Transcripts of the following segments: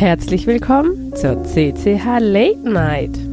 Herzlich willkommen zur CCH Late Night.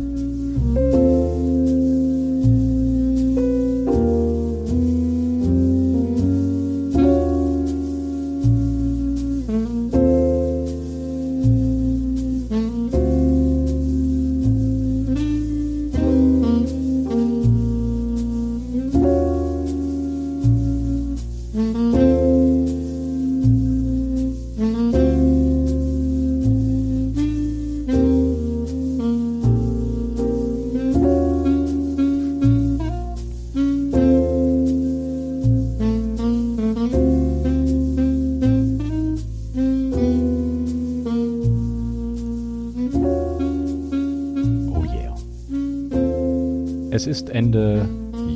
Es ist Ende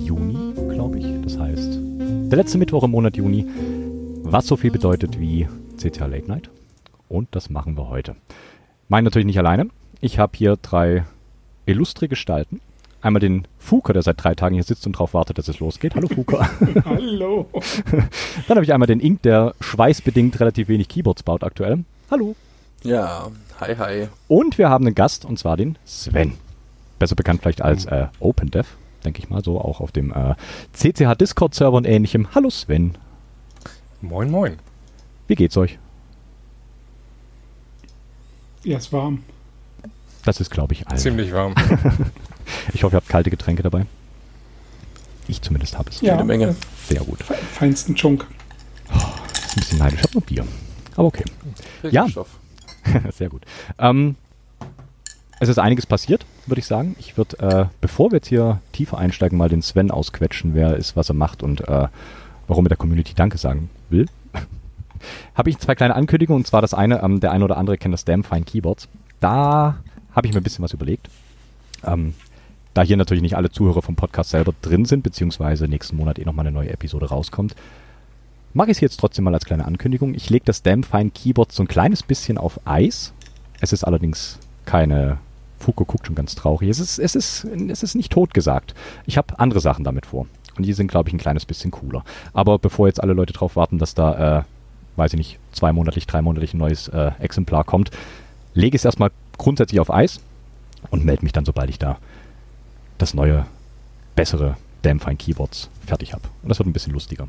Juni, glaube ich. Das heißt, der letzte Mittwoch im Monat Juni, was so viel bedeutet wie CTA Late Night. Und das machen wir heute. Meine natürlich nicht alleine. Ich habe hier drei illustre Gestalten. Einmal den Fuker, der seit drei Tagen hier sitzt und darauf wartet, dass es losgeht. Hallo Fuker. Hallo. Dann habe ich einmal den Ink, der schweißbedingt relativ wenig Keyboards baut aktuell. Hallo. Ja, hi, hi. Und wir haben einen Gast, und zwar den Sven. Besser bekannt vielleicht als äh, OpenDev, denke ich mal so, auch auf dem äh, CCH Discord-Server und ähnlichem. Hallo Sven, Moin, moin. wie geht's euch? Ja, ist warm. Das ist, glaube ich, allen. Ziemlich warm. Ich hoffe, ihr habt kalte Getränke dabei. Ich zumindest habe es. Ja, Jede Menge. äh, Sehr gut. fe- feinsten Chunk. Ist ein bisschen neidisch. Ich habe nur Bier. Aber okay. Ja. Sehr gut. Ähm, es ist einiges passiert, würde ich sagen. Ich würde, äh, bevor wir jetzt hier tiefer einsteigen, mal den Sven ausquetschen, wer er ist, was er macht und äh, warum er der Community Danke sagen will. habe ich zwei kleine Ankündigungen. Und zwar das eine, ähm, der eine oder andere kennt das Damn Fine Keyboards. Da habe ich mir ein bisschen was überlegt. Ähm, da hier natürlich nicht alle Zuhörer vom Podcast selber drin sind, beziehungsweise nächsten Monat eh nochmal eine neue Episode rauskommt, mache ich es jetzt trotzdem mal als kleine Ankündigung. Ich lege das Damn Fine Keyboard so ein kleines bisschen auf Eis. Es ist allerdings keine. Fuko guckt schon ganz traurig. Es ist, es ist, es ist nicht tot gesagt. Ich habe andere Sachen damit vor. Und die sind, glaube ich, ein kleines bisschen cooler. Aber bevor jetzt alle Leute drauf warten, dass da, äh, weiß ich nicht, zweimonatlich, dreimonatlich ein neues äh, Exemplar kommt, lege ich es erstmal grundsätzlich auf Eis und melde mich dann, sobald ich da das neue, bessere Damn Fine Keyboards fertig habe. Und das wird ein bisschen lustiger.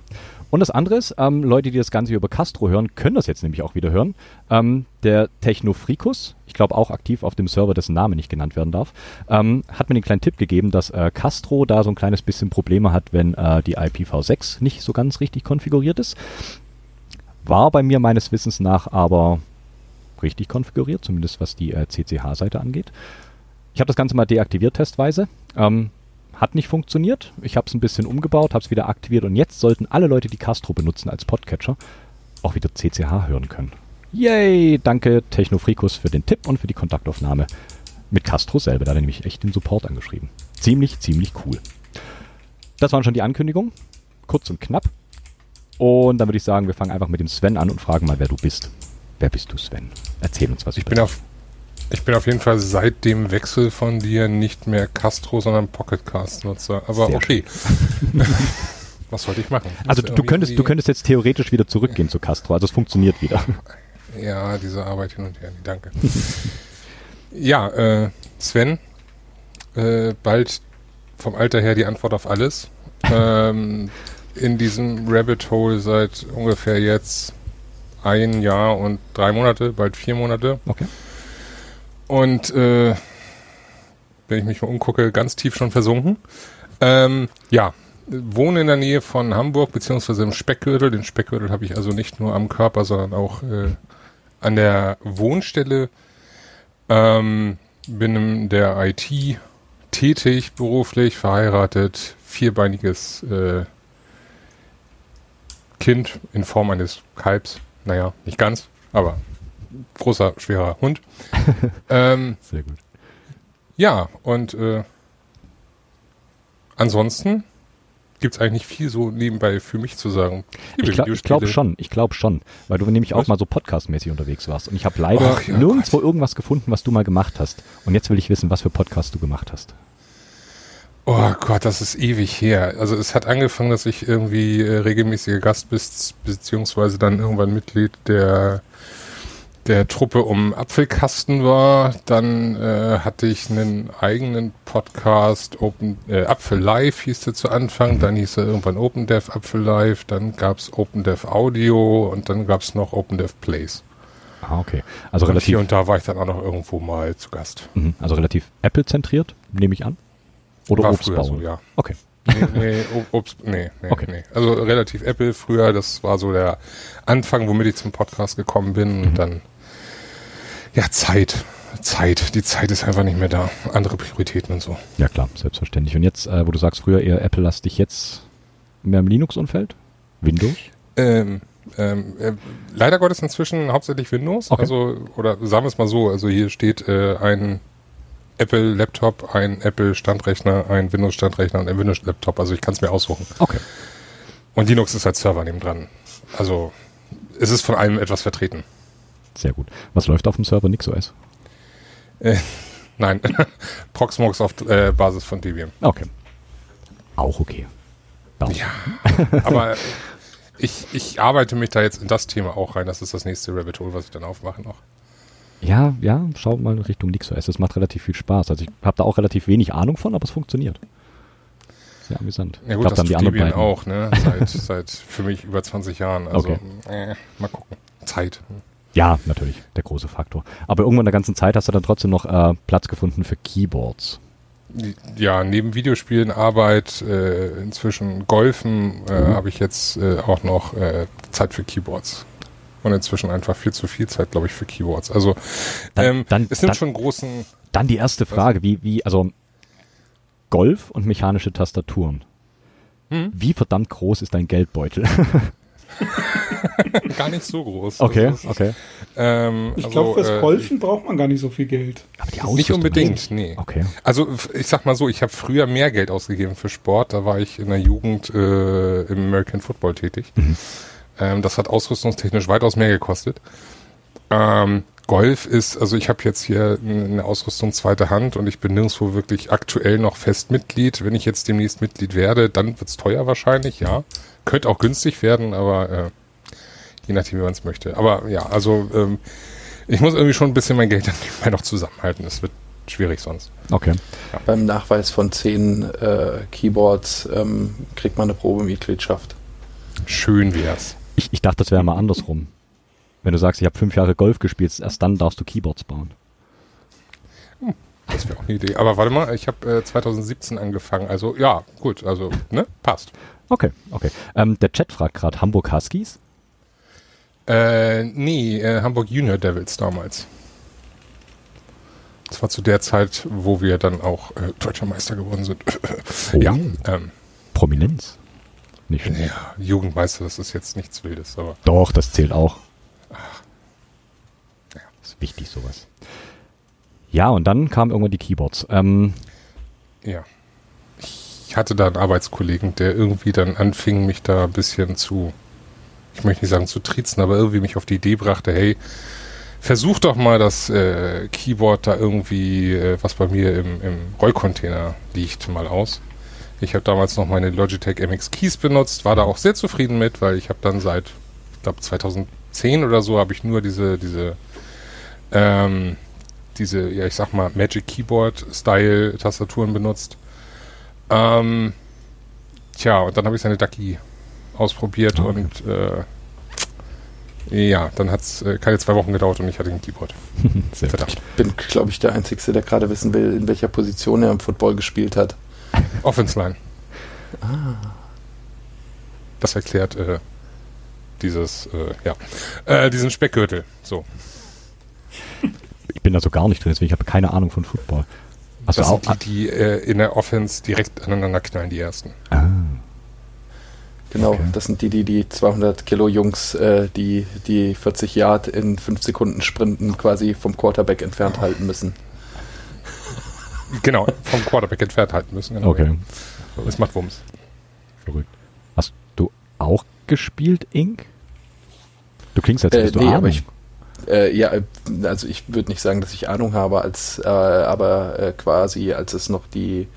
Und das andere ist, ähm, Leute, die das Ganze über Castro hören, können das jetzt nämlich auch wieder hören. Ähm, der Technofrikus, ich glaube auch aktiv auf dem Server, dessen Name nicht genannt werden darf, ähm, hat mir den kleinen Tipp gegeben, dass äh, Castro da so ein kleines bisschen Probleme hat, wenn äh, die IPv6 nicht so ganz richtig konfiguriert ist. War bei mir meines Wissens nach aber richtig konfiguriert, zumindest was die äh, CCH-Seite angeht. Ich habe das Ganze mal deaktiviert testweise. Ähm, hat nicht funktioniert. Ich habe es ein bisschen umgebaut, habe es wieder aktiviert und jetzt sollten alle Leute, die Castro benutzen als Podcatcher, auch wieder CCH hören können. Yay! Danke Technofrikus für den Tipp und für die Kontaktaufnahme mit Castro selber. Da hat er nämlich echt den Support angeschrieben. Ziemlich, ziemlich cool. Das waren schon die Ankündigungen. Kurz und knapp. Und dann würde ich sagen, wir fangen einfach mit dem Sven an und fragen mal, wer du bist. Wer bist du, Sven? Erzähl uns was Ich bin auf, ich bin auf jeden Fall seit dem Wechsel von dir nicht mehr Castro, sondern Pocketcast-Nutzer. Aber Sehr okay. Was sollte ich machen? Ich Also du, könntest, du könntest jetzt theoretisch wieder zurückgehen zu Castro, also es funktioniert wieder. Ja, diese Arbeit hin und her. Danke. ja, äh, Sven, äh, bald vom Alter her die Antwort auf alles. ähm, in diesem Rabbit Hole seit ungefähr jetzt ein Jahr und drei Monate, bald vier Monate. Okay. Und äh, wenn ich mich mal umgucke, ganz tief schon versunken. Ähm, ja, wohne in der Nähe von Hamburg, beziehungsweise im Speckgürtel. Den Speckgürtel habe ich also nicht nur am Körper, sondern auch äh, an der Wohnstelle. Ähm, bin in der IT tätig, beruflich, verheiratet, vierbeiniges äh, Kind in Form eines Kalbs. Naja, nicht ganz, aber großer, schwerer Hund. ähm, Sehr gut. ja, und äh, ansonsten gibt es eigentlich nicht viel so nebenbei für mich zu sagen. Ich, Liebe ich glaube schon, ich glaube schon, weil du nämlich auch Was? mal so podcastmäßig unterwegs warst und ich habe leider Ach ja, nirgendwo irgendwas gefunden, was du mal gemacht hast. Und jetzt will ich wissen, was für Podcasts du gemacht hast. Oh Gott, das ist ewig her. Also es hat angefangen, dass ich irgendwie äh, regelmäßiger Gast bis, beziehungsweise dann irgendwann Mitglied der der Truppe um Apfelkasten war. Dann äh, hatte ich einen eigenen Podcast, Open äh, Apfel Live hieß der zu Anfang, dann hieß er irgendwann OpenDev Apfel Live, dann gab es OpenDev Audio und dann gab es noch OpenDev Plays. Ah, okay. Also und relativ. Hier und da war ich dann auch noch irgendwo mal zu Gast. Mhm. Also relativ Apple-zentriert, nehme ich an. Oder war früher so, ja. Okay. Nee, nee, Obst, nee, nee, Okay. nee. Also relativ Apple früher, das war so der Anfang, womit ich zum Podcast gekommen bin Mhm. und dann, ja, Zeit. Zeit. Die Zeit ist einfach nicht mehr da. Andere Prioritäten und so. Ja klar, selbstverständlich. Und jetzt, äh, wo du sagst, früher eher Apple-lastig, jetzt mehr im Linux-Umfeld? Windows? Ähm, ähm, äh, leider Gottes inzwischen hauptsächlich Windows. Okay. Also, oder sagen wir es mal so, also hier steht äh, ein Apple-Laptop, ein Apple-Standrechner, ein Windows-Standrechner und ein Windows-Laptop. Also ich kann es mir aussuchen. Okay. Und Linux ist als Server nebendran. Also es ist von allem etwas vertreten. Sehr gut. Was läuft auf dem Server NixOS? Äh, nein, Proxmox auf äh, Basis von Debian. Okay. Auch okay. Daumen. Ja, aber ich, ich arbeite mich da jetzt in das Thema auch rein. Das ist das nächste Rabbit Hole, was ich dann aufmache noch. Ja, ja, schau mal in Richtung NixOS. Es macht relativ viel Spaß. Also ich habe da auch relativ wenig Ahnung von, aber es funktioniert. Sehr amüsant. Ja ich gut, glaub, das dann die tut anderen Debian beiden. auch, ne? Seit, seit für mich über 20 Jahren. Also Okay. äh, mal gucken. Zeit. Ja, natürlich, der große Faktor. Aber irgendwann in der ganzen Zeit hast du dann trotzdem noch äh, Platz gefunden für Keyboards. Ja, neben Videospielen, Arbeit, äh, inzwischen Golfen, äh, Mhm. habe ich jetzt äh, auch noch äh, Zeit für Keyboards. Und inzwischen einfach viel zu viel Zeit, glaube ich, für Keyboards. Also Dann- ähm, dann- es nimmt dann- schon großen. Dann die erste Frage, wie, wie, also Golf und mechanische Tastaturen. Hm? Wie verdammt groß ist dein Geldbeutel? Gar nicht so groß. okay, Also, okay. Ähm, Ich also, glaube, fürs äh, Golfen braucht man gar nicht so viel Geld. Aber die Nicht Ausrüstung unbedingt, nee. Okay. Also ich sag mal so, ich habe früher mehr Geld ausgegeben für Sport. Da war ich in der Jugend äh, im American Football tätig. Mhm. Ähm, das hat ausrüstungstechnisch weitaus mehr gekostet. Ähm, Golf ist, also ich habe jetzt hier eine Ausrüstung zweite Hand und ich bin nirgendwo wirklich aktuell noch fest Mitglied. Wenn ich jetzt demnächst Mitglied werde, dann wird's teuer wahrscheinlich, ja. Könnte auch günstig werden, aber äh, je nachdem, wie man es möchte. Aber ja, also ähm, ich muss irgendwie schon ein bisschen mein Geld dann nebenbei noch zusammenhalten. Das wird schwierig sonst. Okay. Beim Nachweis von zehn äh, Keyboards ähm, kriegt man eine Probemitgliedschaft. Schön wär's. Ich, ich dachte, das wäre mal andersrum. Wenn du sagst, ich habe fünf Jahre Golf gespielt, erst dann darfst du Keyboards bauen. Das wäre auch eine Idee. Aber warte mal, ich habe äh, 2017 angefangen. Also ja, gut, also ne, passt. Okay, okay. Ähm, der Chat fragt gerade Hamburg Huskies. Äh, nee, äh, Hamburg Junior Devils damals. Das war zu der Zeit, wo wir dann auch äh, deutscher Meister geworden sind. Oh. Ja, ähm, Prominenz. Nicht schlecht. ja, Jugendmeister, das ist jetzt nichts Wildes, aber Doch, das zählt auch. Ist wichtig, sowas. Ja, und dann kamen irgendwann die Keyboards. Ähm, ja. Ich hatte da einen Arbeitskollegen, der irgendwie dann anfing, mich da ein bisschen zu, ich möchte nicht sagen zu trizen, aber irgendwie mich auf die Idee brachte, hey, versuch doch mal das äh, Keyboard da irgendwie, äh, was bei mir im, im Rollcontainer liegt, mal aus. Ich habe damals noch meine Logitech MX Keys benutzt, war da auch sehr zufrieden mit, weil ich habe dann seit, ich glaube 2010 oder so, habe ich nur diese, diese, ähm, diese, ja ich sag mal, Magic Keyboard Style Tastaturen benutzt. Ähm, tja, und dann habe ich seine Ducky ausprobiert Ah, okay. und äh, ja, dann hat es äh, keine zwei Wochen gedauert und ich hatte ein Keyboard. sehr. Verdammt. Bin, glaube ich, der Einzige, der gerade wissen will, in welcher Position er im Football gespielt hat. Offense Line. Das erklärt äh, dieses, äh, ja, äh, diesen Speckgürtel. So. Ich bin da so gar nicht drin, deswegen habe ich keine Ahnung von Football. Hast das du auch? sind die, die äh, in der Offense direkt aneinander knallen, die ersten. Ah, Genau, Okay. das sind die, die die 200 Kilo Jungs, äh, die die 40 Yard in 5 Sekunden Sprinten quasi vom Quarterback entfernt halten müssen. Genau, vom Quarterback entfernt halten müssen. Genau. okay. Das macht Wumms. Verrückt. Hast du auch gespielt, Ink? Du klingst, als Äh, hättest du nee, Ahnung. aber ich, äh, ja, äh, also ich würde nicht sagen, dass ich Ahnung habe, als, äh, aber äh, quasi, als es noch die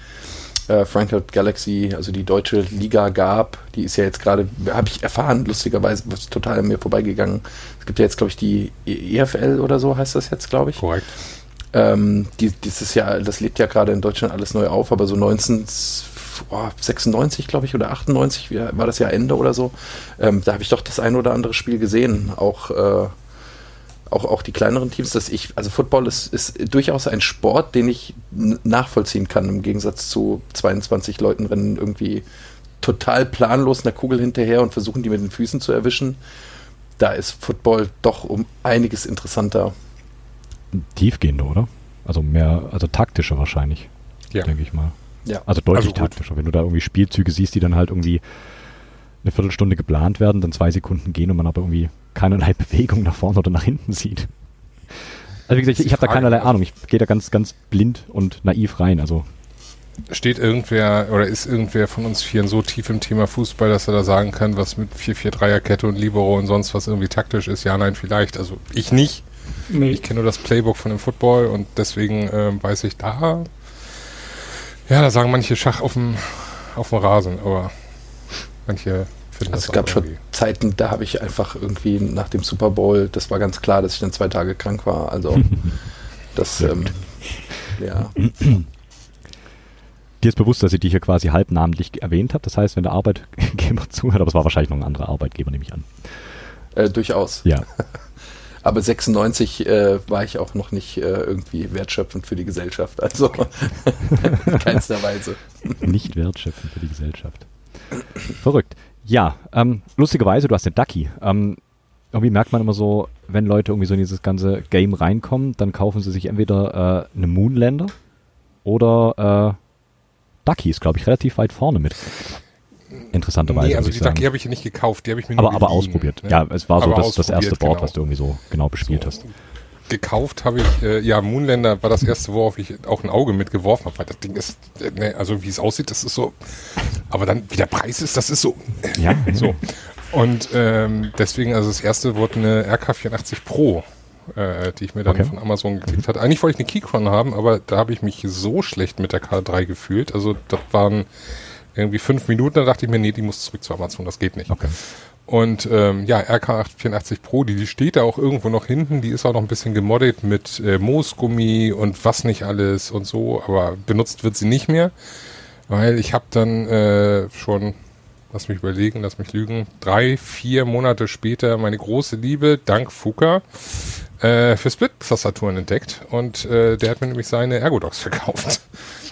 äh, Frankfurt Galaxy, also die deutsche Liga gab. Die ist ja jetzt gerade, habe ich erfahren, lustigerweise, was total an mir vorbeigegangen. Es gibt ja jetzt, glaube ich, die EFL oder so heißt das jetzt, glaube ich. Korrekt. Ähm, die, dieses Jahr, das lebt ja gerade in Deutschland alles neu auf, aber so 1996, glaube ich, oder 98 wie- war das ja Ende oder so. Ähm, da habe ich doch das ein oder andere Spiel gesehen. Auch, äh, auch, auch die kleineren Teams, dass ich, also Football ist, ist durchaus ein Sport, den ich nachvollziehen kann, im Gegensatz zu 22 Leuten rennen irgendwie total planlos einer Kugel hinterher und versuchen die mit den Füßen zu erwischen. Da ist Football doch um einiges interessanter. Tiefgehender, oder? Also mehr, also taktischer wahrscheinlich, Ja. denke ich mal. Ja. Also deutlich Also taktischer. Wenn du da irgendwie Spielzüge siehst, die dann halt irgendwie eine Viertelstunde geplant werden, dann zwei Sekunden gehen und man aber irgendwie keinerlei Bewegung nach vorne oder nach hinten sieht. Also wie gesagt, ich, ich habe da keinerlei Ahnung. Ich gehe da ganz, ganz blind und naiv rein. Also Steht irgendwer oder ist irgendwer von uns Vieren so tief im Thema Fußball, dass er da sagen kann, was mit 4-4-3er-Kette und Libero und sonst was irgendwie taktisch ist? Ja, nein, vielleicht. Also ich nicht. Nee. Ich kenne nur das Playbook von dem Football und deswegen ähm, weiß ich da. Ja, da sagen manche Schach auf dem, auf dem Rasen, aber manche Also es gab schon irgendwie. Zeiten, da habe ich einfach irgendwie nach dem Super Bowl, das war ganz klar, dass ich dann zwei Tage krank war. Also das, ähm, ja, dir ist bewusst, dass ich dich hier quasi halbnamentlich erwähnt habe. Das heißt, wenn der Arbeitgeber zuhört, aber es war wahrscheinlich noch ein anderer Arbeitgeber, nehme ich an. äh, durchaus. Ja, Aber 96 äh, war ich auch noch nicht äh, irgendwie wertschöpfend für die Gesellschaft. Also in keinster Weise. nicht wertschöpfend für die Gesellschaft. Verrückt. Ja, ähm, lustigerweise, du hast den Ducky. Ähm, irgendwie merkt man immer so, wenn Leute irgendwie so in dieses ganze Game reinkommen, dann kaufen sie sich entweder äh, eine Moonlander oder äh, Ducky ist, glaube ich, relativ weit vorne mit. Interessanterweise. Nee, also die. Ducky habe ich ja nicht gekauft, die habe ich mir aber, aber ausprobiert. ne? Ja, es war so Aber das, das erste Board, genau. was du irgendwie so genau bespielt So. hast. Gekauft habe ich, äh, ja, Moonlander war das erste, worauf ich auch ein Auge mitgeworfen habe, weil das Ding ist, äh, ne, also wie es aussieht, das ist so, aber dann, wie der Preis ist, das ist so, Ja, so. Und ähm, deswegen, also das erste wurde eine RK84 Pro, äh, die ich mir dann Okay. von Amazon geklickt hatte. Eigentlich wollte ich eine Keychron haben, aber da habe ich mich so schlecht mit der K3 gefühlt. Also das waren irgendwie fünf Minuten, da dachte ich mir, nee, die muss zurück zu Amazon, das geht nicht. Okay. Und ähm, ja, RK84 Pro, die, die steht da auch irgendwo noch hinten, die ist auch noch ein bisschen gemoddet mit äh, Moosgummi und was nicht alles und so, aber benutzt wird sie nicht mehr, weil ich habe dann äh, schon, lass mich überlegen, lass mich lügen, drei, vier Monate später meine große Liebe, dank Fuka, äh, für Split-Tastaturen entdeckt und äh, der hat mir nämlich seine Ergodox verkauft.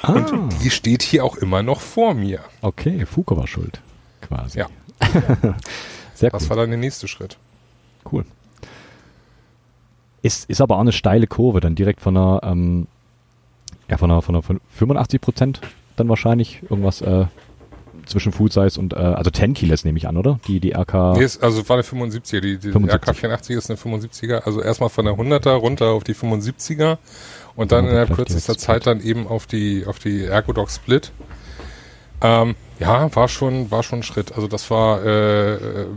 Ah, Und die steht hier auch immer noch vor mir. okay, Fuko war schuld, quasi. Ja. Sehr Das cool. war dann der nächste Schritt. Cool. Ist, ist aber auch eine steile Kurve, dann direkt von einer, ähm, ja, von einer, von einer von 85 Prozent dann wahrscheinlich irgendwas äh, zwischen Full Size und, äh, also 10 Kilos nehme ich an, oder? Die, die RK. Nee, ist, also war eine 75er, die, die 75. RK84 ist eine 75er, also erstmal von der 100er runter auf die 75er und dann Ja, innerhalb kürzester Zeit dann eben auf die, auf die Ergodox Split. Ähm, ja, war schon, war schon ein Schritt. Also das war, äh, äh,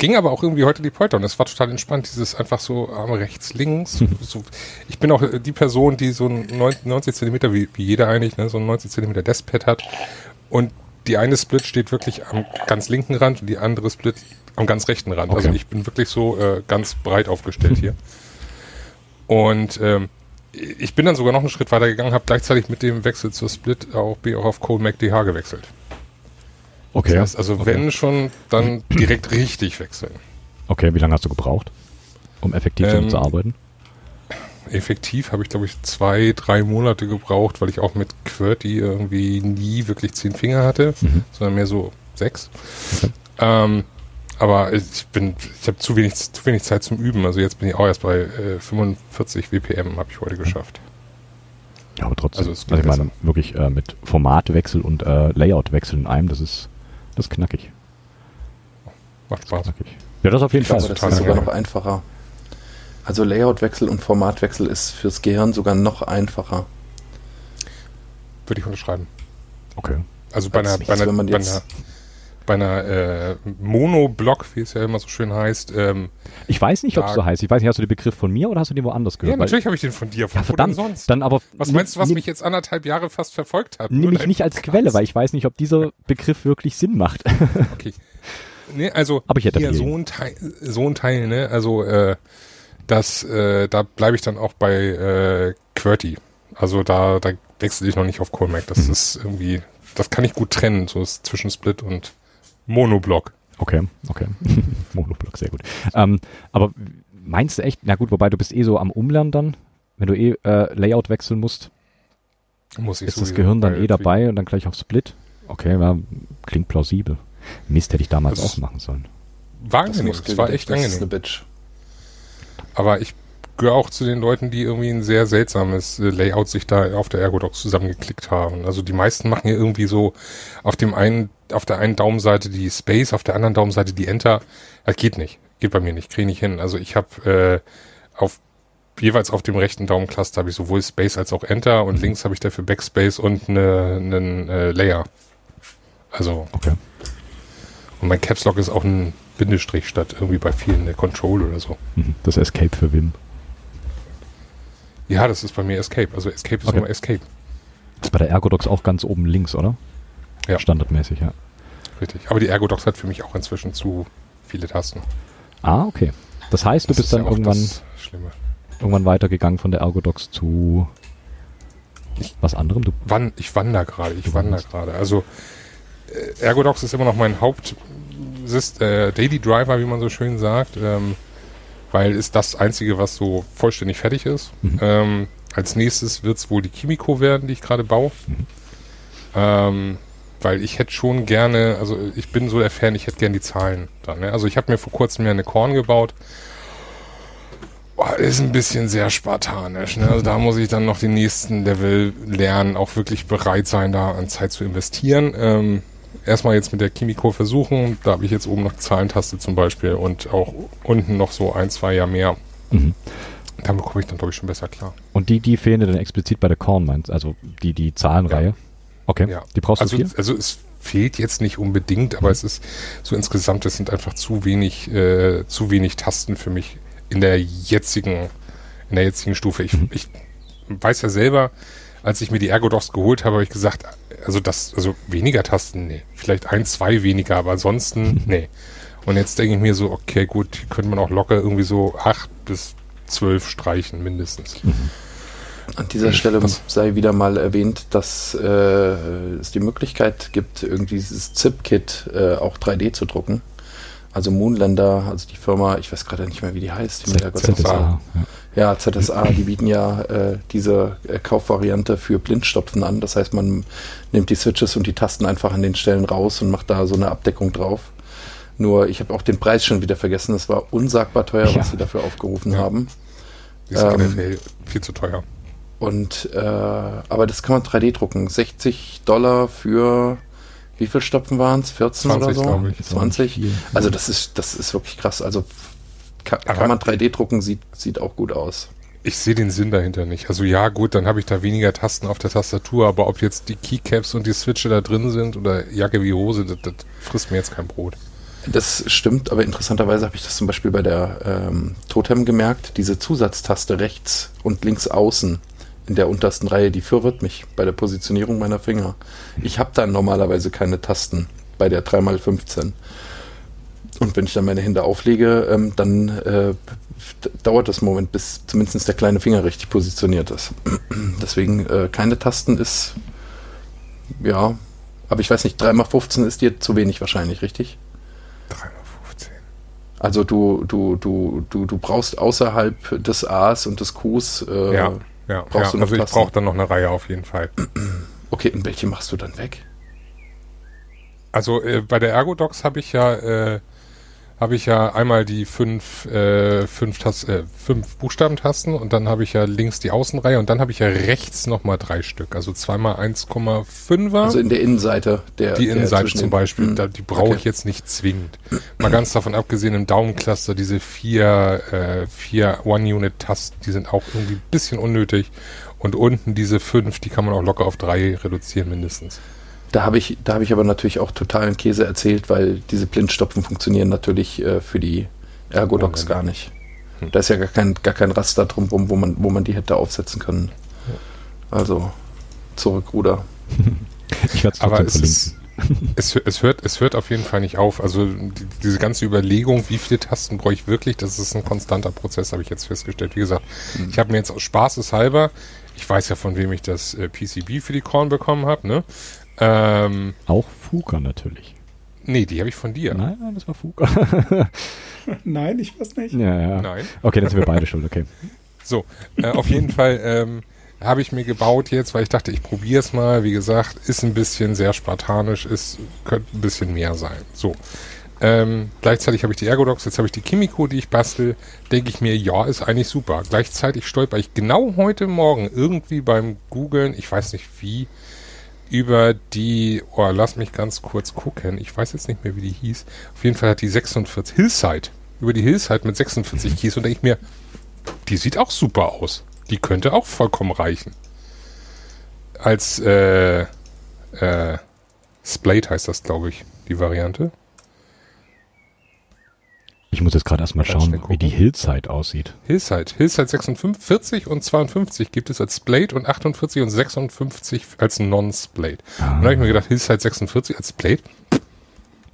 ging aber auch irgendwie heute die Polter und es war total entspannt, dieses einfach so Arme rechts, links. so, ich bin auch die Person, die so ein 90 90 Zentimeter, wie, wie jeder eigentlich, ne, so ein 90 Zentimeter Deskpad hat und die eine Split steht wirklich am ganz linken Rand und die andere Split am ganz rechten Rand. Okay. Also ich bin wirklich so äh, ganz breit aufgestellt hier. Und ähm, ich bin dann sogar noch einen Schritt weiter gegangen, habe gleichzeitig mit dem Wechsel zur Split auch, bin auch auf Cole McDH gewechselt. Okay. Das heißt, also okay. wenn schon, dann direkt richtig wechseln. Okay, wie lange hast du gebraucht, um effektiv damit Ähm, zu arbeiten? Effektiv habe ich, glaube ich, zwei, drei Monate gebraucht, weil ich auch mit QWERTY irgendwie nie wirklich zehn Finger hatte, Mhm. sondern mehr so sechs. Okay. Ähm, aber ich bin, ich habe zu wenig, zu wenig Zeit zum Üben. Also jetzt bin ich auch erst bei äh, 45 WPM, habe ich heute geschafft. Ja, aber trotzdem. also Also, ich meine, wirklich äh, mit Formatwechsel und äh, Layoutwechsel in einem, das ist, das ist knackig. Macht Spaß. knackig. Ja, das auf jeden Ich Fall. glaube, das ist sogar noch einfacher. Also Layoutwechsel und Formatwechsel ist fürs Gehirn sogar noch einfacher. Würde ich unterschreiben. Okay. Also bei Als einer, bei einer, wenn man bei jetzt- einer, bei einer äh, Monoblock, wie es ja immer so schön heißt. Ähm, Ich weiß nicht, ob es so heißt. Ich weiß nicht, hast du den Begriff von mir oder hast du den woanders ja, gehört? Weil- natürlich habe ich den von dir. Von ja, verdammt. sonst? Dann aber was meinst du, was mich jetzt anderthalb Jahre fast verfolgt hat? Nimm dein nicht als Podcast. Quelle, weil ich weiß nicht, ob dieser Begriff wirklich Sinn macht. Okay. Nee, also Aber ich hätte hier so ein Teil, so ein Teil, ne? Also äh, das, äh, da bleibe ich dann auch bei äh, QWERTY. Also da, da wechsle ich noch nicht auf Colmac. Das Mhm. ist irgendwie, das kann ich gut trennen, so ist zwischen Split und Monoblock. Okay, okay. Monoblock, sehr gut. Ähm, aber meinst du echt, na gut, wobei du bist eh so am Umlernen dann, wenn du eh äh, Layout wechseln musst, Muss ich ist das Gehirn dann eh dabei und dann gleich auf Split? Okay, ja, klingt plausibel. Mist, hätte ich damals Das- auch machen sollen. War angenehm, das war echt das ist eine Bitch. Aber ich gehöre auch zu den Leuten, die irgendwie ein sehr seltsames äh, Layout sich da auf der Ergodox zusammengeklickt haben. Also die meisten machen ja irgendwie so auf dem einen, auf der einen Daumenseite die Space, auf der anderen Daumenseite die Enter. Das geht nicht. Geht bei mir nicht. Kriege nicht hin. Also ich habe äh, auf jeweils auf dem rechten Daumencluster habe ich sowohl Space als auch Enter und links habe ich dafür Backspace und einen eine, äh, Layer. Also Okay. und mein Caps Lock ist auch ein Bindestrich statt irgendwie bei vielen eine Control oder so. Mhm. Das Escape für Wim. Ja, das ist bei mir Escape. Also Escape ist Okay. nur Escape. Das ist bei der Ergodox auch ganz oben links, oder? Ja. Standardmäßig, ja. Richtig. Aber die Ergodox hat für mich auch inzwischen zu viele Tasten. Ah, okay. Das heißt, du Das bist ist dann ja irgendwann, irgendwann weitergegangen von der Ergodox zu was anderem? Du, Wann, ich wandere gerade, ich wandere gerade. Also äh, Ergodox ist immer noch mein Haupt äh, Daily Driver, wie man so schön sagt, ähm, weil ist das einzige, was so vollständig fertig ist. Mhm. Ähm, als nächstes wird es wohl die Kimiko werden, die ich gerade baue. Mhm. Ähm, weil ich hätte schon gerne, also ich bin so der Fan, ich hätte gerne die Zahlen dann. Ne? Also ich habe mir vor kurzem ja eine Korn gebaut. Boah, ist ein bisschen sehr spartanisch. Ne? Also da muss ich dann noch den nächsten Level lernen, auch wirklich bereit sein, da an Zeit zu investieren. Ähm, erstmal jetzt mit der Kimiko versuchen. Da habe ich jetzt oben noch Zahlentaste zum Beispiel und auch unten noch so ein, zwei Jahr mehr. mhm. Damit komme ich dann, glaube ich, schon besser klar. Und die, die fehlen dir dann explizit bei der Korn, meinst Also die, die Zahlenreihe? Okay. Ja. Die brauchst Also, du viel? also es fehlt jetzt nicht unbedingt, aber es ist so insgesamt, es sind einfach zu wenig, äh, zu wenig Tasten für mich in der jetzigen, in der jetzigen Stufe. Ich, Mhm. ich weiß ja selber, als ich mir die Ergodox geholt habe, habe ich gesagt, also das, also weniger Tasten, nee. Vielleicht ein, zwei weniger, aber ansonsten, nee. Und jetzt denke ich mir so, okay, gut, hier könnte man auch locker irgendwie so acht bis zwölf streichen, mindestens. An dieser Stelle Was? sei wieder mal erwähnt, dass äh, es die Möglichkeit gibt, irgendwie dieses ZIP-Kit äh, auch 3D zu drucken. Also Moonlander, also die Firma, ich weiß gerade nicht mehr, wie die heißt. Die mir da ZSA. Ja. ZSA, die bieten ja äh, diese äh, Kaufvariante für Blindstopfen an. Das heißt, man nimmt die Switches und die Tasten einfach an den Stellen raus und macht da so eine Abdeckung drauf. Nur, ich habe auch den Preis schon wieder vergessen. Es war unsagbar teuer, Ja. was sie dafür aufgerufen Ja. haben. Die ist Ähm, viel zu teuer. Und äh, aber das kann man 3D drucken. 60 Dollar für wie viel Stopfen waren es? 14 oder 20, so? glaube ich. Ist auch nicht 20. viel. Also das ist das ist wirklich krass. Also kann, kann man 3D drucken, sieht sieht auch gut aus. Ich sehe den Sinn dahinter nicht. Also ja, gut, dann habe ich da weniger Tasten auf der Tastatur, aber ob jetzt die Keycaps und die Switche da drin sind oder Jacke wie Hose, das, das frisst mir jetzt kein Brot. Das stimmt, aber interessanterweise habe ich das zum Beispiel bei der ähm, Totem gemerkt. Diese Zusatztaste rechts und links außen in der untersten Reihe, die verwirrt mich bei der Positionierung meiner Finger. Ich habe da normalerweise keine Tasten bei der 3x15. Und wenn ich dann meine Hände auflege, ähm, dann äh, dauert das Moment, bis zumindest der kleine Finger richtig positioniert ist. Deswegen äh, keine Tasten ist, ja, aber ich weiß nicht, 3x15 ist dir zu wenig wahrscheinlich, richtig? 3x15. Also du, du, du, du, du brauchst außerhalb des A's und des Q's. Äh, Ja, ja, brauchst ja. du noch also ich brauche dann noch eine Reihe auf jeden Fall. Okay, und welche machst du dann weg? Also äh, bei der Ergodox habe ich ja äh, habe ich ja einmal die fünf, äh, fünf, Tas äh, fünf Buchstabentasten und dann habe ich ja links die Außenreihe und dann habe ich ja rechts nochmal drei Stück. Also zweimal 1,5er. Also in der Innenseite der die der Innenseite zwischen zum Beispiel, Hm, da, die brauche okay. ich jetzt nicht zwingend. Mal ganz davon abgesehen, im Daumencluster diese vier, äh, vier One-Unit-Tasten, die sind auch irgendwie ein bisschen unnötig. Und unten diese fünf, die kann man auch locker auf drei reduzieren mindestens. Da habe ich, da habe ich aber natürlich auch totalen Käse erzählt, weil diese Blindstopfen funktionieren natürlich äh, für die Ergodox Oh, gar nicht. Da ist ja gar kein, gar kein Raster drumherum, wo man, wo man die hätte aufsetzen können. Also zurück, Ruder. Ich werde es Aber trotzdem es es, es, hört, es hört auf jeden Fall nicht auf. Also die, diese ganze Überlegung, wie viele Tasten brauche ich wirklich, das ist ein konstanter Prozess, habe ich jetzt festgestellt. Wie gesagt, ich habe mir jetzt aus Spaßeshalber, ich weiß ja, von wem ich das äh, PCB für die Korn bekommen habe, ne? Ähm, Auch Fuka natürlich. nee, die habe ich von dir. Nein, nein, das war Fuka. Nein, ich weiß nicht. ja, ja. Nein. Okay, dann sind wir beide schuld, okay. So, äh, auf jeden Fall ähm, habe ich mir gebaut jetzt, weil ich dachte, ich probiere es mal. Wie gesagt, ist ein bisschen sehr spartanisch, ist könnte ein bisschen mehr sein. So. Ähm, gleichzeitig habe ich die Ergodox, jetzt habe ich die Kimiko, die ich bastel. Denke ich mir, ja, ist eigentlich super. Gleichzeitig stolper ich genau heute Morgen irgendwie beim Googlen, ich weiß nicht wie, über die, oh, lass mich ganz kurz gucken. Ich weiß jetzt nicht mehr, wie die hieß. Auf jeden Fall hat die 46 Hillside. Über die Hillside mit 46 Keys und denke ich mir, die sieht auch super aus. Die könnte auch vollkommen reichen. Als äh, äh, Splate heißt das, glaube ich, die Variante. Ich muss jetzt gerade erstmal schauen, wie die. Hillside aussieht. Hillside. Hillside 46 und 52 gibt es als Splate und 48 und 56 als Non-Splate. Und da habe ich mir gedacht, Hillside 46 als Splate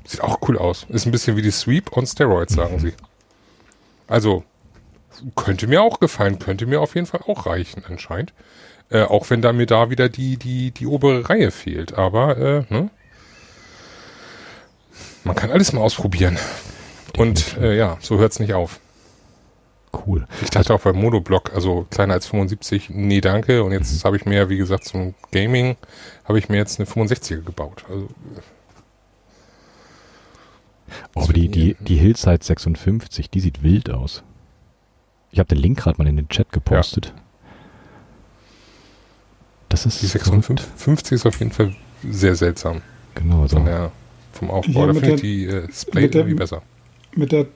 sieht auch cool aus. Ist ein bisschen wie die Sweep on Steroids, sagen sie. Also, könnte mir auch gefallen, könnte mir auf jeden Fall auch reichen, anscheinend. Äh, auch wenn da mir da wieder die, die, die obere Reihe fehlt. Aber, äh, ne? Man kann alles mal ausprobieren. Und äh, ja, so hört's nicht auf. Cool. Ich dachte auch beim Monoblock, also kleiner als 75, nee, danke. Und jetzt habe ich mir, wie gesagt, zum Gaming, habe ich mir jetzt eine 65er gebaut. Also, Oh, aber die, die, die Hillside 56, die sieht wild aus. Ich habe den Link gerade mal in den Chat gepostet. Das ist die 56 ist auf jeden Fall sehr seltsam Genau, also von der, vom Aufbau. Da finde ich die äh, der- irgendwie besser. Mit der,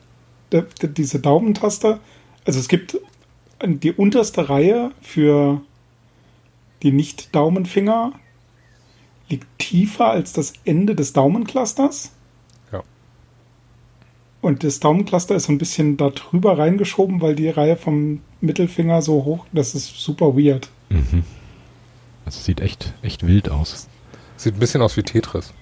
der, der diese Daumentaste. Also es gibt die unterste Reihe für die Nicht-Daumenfinger liegt tiefer als das Ende des Daumenclusters. Ja. Und das Daumencluster ist so ein bisschen da drüber reingeschoben, weil die Reihe vom Mittelfinger so hoch, das ist super weird. Mhm. Also sieht echt, echt wild aus. Sieht ein bisschen aus wie Tetris.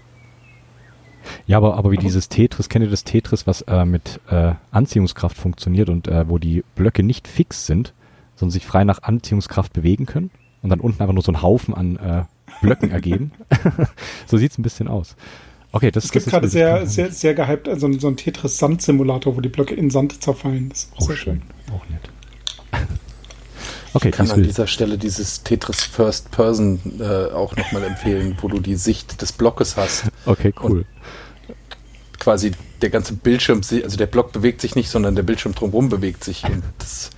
Ja, aber, aber wie dieses Tetris, kennt ihr das Tetris, was äh, mit äh, Anziehungskraft funktioniert und äh, wo die Blöcke nicht fix sind, sondern sich frei nach Anziehungskraft bewegen können und dann unten einfach nur so ein Haufen an äh, Blöcken ergeben? so sieht's ein bisschen aus. Okay, das Es gibt das gerade sehr, sehr, sehr gehypt also so ein Tetris-Sand-Simulator, wo die Blöcke in Sand zerfallen. Das ist auch Oh, sehr schön. schön. Auch nett. Okay, Ich kann an dieser Stelle dieses Tetris First Person äh, auch nochmal empfehlen, wo du die Sicht des Blockes hast. Okay, cool. Quasi der ganze Bildschirm, also der Block bewegt sich nicht, sondern der Bildschirm drumherum bewegt sich. Und das,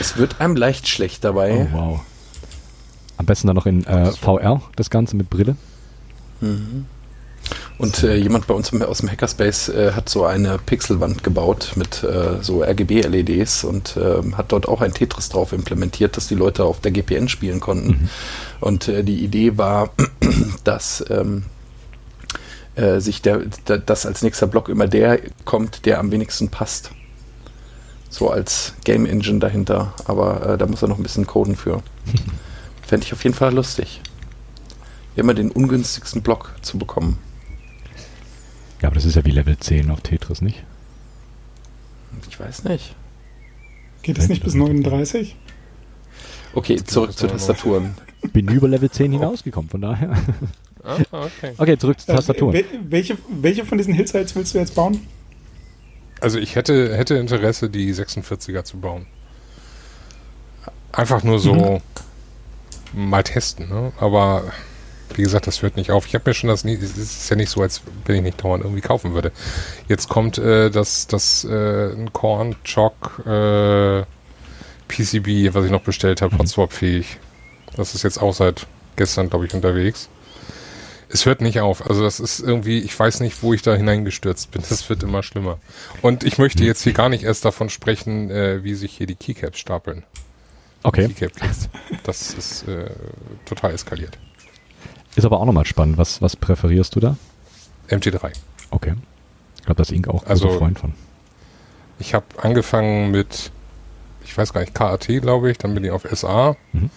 es wird einem leicht schlecht dabei. Oh, wow. Am besten dann noch in äh, VR, das Ganze mit Brille. Und äh, jemand bei uns aus dem Hackerspace äh, hat so eine Pixelwand gebaut mit äh, so RGB-LEDs und ähm, hat dort auch ein Tetris drauf implementiert, dass die Leute auf der GPN spielen konnten. Und äh, die Idee war, dass ähm, äh, sich der, der, dass als nächster Block immer der kommt, der am wenigsten passt. So als Game Engine dahinter, aber äh, da muss er noch ein bisschen coden für. Fände ich auf jeden Fall lustig. Immer den ungünstigsten Block zu bekommen. Ja, aber das ist ja wie Level 10 auf Tetris, nicht? Ich weiß nicht. Geht es nicht bis 39? Okay, zurück zu Tastaturen. Bin über Level 10 hinausgekommen, von daher. Ah, okay. Okay, zurück zur Äh, Tastatur. wel- welche, welche von diesen Hillsides willst du jetzt bauen? Also ich hätte, hätte Interesse, die 46er zu bauen. Einfach nur so mal testen, ne? Aber wie gesagt, das hört nicht auf. Ich habe mir schon das nie, es ist ja nicht so, als wenn ich nicht dauernd irgendwie kaufen würde. Jetzt kommt äh, das, das äh, ein Korn Choc äh, PCB, was ich noch bestellt habe, Hotswap fähig. Das ist jetzt auch seit gestern, glaube ich, unterwegs. Es hört nicht auf. Also das ist irgendwie, ich weiß nicht, wo ich da hineingestürzt bin. Das wird immer schlimmer. Und ich möchte jetzt hier gar nicht erst davon sprechen, äh, wie sich hier die Keycaps stapeln. Okay. Keycap-Keys. Das ist äh, total eskaliert. Ist aber auch nochmal spannend. Was, was präferierst du da? MT3. Okay. Ich glaube, das ist Ink auch ein Also- Freund von. Ich habe angefangen mit, ich weiß gar nicht, KAT, glaube ich, dann bin ich auf SA Mhm.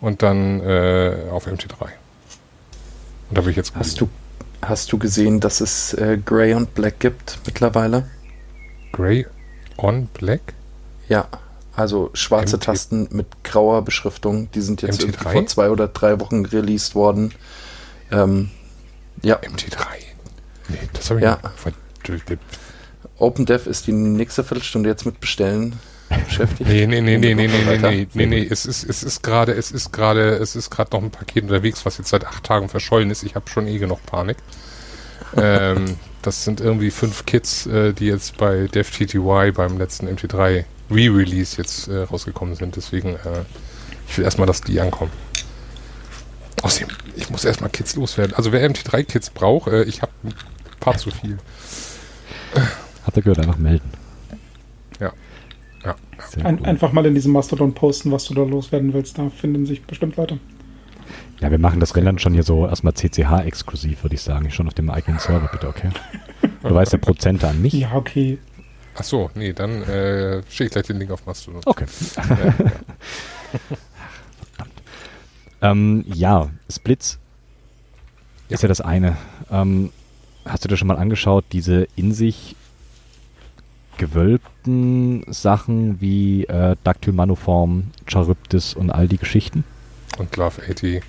und dann äh, auf MT3. Und da bin ich jetzt Hast du, hast du gesehen, dass es äh, Grey und Black gibt mittlerweile? Grey on Black? Ja, also schwarze MT Tasten mit grauer Beschriftung. Die sind jetzt MT3? irgendwie vor zwei oder drei Wochen released worden. Ähm, ja, MT3? Nee, das habe ich Ja. nicht. OpenDev ist die nächste Viertelstunde jetzt mit Bestellen beschäftigt. Nee, nee, nee, nee, nee, nee, nee, nee, nee, es ist, es ist gerade, es ist gerade, es ist gerade noch ein Paket unterwegs, was jetzt seit acht Tagen verschollen ist. Ich habe schon eh genug Panik. ähm, das sind irgendwie fünf Kits, äh, die jetzt bei DevTTY beim letzten MT3 Re-Release jetzt äh, rausgekommen sind. Deswegen, äh, ich will erstmal, dass die ankommen. Außerdem, ich muss erstmal Kits loswerden. Also wer MT3-Kits braucht, äh, ich habe ein paar zu viel. Habt ihr gehört? Einfach melden. Ja. Ja. Sehr Ein, gut. einfach mal in diesem Mastodon posten, was du da loswerden willst. Da finden sich bestimmt Leute. Ja, wir machen das Rennen dann schon hier so erstmal CCH-exklusiv, würde ich sagen. Schon auf dem eigenen Server, bitte, okay? Du weißt ja Prozente an mich. Ja, okay. Ach so, nee, dann äh, schicke ich gleich den Link auf Mastodon. Okay. ähm, ja, Splits ist ja das eine. Ähm, hast du dir schon mal angeschaut, diese in sich gewölbten Sachen wie äh, Dactylmanoform, Charybdis und all die Geschichten? und Love 80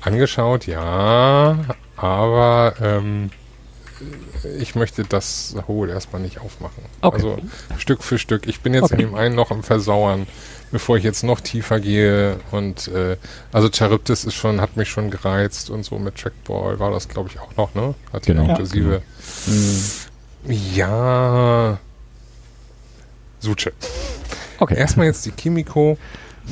angeschaut, ja, aber ähm, ich möchte das Hole erstmal nicht aufmachen. Okay. Also Stück für Stück. Ich bin jetzt Okay. in dem einen noch am Versauern, bevor ich jetzt noch tiefer gehe und äh, also Charybdis ist schon, hat mich schon gereizt und so mit Trackball war das glaube ich auch noch, ne? Hat Genau. die Ja, inklusive. Hm. Ja. Suche. Okay. Erstmal jetzt die Kimiko.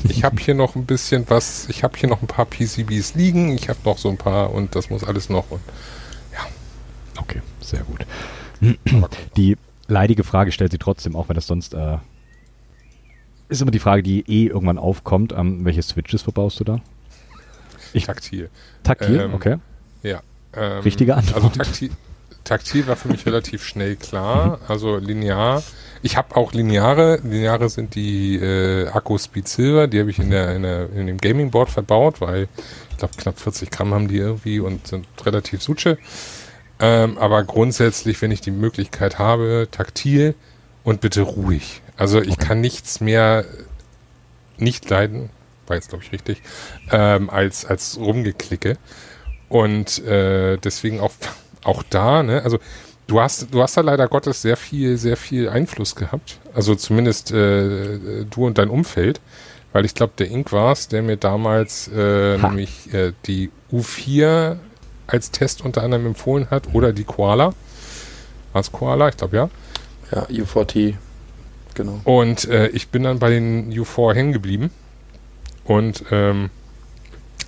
Ich habe hier noch ein bisschen was, ich habe hier noch ein paar PCBs liegen, ich habe noch so ein paar und das muss alles noch. Und, Okay, sehr gut. Die leidige Frage stellt sie trotzdem, auch wenn das sonst äh, ist immer die Frage, die eh irgendwann aufkommt. Ähm, welche Switches verbaust du da? Ich- taktil. Taktil, Ähm, okay. Ähm, Richtige Antwort. Also taktil, taktil war für mich relativ schnell klar. Also linear. Ich habe auch lineare. Lineare sind die äh, Akkus Speed Silver. Die habe ich in, der, in, der, in dem Gaming Board verbaut, weil ich glaube knapp 40 Gramm haben die irgendwie und sind relativ suche. Ähm, aber grundsätzlich, wenn ich die Möglichkeit habe, taktil und bitte ruhig. Also ich kann nichts mehr nicht leiden, war jetzt glaube ich richtig, ähm, als, als rumgeklicke. Und äh, deswegen auch, auch da, ne, also du hast, du hast da leider Gottes sehr viel, sehr viel Einfluss gehabt. Also zumindest äh, du und dein Umfeld. Weil ich glaube, der Ink war es, der mir damals äh, nämlich äh, die U4 als Test unter anderem empfohlen hat oder die Koala. War es Koala? Ich glaube ja. Ja, U40, genau. Und äh, ich bin dann bei den U4 hängen geblieben und ähm,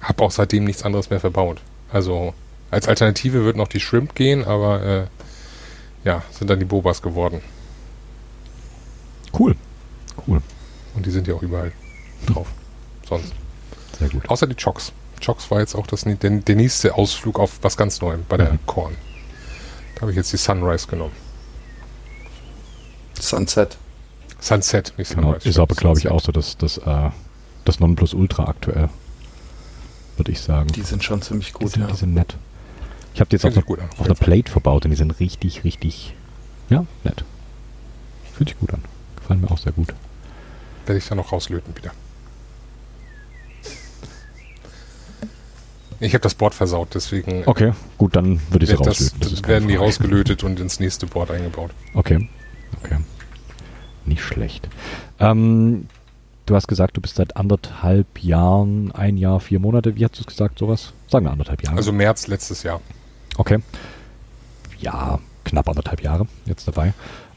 habe auch seitdem nichts anderes mehr verbaut. Also als Alternative wird noch die Shrimp gehen, aber äh, ja, sind dann die Bobas geworden. Cool. Cool. Und die sind ja auch überall drauf. Sonst. Sehr gut. Außer die Chocks. Chocks war jetzt auch das, der, der nächste Ausflug auf was ganz Neuem bei der Mhm. Korn. Da habe ich jetzt die Sunrise genommen. Sunset. Sunset, nicht Genau. Sunrise. Ist aber, glaube ich, auch so das, das, äh, das Nonplusultra aktuell. Würde ich sagen. Die sind schon ziemlich Die gut, sind, ja. die sind nett. Ich habe die jetzt auf, einer- gut an. auf einer Plate verbaut und die sind richtig, richtig, ja, nett. Fühlt sich gut an. Gefallen mir auch sehr gut. Werde ich dann noch rauslöten wieder. Ich habe das Board versaut, deswegen Okay, gut, dann würde ich sie wird das, rauslöten. Das keine werden die rausgelötet und ins nächste Board eingebaut. Okay, okay. Nicht schlecht. Ähm, du hast gesagt, du bist seit anderthalb Jahren, ein Jahr, vier Monate, wie hast du es gesagt, sowas? Sagen wir anderthalb Jahre. Also März letztes Jahr. Okay. Ja, knapp anderthalb Jahre jetzt dabei.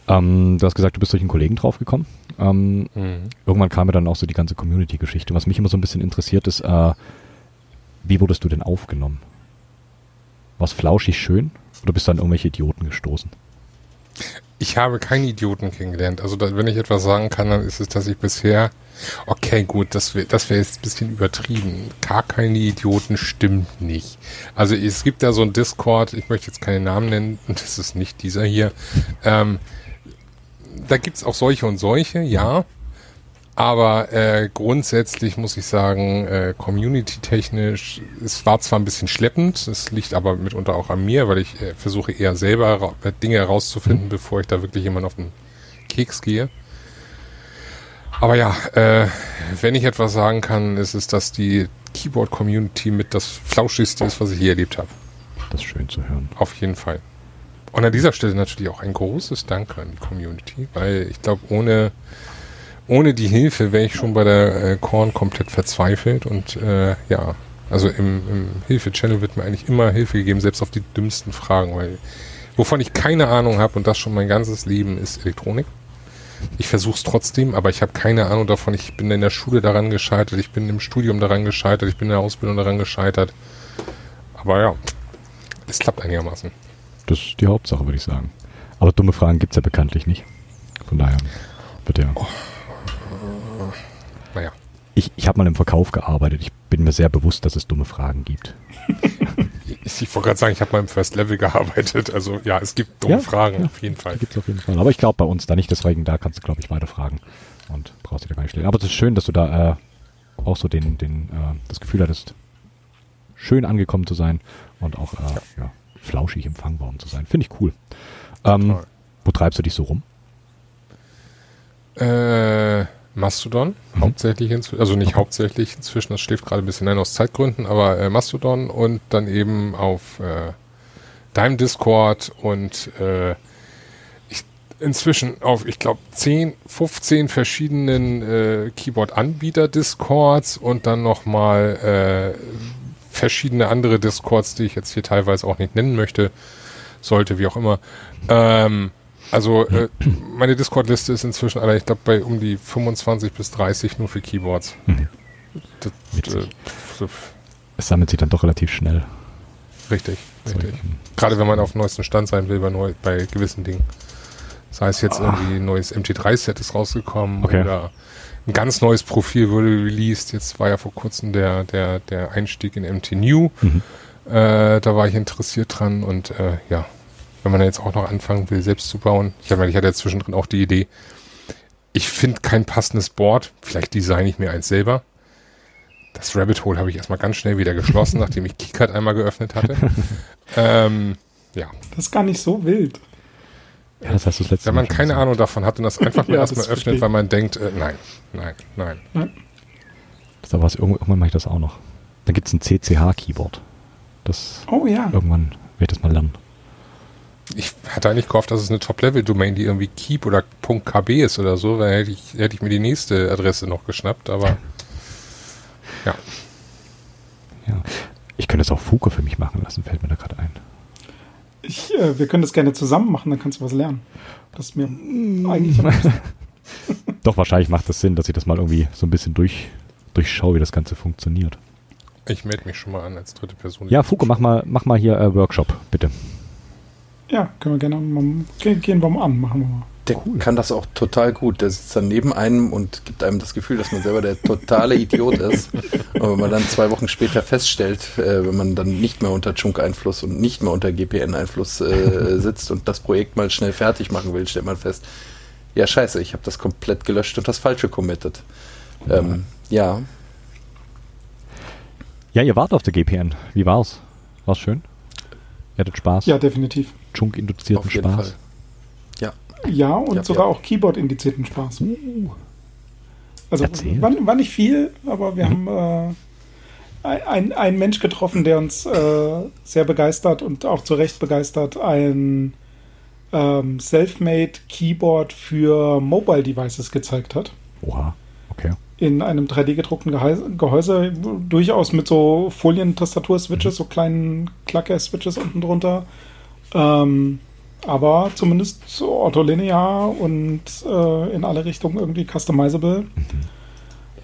Ähm, du hast gesagt, du bist durch einen Kollegen draufgekommen. Ähm, Mhm. irgendwann kam mir dann auch so die ganze Community-Geschichte. Was mich immer so ein bisschen interessiert ist, äh, wie wurdest du denn aufgenommen? War es flauschig schön oder bist du an irgendwelche Idioten gestoßen? ich habe keinen Idioten kennengelernt. Also wenn ich etwas sagen kann, dann ist es, dass ich bisher, okay, gut, das wäre das wär jetzt ein bisschen übertrieben. Gar keine Idioten stimmt nicht. Also es gibt da so ein Discord, ich möchte jetzt keine Namen nennen, und das ist nicht dieser hier. Ähm, da gibt's auch solche und solche, ja. Aber äh, grundsätzlich muss ich sagen, äh, community-technisch, es war zwar ein bisschen schleppend, es liegt aber mitunter auch an mir, weil ich äh, versuche eher selber Dinge herauszufinden, Mhm. bevor ich da wirklich jemand auf den Keks gehe. Aber ja, äh, wenn ich etwas sagen kann, ist es, dass die Keyboard-Community mit das Flauschigste ist, was ich je erlebt habe. Das ist schön zu hören. Auf jeden Fall. Und an dieser Stelle natürlich auch ein großes Danke an die Community, weil ich glaube, ohne, ohne die Hilfe wäre ich schon bei der äh, Korn komplett verzweifelt und äh, ja, also im, im Hilfe-Channel wird mir eigentlich immer Hilfe gegeben, selbst auf die dümmsten Fragen, weil wovon ich keine Ahnung habe und das schon mein ganzes Leben ist Elektronik. Ich versuche es trotzdem, aber ich habe keine Ahnung davon. Ich bin in der Schule daran gescheitert, ich bin im Studium daran gescheitert, ich bin in der Ausbildung daran gescheitert. Aber ja, es klappt einigermaßen. Das ist die Hauptsache, würde ich sagen. Aber dumme Fragen gibt es ja bekanntlich nicht. Von daher wird ja. Naja. Ich, ich habe mal im Verkauf gearbeitet. Ich bin mir sehr bewusst, dass es dumme Fragen gibt. Ich, wollte gerade sagen, ich habe mal im First Level gearbeitet. Also ja, es gibt dumme Ja, Fragen ja. auf jeden Fall. Gibt es auf jeden Fall. Aber ich glaube bei uns da nicht, deswegen da kannst du, glaube ich, weiter fragen und brauchst dich da gar nicht stellen. Aber es ist schön, dass du da äh, auch so den, den, äh, das Gefühl hattest, schön angekommen zu sein und auch äh, ja. flauschig empfangen worden zu sein. Finde ich cool. Ähm, wo treibst du dich so rum? Äh, Mastodon, Mhm. hauptsächlich inzwischen, also nicht hauptsächlich inzwischen, das schläft gerade ein bisschen ein aus Zeitgründen, aber äh, Mastodon und dann eben auf äh, deinem Discord und äh, ich, inzwischen auf, ich glaube, 10, 15 verschiedenen äh, Keyboard-Anbieter-Discords und dann nochmal äh, verschiedene andere Discords, die ich jetzt hier teilweise auch nicht nennen möchte, sollte, wie auch immer. Ähm, also äh, meine Discord-Liste ist inzwischen, alle, ich glaube, bei um die 25 bis 30 nur für Keyboards. Mhm. Das, äh, so, Es sammelt sich dann doch relativ schnell. richtig, richtig. Solchen- Gerade wenn man auf dem neuesten Stand sein will bei, neu, bei gewissen Dingen. Das heißt jetzt irgendwie ein neues MT3-Set ist rausgekommen Okay. oder ein ganz neues Profil wurde released. Jetzt war ja vor kurzem der, der, der Einstieg in MT New. Mhm. Äh, da war ich interessiert dran und äh, ja, wenn man jetzt auch noch anfangen will, selbst zu bauen. Ich, hab, ich hatte ja zwischendrin auch die Idee, ich finde kein passendes Board, vielleicht designe ich mir eins selber. Das Rabbit Hole habe ich erstmal ganz schnell wieder geschlossen, nachdem ich KiCad einmal geöffnet hatte. ähm, ja, Das ist gar nicht so wild. Ja, das hast du das letzte wenn man Mal keine gesagt. Ahnung davon hat und das einfach nur Ja, erstmal öffnet, verstehe weil man denkt, äh, nein, nein, nein. Das war was, irgendwann, mache ich das auch noch. Dann gibt es ein CCH-Keyboard. Das Oh ja. irgendwann werde ich das mal lernen. Ich hatte eigentlich gehofft, dass es eine Top-Level-Domain, die irgendwie Keep oder .kb ist oder so, dann hätte ich, hätte ich mir die nächste Adresse noch geschnappt, aber ja. Ja. Ich könnte es auch Fuke für mich machen lassen, fällt mir da gerade ein. Ich, äh, wir können das gerne zusammen machen, dann kannst du was lernen. Das ist mir eigentlich am liebsten. Doch, wahrscheinlich macht das Sinn, dass ich das mal irgendwie so ein bisschen durch, durchschaue, wie das Ganze funktioniert. Ich melde mich schon mal an als dritte Person. Ja, Fuke, mach mal, mach mal hier äh, Workshop, bitte. Ja, können wir gerne mal, gehen, gehen wir mal an, machen wir mal. Der kann das auch total gut. Der sitzt dann neben einem und gibt einem das Gefühl, dass man selber der totale Idiot ist. Und wenn man dann zwei Wochen später feststellt, äh, wenn man dann nicht mehr unter Chunk-Einfluss und nicht mehr unter GPN-Einfluss äh, sitzt und das Projekt mal schnell fertig machen will, stellt man fest, ja scheiße, ich habe das komplett gelöscht und das Falsche committed. Ähm, ja, Ja, ihr wart auf der GPN. Wie war's? War's schön? Ihr hattet Spaß? Ja, definitiv. Jeden Spaß? Fall. Ja, Ja, und Ja, sogar ja. auch Keyboard-indizierten Spaß. Also Erzähl. war, war nicht viel, aber wir haben äh, ein, ein Mensch getroffen, der uns äh, sehr begeistert und auch zu Recht begeistert ein ähm, Selfmade Keyboard für Mobile Devices gezeigt hat. Oha, okay. In einem 3D gedruckten Gehäuse, Gehäuse durchaus mit so Folientastatur-Switches, so kleinen Klacker-Switches unten drunter. Ähm, aber zumindest so ortholinear und äh, in alle Richtungen irgendwie customizable.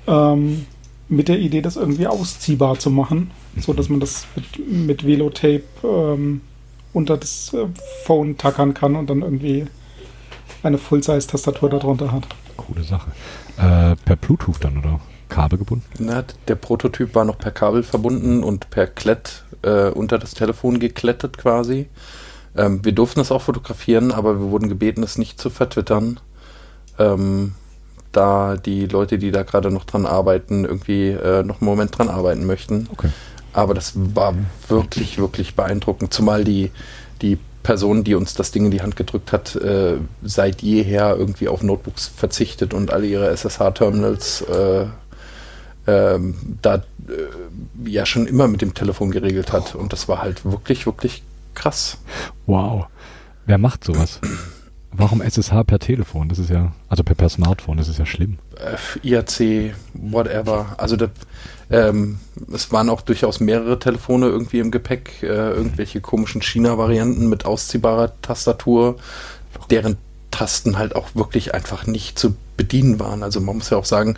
Ähm, mit der Idee, das irgendwie ausziehbar zu machen, so dass man das mit, mit Velotape ähm, unter das äh, Phone tackern kann und dann irgendwie eine Full-Size-Tastatur darunter hat. Coole Sache. Äh, per Bluetooth dann, oder? Kabel gebunden? Na, der Prototyp war noch per Kabel verbunden und per Klett äh, unter das Telefon geklettet quasi. Ähm, wir durften es auch fotografieren, aber wir wurden gebeten, es nicht zu vertwittern. Ähm, da die Leute, die da gerade noch dran arbeiten, irgendwie äh, noch einen Moment dran arbeiten möchten. Okay. Aber das war wirklich, wirklich beeindruckend. Zumal die, die Person, die uns das Ding in die Hand gedrückt hat, äh, seit jeher irgendwie auf Notebooks verzichtet und alle ihre SSH-Terminals äh, ähm, da äh, ja schon immer mit dem Telefon geregelt hat. Und das war halt wirklich, wirklich krass. Wow. Wer macht sowas? Warum SSH per Telefon? Das ist ja, also per, per Smartphone, das ist ja schlimm. Äh, IAC, whatever. Also das, ähm, es waren auch durchaus mehrere Telefone irgendwie im Gepäck, äh, irgendwelche komischen China-Varianten mit ausziehbarer Tastatur, deren Tasten halt auch wirklich einfach nicht zu bedienen waren. Also man muss ja auch sagen,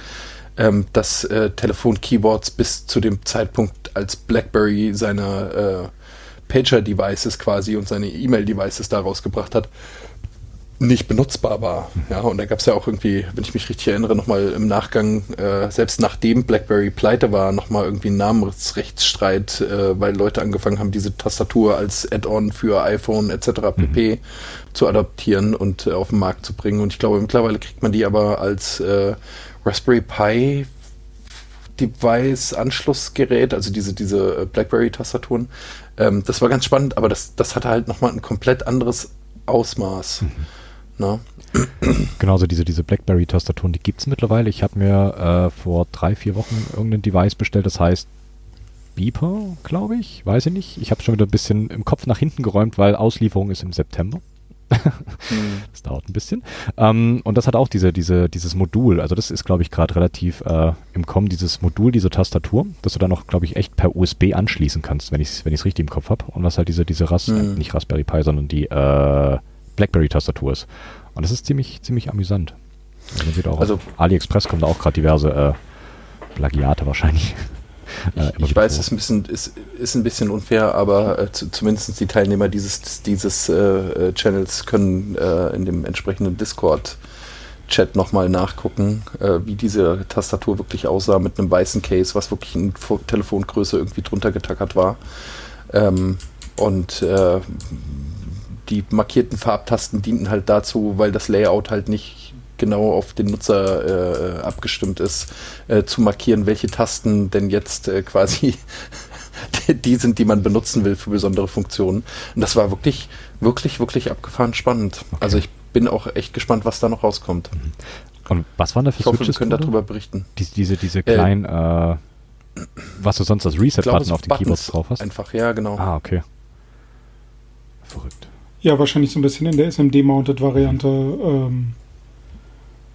ähm, dass äh, Telefon-Keyboards bis zu dem Zeitpunkt, als BlackBerry seine äh, Pager-Devices quasi und seine E-Mail-Devices daraus gebracht hat, nicht benutzbar war. Ja, und da gab es ja auch irgendwie, wenn ich mich richtig erinnere, nochmal im Nachgang, äh, selbst nachdem BlackBerry pleite war, nochmal irgendwie einen Namensrechtsstreit, äh, weil Leute angefangen haben, diese Tastatur als Add-on für iPhone etc. pp. zu adaptieren und äh, auf den Markt zu bringen. Und ich glaube, mittlerweile kriegt man die aber als äh, Raspberry Pi Device Anschlussgerät, also diese, diese BlackBerry-Tastaturen. Ähm, das war ganz spannend, aber das, das hatte halt nochmal ein komplett anderes Ausmaß. Ne? Genauso diese, diese BlackBerry-Tastaturen, die gibt es mittlerweile. Ich habe mir äh, vor drei, vier Wochen irgendein Device bestellt, das heißt Beeper, glaube ich. Weiß ich nicht. Ich habe schon wieder ein bisschen im Kopf nach hinten geräumt, weil Auslieferung ist im September. Das dauert ein bisschen. Ähm, und das hat auch diese, diese, dieses Modul. Also das ist, glaube ich, gerade relativ äh, im Kommen, dieses Modul, diese Tastatur, dass du dann auch, glaube ich, echt per USB anschließen kannst, wenn ich es wenn ich's richtig im Kopf habe. Und was halt diese, diese Ras Mhm. äh, nicht Raspberry Pi, sondern die äh, BlackBerry-Tastatur ist. Und das ist ziemlich, ziemlich amüsant. Also man sieht auch Also- AliExpress kommen da auch gerade diverse äh, Plagiate wahrscheinlich. Äh, Ich, ich weiß, es ist ein bisschen, ist, ist ein bisschen unfair, aber äh, zu, zumindest die Teilnehmer dieses, dieses äh, äh, Channels können äh, in dem entsprechenden Discord-Chat nochmal nachgucken, wie diese Tastatur wirklich aussah mit einem weißen Case, was wirklich in Fo- Telefongröße irgendwie drunter getackert war. Ähm, und die markierten Farbtasten dienten halt dazu, weil das Layout halt nicht genau auf den Nutzer äh, abgestimmt ist, äh, zu markieren, welche Tasten denn jetzt äh, quasi die sind, die man benutzen will für besondere Funktionen. Und das war wirklich, wirklich, wirklich abgefahren spannend. Also ich bin auch echt gespannt, was da noch rauskommt. Und was waren da für Ich hoffe, wir Switches können darüber berichten. Diese, diese, diese kleinen, äh, was du sonst als Reset-Button auf den Keyboards drauf hast? Einfach, ja, genau. Ah, okay. Verrückt. Ja, wahrscheinlich so ein bisschen in der SMD-Mounted-Variante. Ähm,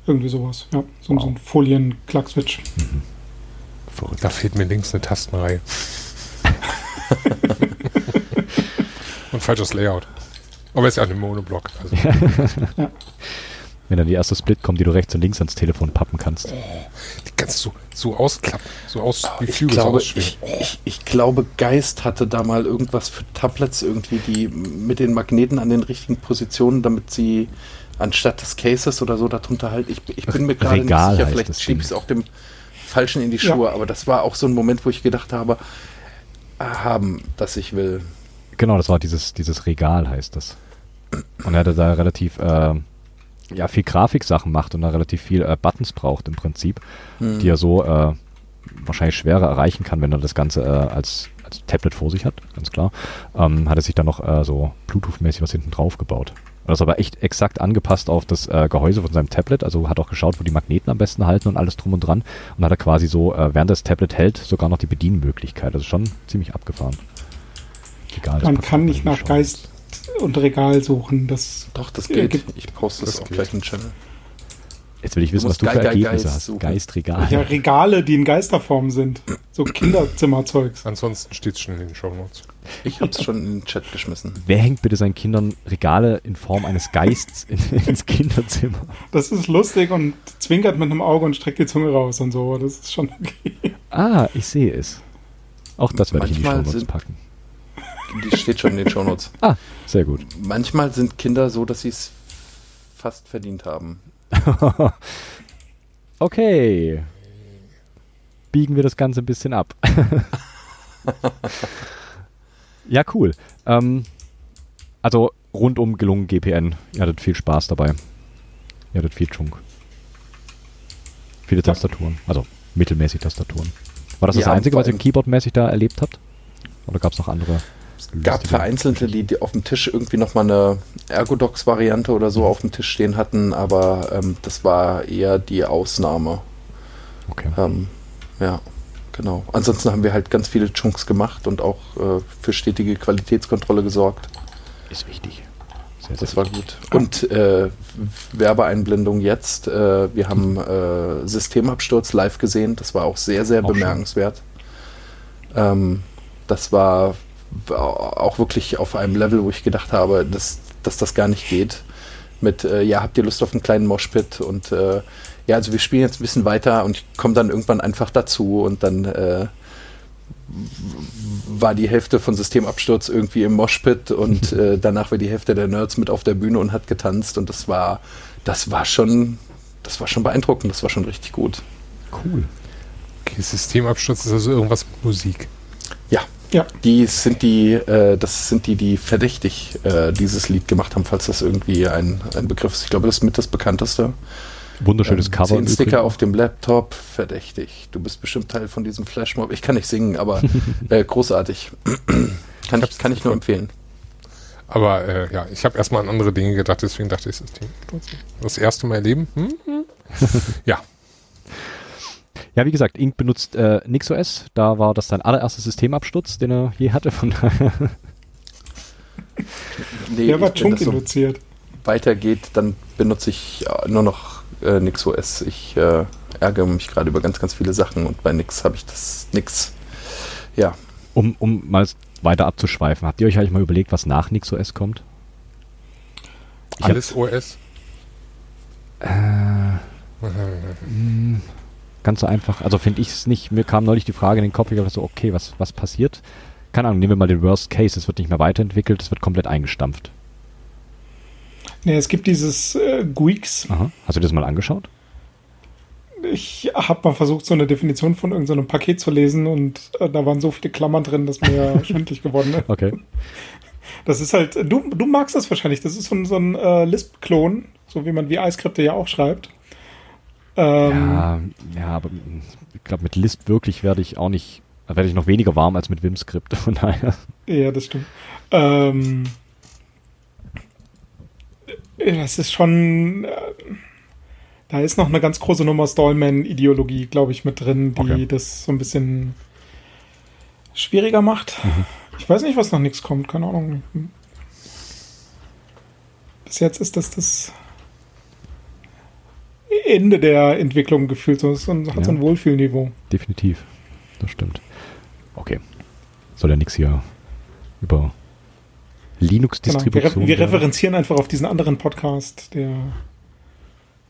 irgendwie sowas. Ja, so, so ein Folien-Klack-Switch. Verrückt. Da fehlt mir links eine Tastenreihe. Und falsches Layout. Aber ist ja ein Monoblock. Also. Wenn dann die erste Split kommt, die du rechts und links ans Telefon pappen kannst. Die kannst du so ausklappen. So aus wie Ich glaube, ausschwingen. ich, ich, ich glaube, Geist hatte da mal irgendwas für Tablets irgendwie, die mit den Magneten an den richtigen Positionen, damit sie anstatt des Cases oder so darunter halt, ich, ich bin mir gerade nicht Regal sicher, vielleicht schiebe ich es auch dem Falschen in die Ja. Schuhe, aber das war auch so ein Moment, wo ich gedacht habe, ah, haben, dass ich will. Genau, das war dieses, dieses Regal, heißt das. Und er hatte da relativ, äh, ja, viel Grafiksachen macht und da relativ viel äh, Buttons braucht im Prinzip, Hm. die er so äh, wahrscheinlich schwerer erreichen kann, wenn er das Ganze äh, als, als Tablet vor sich hat, ganz klar. Ähm, hat er sich dann noch äh, so Bluetooth-mäßig was hinten drauf gebaut. Und das aber echt exakt angepasst auf das äh, Gehäuse von seinem Tablet. Also hat auch geschaut, wo die Magneten am besten halten und alles drum und dran. Und hat er quasi so, äh, während das Tablet hält, sogar noch die Bedienmöglichkeit. Das ist schon ziemlich abgefahren. Egal, Man kann auch nicht nach. Geist und Regal suchen. Das Doch, das geht. gibt- ich poste das auch geht. gleich im Channel. Jetzt will ich wissen, Du was du musst für Ergebnisse Geist hast. suchen. Geistregal. ja Regale, die in Geisterform sind. So Kinderzimmerzeugs. Ansonsten steht es schon in den Show Notes. Ich habe es schon in den Chat geschmissen. Wer hängt bitte seinen Kindern Regale in Form eines Geists in, ins Kinderzimmer? Das ist lustig und zwinkert mit einem Auge und streckt die Zunge raus und so. Das ist schon okay. Ah, ich sehe es. Auch das werde ich in die Shownotes sind- packen. Die steht schon in den Shownotes. Ah, sehr gut. Manchmal sind Kinder so, dass sie es fast verdient haben. okay. Biegen wir das Ganze ein bisschen ab. ja, cool. Ähm, also rundum gelungen GPN. Ihr hattet viel Spaß dabei. Ihr hattet viel Chunk. Viele Tastaturen. Also mittelmäßig Tastaturen. War das das Ja, Einzige, vor was ihr keyboardmäßig da erlebt habt? Oder gab es noch andere? Es gab vereinzelte, die, die auf dem Tisch irgendwie nochmal eine Ergodox-Variante oder so auf dem Tisch stehen hatten, aber ähm, das war eher die Ausnahme. Okay. Ähm, ja, genau. Ansonsten haben wir halt ganz viele Chunks gemacht und auch äh, für stetige Qualitätskontrolle gesorgt. Ist wichtig. Sehr, sehr Das war gut. Und äh, Werbeeinblendung jetzt. Äh, wir haben äh, Systemabsturz live gesehen. Das war auch sehr, sehr Auch bemerkenswert. Ähm, das war auch wirklich auf einem Level, wo ich gedacht habe, dass, dass das gar nicht geht. Mit, äh, ja, habt ihr Lust auf einen kleinen Moshpit? Und äh, ja, also wir spielen jetzt ein bisschen weiter und ich komme dann irgendwann einfach dazu und dann äh, war die Hälfte von Systemabsturz irgendwie im Moshpit und äh, danach war die Hälfte der Nerds mit auf der Bühne und hat getanzt und das war, das war schon, das war schon beeindruckend, das war schon richtig gut. cool. Okay, Systemabsturz ist also irgendwas mit Musik. Ja, Ja, die sind die, äh, das sind die, die verdächtig äh, dieses Lied gemacht haben, falls das irgendwie ein, ein Begriff ist. Ich glaube, das ist mit das bekannteste. Wunderschönes Ähm, Cover. Zehn Sticker auf dem Laptop, verdächtig. Du bist bestimmt Teil von diesem Flashmob. Ich kann nicht singen, aber äh, großartig. kann, ich, kann ich nur empfehlen. Aber äh, ja, ich habe erstmal an andere Dinge gedacht, deswegen dachte ich, Systemabsturz. Das erste Mal erleben? Hm. ja, Ja, wie gesagt, Ink benutzt äh, NixOS. Da war das sein allererster Systemabsturz, den er je hatte. Von daher. Nee, der war Chunk so induziert. weitergeht, dann benutze ich äh, nur noch äh, NixOS. Ich äh, ärgere mich gerade über ganz, ganz viele Sachen und bei Nix habe ich das nix. Ja, um, um mal weiter abzuschweifen, habt ihr euch eigentlich mal überlegt, was nach NixOS kommt? Ich hab- alles OS. Äh, mh, ganz so einfach. Also finde ich es nicht. Mir kam neulich die Frage in den Kopf, ich habe so, okay, was, was passiert? Keine Ahnung, nehmen wir mal den Worst Case. Es wird nicht mehr weiterentwickelt, es wird komplett eingestampft. Nee, es gibt dieses äh, GUIX. Aha. Hast du das mal angeschaut? Ich habe mal versucht, so eine Definition von irgendeinem Paket zu lesen und äh, da waren so viele Klammern drin, dass mir schwindlig geworden ist. Okay. Das ist halt, du, du magst das wahrscheinlich. Das ist so ein, so ein äh, Lisp-Klon, so wie man VI-Skripte ja auch schreibt. Ähm, Ja, ja, aber mh, ich glaube, mit Lisp wirklich werde ich auch nicht, werde ich noch weniger warm als mit Vim-Skript. Von daher. Ja, das stimmt. Ähm, äh, das ist schon. Äh, da ist noch eine ganz große Nummer Stallman-Ideologie, glaube ich, mit drin, die Okay. das so ein bisschen schwieriger macht. Ich weiß nicht, was noch nichts kommt, keine Ahnung. Bis jetzt ist das das Ende der Entwicklung gefühlt. So, es hat Ja. so ein Wohlfühlniveau. Definitiv. Das stimmt. Okay. Soll ja nichts hier über Genau. Wir, Linux-Distribution. re wir werden. referenzieren einfach auf diesen anderen Podcast, der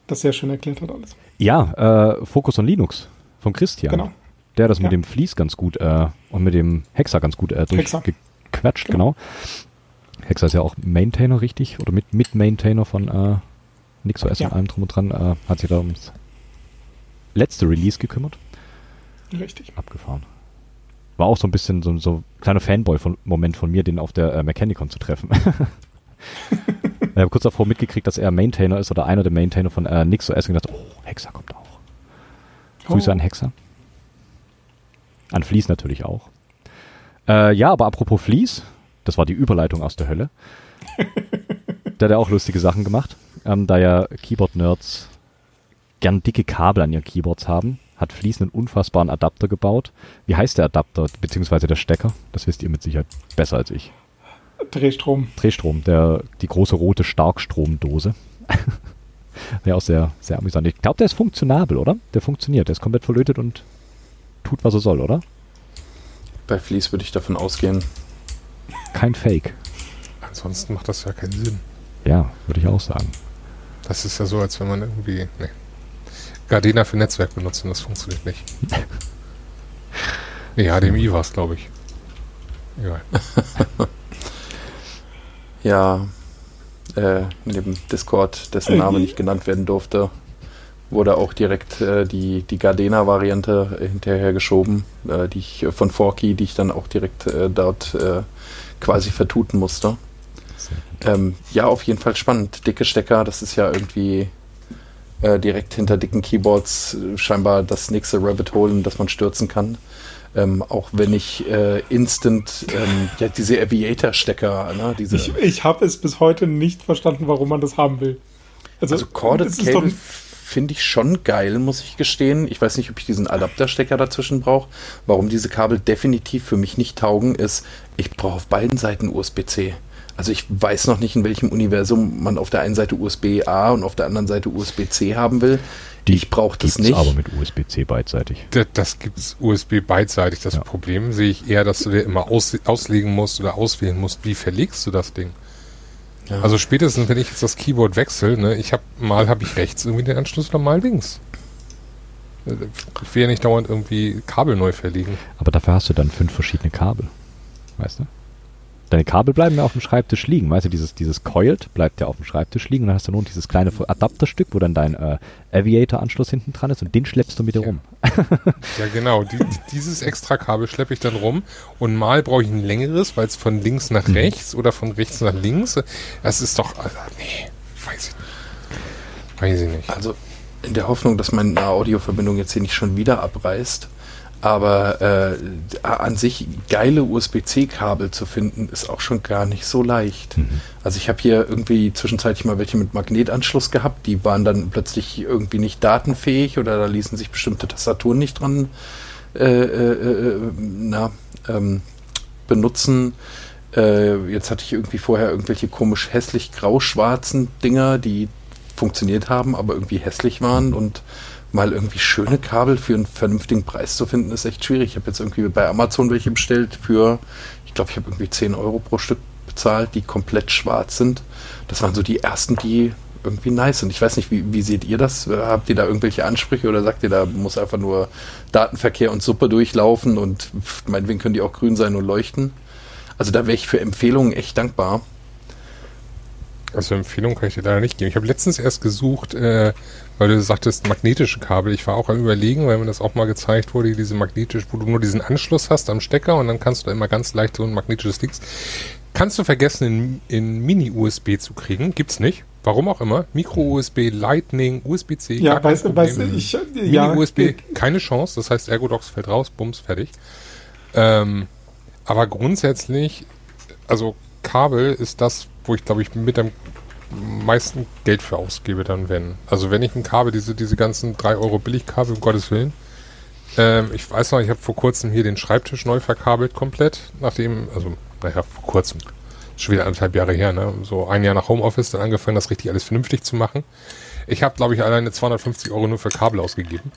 das sehr schön erklärt hat alles. Ja, äh, Focus on Linux von Christian. Genau. Der das Ja. mit dem Fließ ganz gut äh, und mit dem Hexer ganz gut äh, durchgequatscht, genau. Hexer ist ja auch Maintainer, richtig? Oder mit, mit Maintainer von äh, NixOS Ja. und allem drum und dran. Äh, hat sich da ums letzte Release gekümmert. Richtig. Abgefahren. War auch so ein bisschen so, so ein kleiner Fanboy-Moment von mir, den auf der äh, Mechanicon zu treffen. ich habe kurz davor mitgekriegt, dass er Maintainer ist oder einer der Maintainer von äh, NixOS und gedacht, oh, Hexer kommt auch. Grüße Oh. an Hexer. An Fleece natürlich auch. Äh, ja, aber apropos Fleece, das war die Überleitung aus der Hölle. der hat ja auch lustige Sachen gemacht. Ähm, da ja Keyboard-Nerds gern dicke Kabel an ihren Keyboards haben, hat Fleece einen unfassbaren Adapter gebaut. Wie heißt der Adapter, beziehungsweise der Stecker? Das wisst ihr mit Sicherheit besser als ich. Drehstrom. Drehstrom, der, die große rote Starkstromdose. ja, auch sehr, sehr amüsant. Ich glaube, der ist funktionabel, oder? Der funktioniert. Der ist komplett verlötet und tut, was er soll, oder? bei Fleece würde ich davon ausgehen. Kein Fake. Ansonsten macht das ja keinen Sinn. Ja, würde ich auch sagen. Das ist ja so, als wenn man irgendwie. Nee. Gardena für Netzwerk benutzen, das funktioniert nicht. nee, HDMI war es, glaube ich. Egal. Ja, äh, dem Discord, dessen Name nicht genannt werden durfte, wurde auch direkt äh, die, die Gardena-Variante hinterher geschoben, äh, die ich äh, von Forky, die ich dann auch direkt äh, dort äh, quasi vertuten musste. Ähm, ja, auf jeden Fall spannend. Dicke Stecker, das ist ja irgendwie äh, direkt hinter dicken Keyboards äh, scheinbar das nächste Rabbit Hole, in das man stürzen kann. Ähm, auch wenn ich äh, instant ähm, ja, diese Aviator-Stecker, ne, diese. Ich, ich habe es bis heute nicht verstanden, warum man das haben will. Also Corded ist doch- Cable finde ich schon geil, muss ich gestehen. Ich weiß nicht, ob ich diesen Adapterstecker dazwischen brauche. Warum diese Kabel definitiv für mich nicht taugen, ist, ich brauche auf beiden Seiten USB-C. Also ich weiß noch nicht, in welchem Universum man auf der einen Seite USB-A und auf der anderen Seite USB-C haben will. ich brauche das nicht. aber mit USB-C beidseitig. Das, das gibt's USB beidseitig. Das Ja. Problem sehe ich eher, dass du dir immer aus, auslegen musst oder auswählen musst, wie verlegst du das Ding. Ja. Also spätestens, wenn ich jetzt das Keyboard wechsle, ne, ich habe mal habe ich rechts irgendwie den Anschluss oder mal links. Ich will ja nicht dauernd irgendwie Kabel neu verlegen. Aber dafür hast du dann fünf verschiedene Kabel. Weißt du? Deine Kabel bleiben ja auf dem Schreibtisch liegen. Weißt du, dieses, dieses Coiled bleibt ja auf dem Schreibtisch liegen und dann hast du nur dieses kleine Adapterstück, wo dann dein äh, Aviator-Anschluss hinten dran ist und den schleppst du mit dir Ja. rum. Ja, genau. Die, die- dieses extra Kabel schleppe ich dann rum und mal brauche ich ein längeres, weil es von links nach Mhm. rechts oder von rechts nach links. Das ist doch. Also, nee, weiß ich nicht. Weiß ich nicht. Also in der Hoffnung, dass meine Audioverbindung jetzt hier nicht schon wieder abreißt. Aber äh, an sich geile USB-C-Kabel zu finden, ist auch schon gar nicht so leicht. Also ich habe hier irgendwie zwischenzeitlich mal welche mit Magnetanschluss gehabt, die waren dann plötzlich irgendwie nicht datenfähig oder da ließen sich bestimmte Tastaturen nicht dran äh, äh, äh, na, ähm, benutzen. Äh, jetzt hatte ich irgendwie vorher irgendwelche komisch hässlich grau-schwarzen Dinger, die funktioniert haben, aber irgendwie hässlich waren und mal irgendwie schöne Kabel für einen vernünftigen Preis zu finden, ist echt schwierig. Ich habe jetzt irgendwie bei Amazon welche bestellt für, ich glaube, ich habe irgendwie 10 Euro pro Stück bezahlt, die komplett schwarz sind. Das waren so die ersten, die irgendwie nice sind. Ich weiß nicht, wie, wie seht ihr das? Habt ihr da irgendwelche Ansprüche oder sagt ihr, da muss einfach nur Datenverkehr und Suppe durchlaufen und meinetwegen können die auch grün sein und leuchten? Also da wäre ich für Empfehlungen echt dankbar. Also Empfehlung kann ich dir leider nicht geben. Ich habe letztens erst gesucht, äh, weil du sagtest magnetische Kabel. Ich war auch am überlegen, weil mir das auch mal gezeigt wurde, diese magnetisch, wo du nur diesen Anschluss hast am Stecker und dann kannst du da immer ganz leicht so ein magnetisches Dings. Kannst du vergessen, in, in Mini-USB zu kriegen. Gibt's nicht. Warum auch immer. Micro-USB, Lightning, USB-C. Ja, weißt du, weißt du, ich, ja, Mini-USB, keine Chance. Das heißt, Ergodox fällt raus, bums, fertig. Ähm, aber grundsätzlich, also Kabel ist das, wo ich glaube ich mit am meisten Geld für ausgebe dann, wenn. Also wenn ich ein Kabel, diese, diese ganzen 3 Euro Billigkabel, um Gottes Willen. Ähm, ich weiß noch, ich habe vor kurzem hier den Schreibtisch neu verkabelt komplett, nachdem, also, naja, vor kurzem, schon wieder anderthalb Jahre her, ne? So ein Jahr nach Homeoffice, dann angefangen, das richtig alles vernünftig zu machen. Ich habe, glaube ich, alleine 250 Euro nur für Kabel ausgegeben.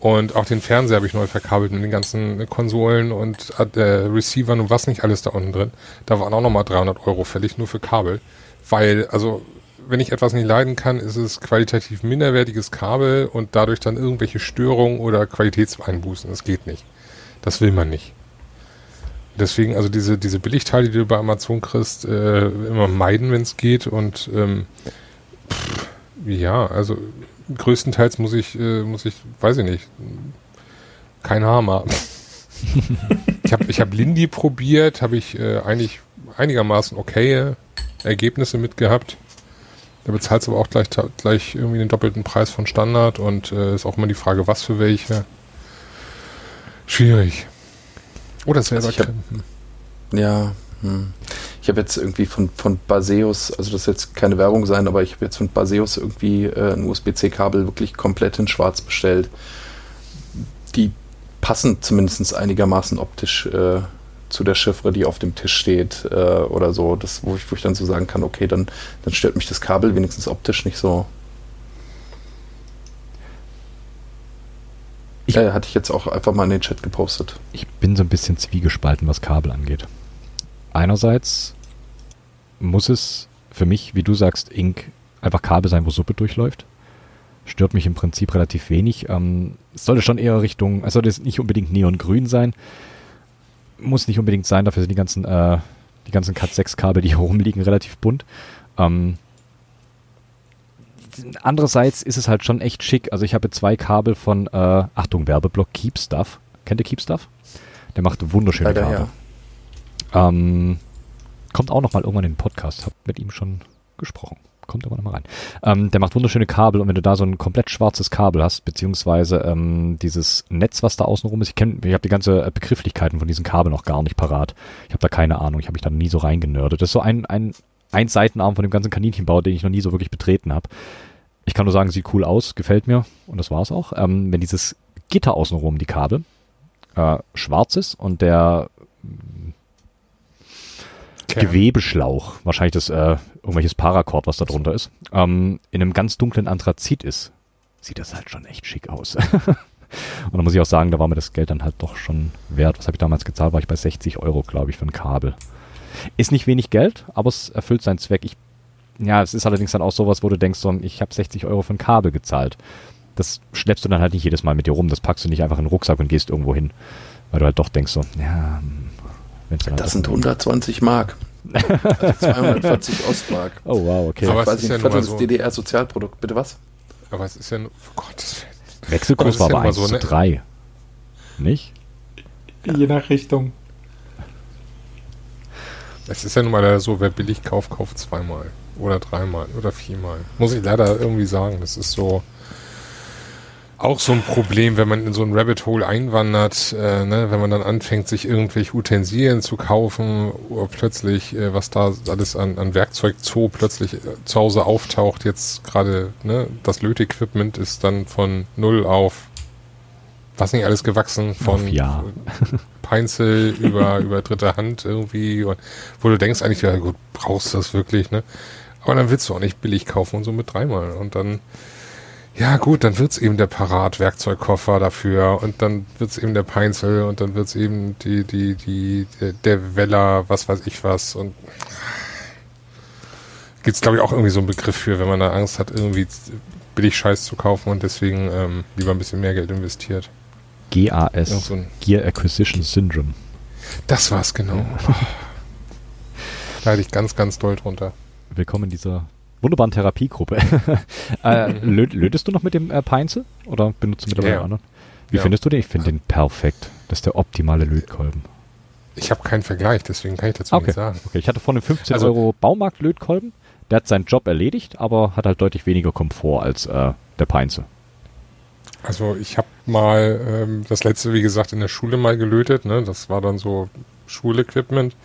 Und auch den Fernseher habe ich neu verkabelt mit den ganzen Konsolen und äh, Receivern und was nicht alles da unten drin. Da waren auch nochmal 300 Euro fällig, nur für Kabel. Weil, also, wenn ich etwas nicht leiden kann, ist es qualitativ minderwertiges Kabel und dadurch dann irgendwelche Störungen oder Qualitätseinbußen. Das geht nicht. Das will man nicht. Deswegen, also diese, diese Billigteile, die du bei Amazon kriegst, äh, immer meiden, wenn es geht. Und ähm, pff, ja, also größtenteils muss ich, äh, muss ich, weiß ich nicht, kein Hammer. ich habe ich hab Lindy probiert, habe ich äh, eigentlich einigermaßen okay Ergebnisse mit gehabt. Da bezahlst du aber auch gleich, gleich irgendwie den doppelten Preis von Standard und äh, ist auch immer die Frage, was für welche. Schwierig. Oder selber Also hab-. Ja, hm. ich habe jetzt irgendwie von, von Baseus, also das soll jetzt keine Werbung sein, aber ich habe jetzt von Baseus irgendwie äh, ein USB-C-Kabel wirklich komplett in schwarz bestellt. Die passen zumindest einigermaßen optisch äh, zu der Chiffre, die auf dem Tisch steht äh, oder so, das, wo, ich, wo ich dann so sagen kann, okay, dann, dann stört mich das Kabel wenigstens optisch nicht so. Ich- äh, hatte ich jetzt auch einfach mal in den Chat gepostet. Ich bin so ein bisschen zwiegespalten, was Kabel angeht. Einerseits muss es für mich, wie du sagst, Ink, einfach Kabel sein, wo Suppe durchläuft. Stört mich im Prinzip relativ wenig. Ähm, es sollte schon eher Richtung, es sollte jetzt nicht unbedingt neongrün sein. Muss nicht unbedingt sein, dafür sind die ganzen, äh, die ganzen Cat 6 Kabel, die hier rumliegen, relativ bunt. Ähm, andererseits ist es halt schon echt schick. Also ich habe zwei Kabel von, äh, Achtung, Werbeblock Keep Stuff. Kennt ihr Keep Stuff? Der macht wunderschöne Leider Kabel. Ähm, kommt auch noch mal irgendwann in den Podcast. Hab mit ihm schon gesprochen. Kommt aber noch mal rein. Ähm, der macht wunderschöne Kabel und wenn du da so ein komplett schwarzes Kabel hast, beziehungsweise ähm, dieses Netz, was da außenrum ist, ich kenne, ich habe die ganze äh, Begrifflichkeiten von diesen Kabeln noch gar nicht parat. Ich habe da keine Ahnung, ich habe mich da nie so reingenördet. Das ist so ein, ein, ein Seitenarm von dem ganzen Kaninchenbau, den ich noch nie so wirklich betreten habe. Ich kann nur sagen, sieht cool aus, gefällt mir und das war's auch. Ähm, wenn dieses Gitter außenrum, die Kabel, äh, schwarz ist und der Kern. Gewebeschlauch, wahrscheinlich das äh, irgendwelches Paracord, was da drunter ist, ähm, in einem ganz dunklen Anthrazit ist, sieht das halt schon echt schick aus. Und da muss ich auch sagen, da war mir das Geld dann halt doch schon wert. Was habe ich damals gezahlt? War ich bei 60 Euro, glaube ich, für ein Kabel. Ist nicht wenig Geld, aber es erfüllt seinen Zweck. Ich, ja, es ist allerdings dann auch sowas, wo du denkst, so, ich habe 60 Euro für ein Kabel gezahlt. Das schleppst du dann halt nicht jedes Mal mit dir rum. Das packst du nicht einfach in den Rucksack und gehst irgendwo hin. Weil du halt doch denkst so, ja, hm, wenn's dann halt Das sind 120 Mark. Also 240 Ostmark. Oh wow, okay. Aber Quasi ist ja ein nun Viertel des so. DDR-Sozialprodukt. Bitte was? Aber es ist ja nur, oh Gottes Willen. Wechselkurs das war ja aber immer 1 so, zu ne? 3. Nicht? Je nach Richtung. Es ist ja nun mal so, wer billig kauft, kauft zweimal. Oder dreimal. Oder viermal. Muss ich leider irgendwie sagen. Das ist so auch so ein Problem, wenn man in so ein Rabbit Hole einwandert, äh, ne, wenn man dann anfängt, sich irgendwelche Utensilien zu kaufen, plötzlich, äh, was da alles an, an Werkzeugzoo plötzlich äh, zu Hause auftaucht, jetzt gerade, ne, das Lötequipment ist dann von null auf was nicht alles gewachsen, von ja. Peinzel über, über dritte Hand irgendwie, und, wo du denkst eigentlich, ja gut, brauchst du das wirklich, ne? Aber dann willst du auch nicht billig kaufen und so mit dreimal. Und dann, ja gut, dann wird's eben der Parat-Werkzeugkoffer dafür und dann wird's eben der Peinzel und dann wird's eben die, die, die, der, Weller, was weiß ich was und gibt's glaube ich auch irgendwie so einen Begriff für, wenn man da Angst hat, irgendwie billig Scheiß zu kaufen und deswegen ähm, lieber ein bisschen mehr Geld investiert. GAS, so ein Gear Acquisition Syndrome. Das war's genau. Da hatte ich ganz, ganz doll drunter. Willkommen in dieser wunderbaren Therapiegruppe. äh, lö lötest du noch mit dem äh, Peinzel? Oder benutzt du mittlerweile Ja. anderen? Wie Ja. findest du den? Ich finde den perfekt. Das ist der optimale Lötkolben. Ich habe keinen Vergleich, deswegen kann ich dazu Okay. nichts sagen. okay, ich hatte vorne 15 Also- Euro Baumarkt-Lötkolben. Der hat seinen Job erledigt, aber hat halt deutlich weniger Komfort als äh, der Peinzel. Also ich habe mal ähm, das letzte, wie gesagt, in der Schule mal gelötet. Ne? Das war dann so Schulequipment.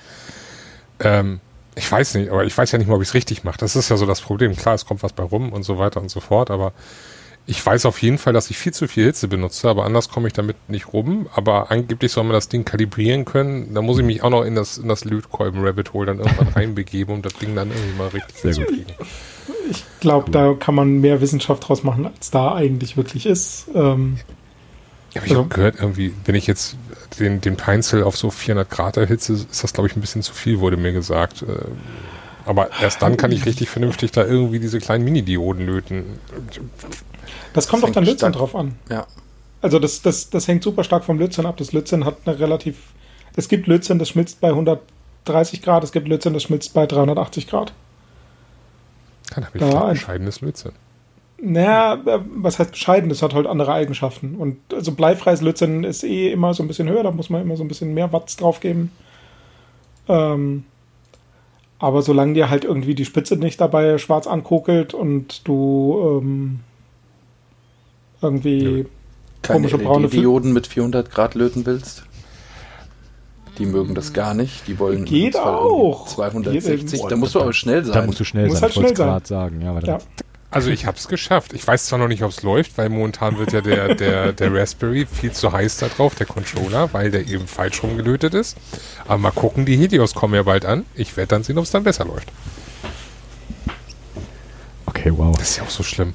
Ähm, ich weiß nicht, aber ich weiß ja nicht mal, ob ich es richtig mache. Das ist ja so das Problem. Klar, es kommt was bei rum und so weiter und so fort, aber ich weiß auf jeden Fall, dass ich viel zu viel Hitze benutze, aber anders komme ich damit nicht rum. Aber angeblich soll man das Ding kalibrieren können. Da muss ich mich auch noch in das, in das Lötkolben-Rabbit Hole dann irgendwann reinbegeben, um das Ding dann irgendwie mal richtig Sehr gut. hinzukriegen. Ich glaube, da kann man mehr Wissenschaft draus machen, als da eigentlich wirklich ist. Ähm, Ja, aber ich Also- habe gehört, irgendwie, wenn ich jetzt den, den Peinzel auf so 400 Grad erhitze, ist das, glaube ich, ein bisschen zu viel, wurde mir gesagt. Äh, Aber erst dann kann ich richtig vernünftig da irgendwie diese kleinen Mini-Dioden löten. das kommt Das auf dein hängt Lötzinn drauf an. Ja. Also das, das, das hängt super stark vom Lötzinn ab. Das Lötzinn hat eine relativ... Es gibt Lötzinn, das schmilzt bei 130 Grad. Es gibt Lötzinn, das schmilzt bei 380 Grad. Dann habe ich ja, ein bescheidenes Lötzinn. Naja, äh, was heißt bescheiden? Das hat halt andere Eigenschaften. Und also bleifreies Lötzinn ist eh immer so ein bisschen höher, da muss man immer so ein bisschen mehr Watts draufgeben. Ähm, aber solange dir halt irgendwie die Spitze nicht dabei schwarz ankokelt und du ähm, irgendwie. Keine Komische braune Fl- LED-Dioden mit 400 Grad löten willst. Die mögen das gar nicht. Die wollen Geht auch. 260. Geht- da musst du aber schnell sein. Da musst du schnell Muss sein, halt ich wollte schnell sein. gerade sagen. Ja, weil Ja. Also ich habe es geschafft. Ich weiß zwar noch nicht, ob es läuft, weil momentan wird ja der, der, der Raspberry viel zu heiß da drauf, der Controller, weil der eben falsch rumgelötet ist. Aber mal gucken, die Helios kommen ja bald an. Ich werde dann sehen, ob es dann besser läuft. Okay, wow. Das ist ja auch so schlimm.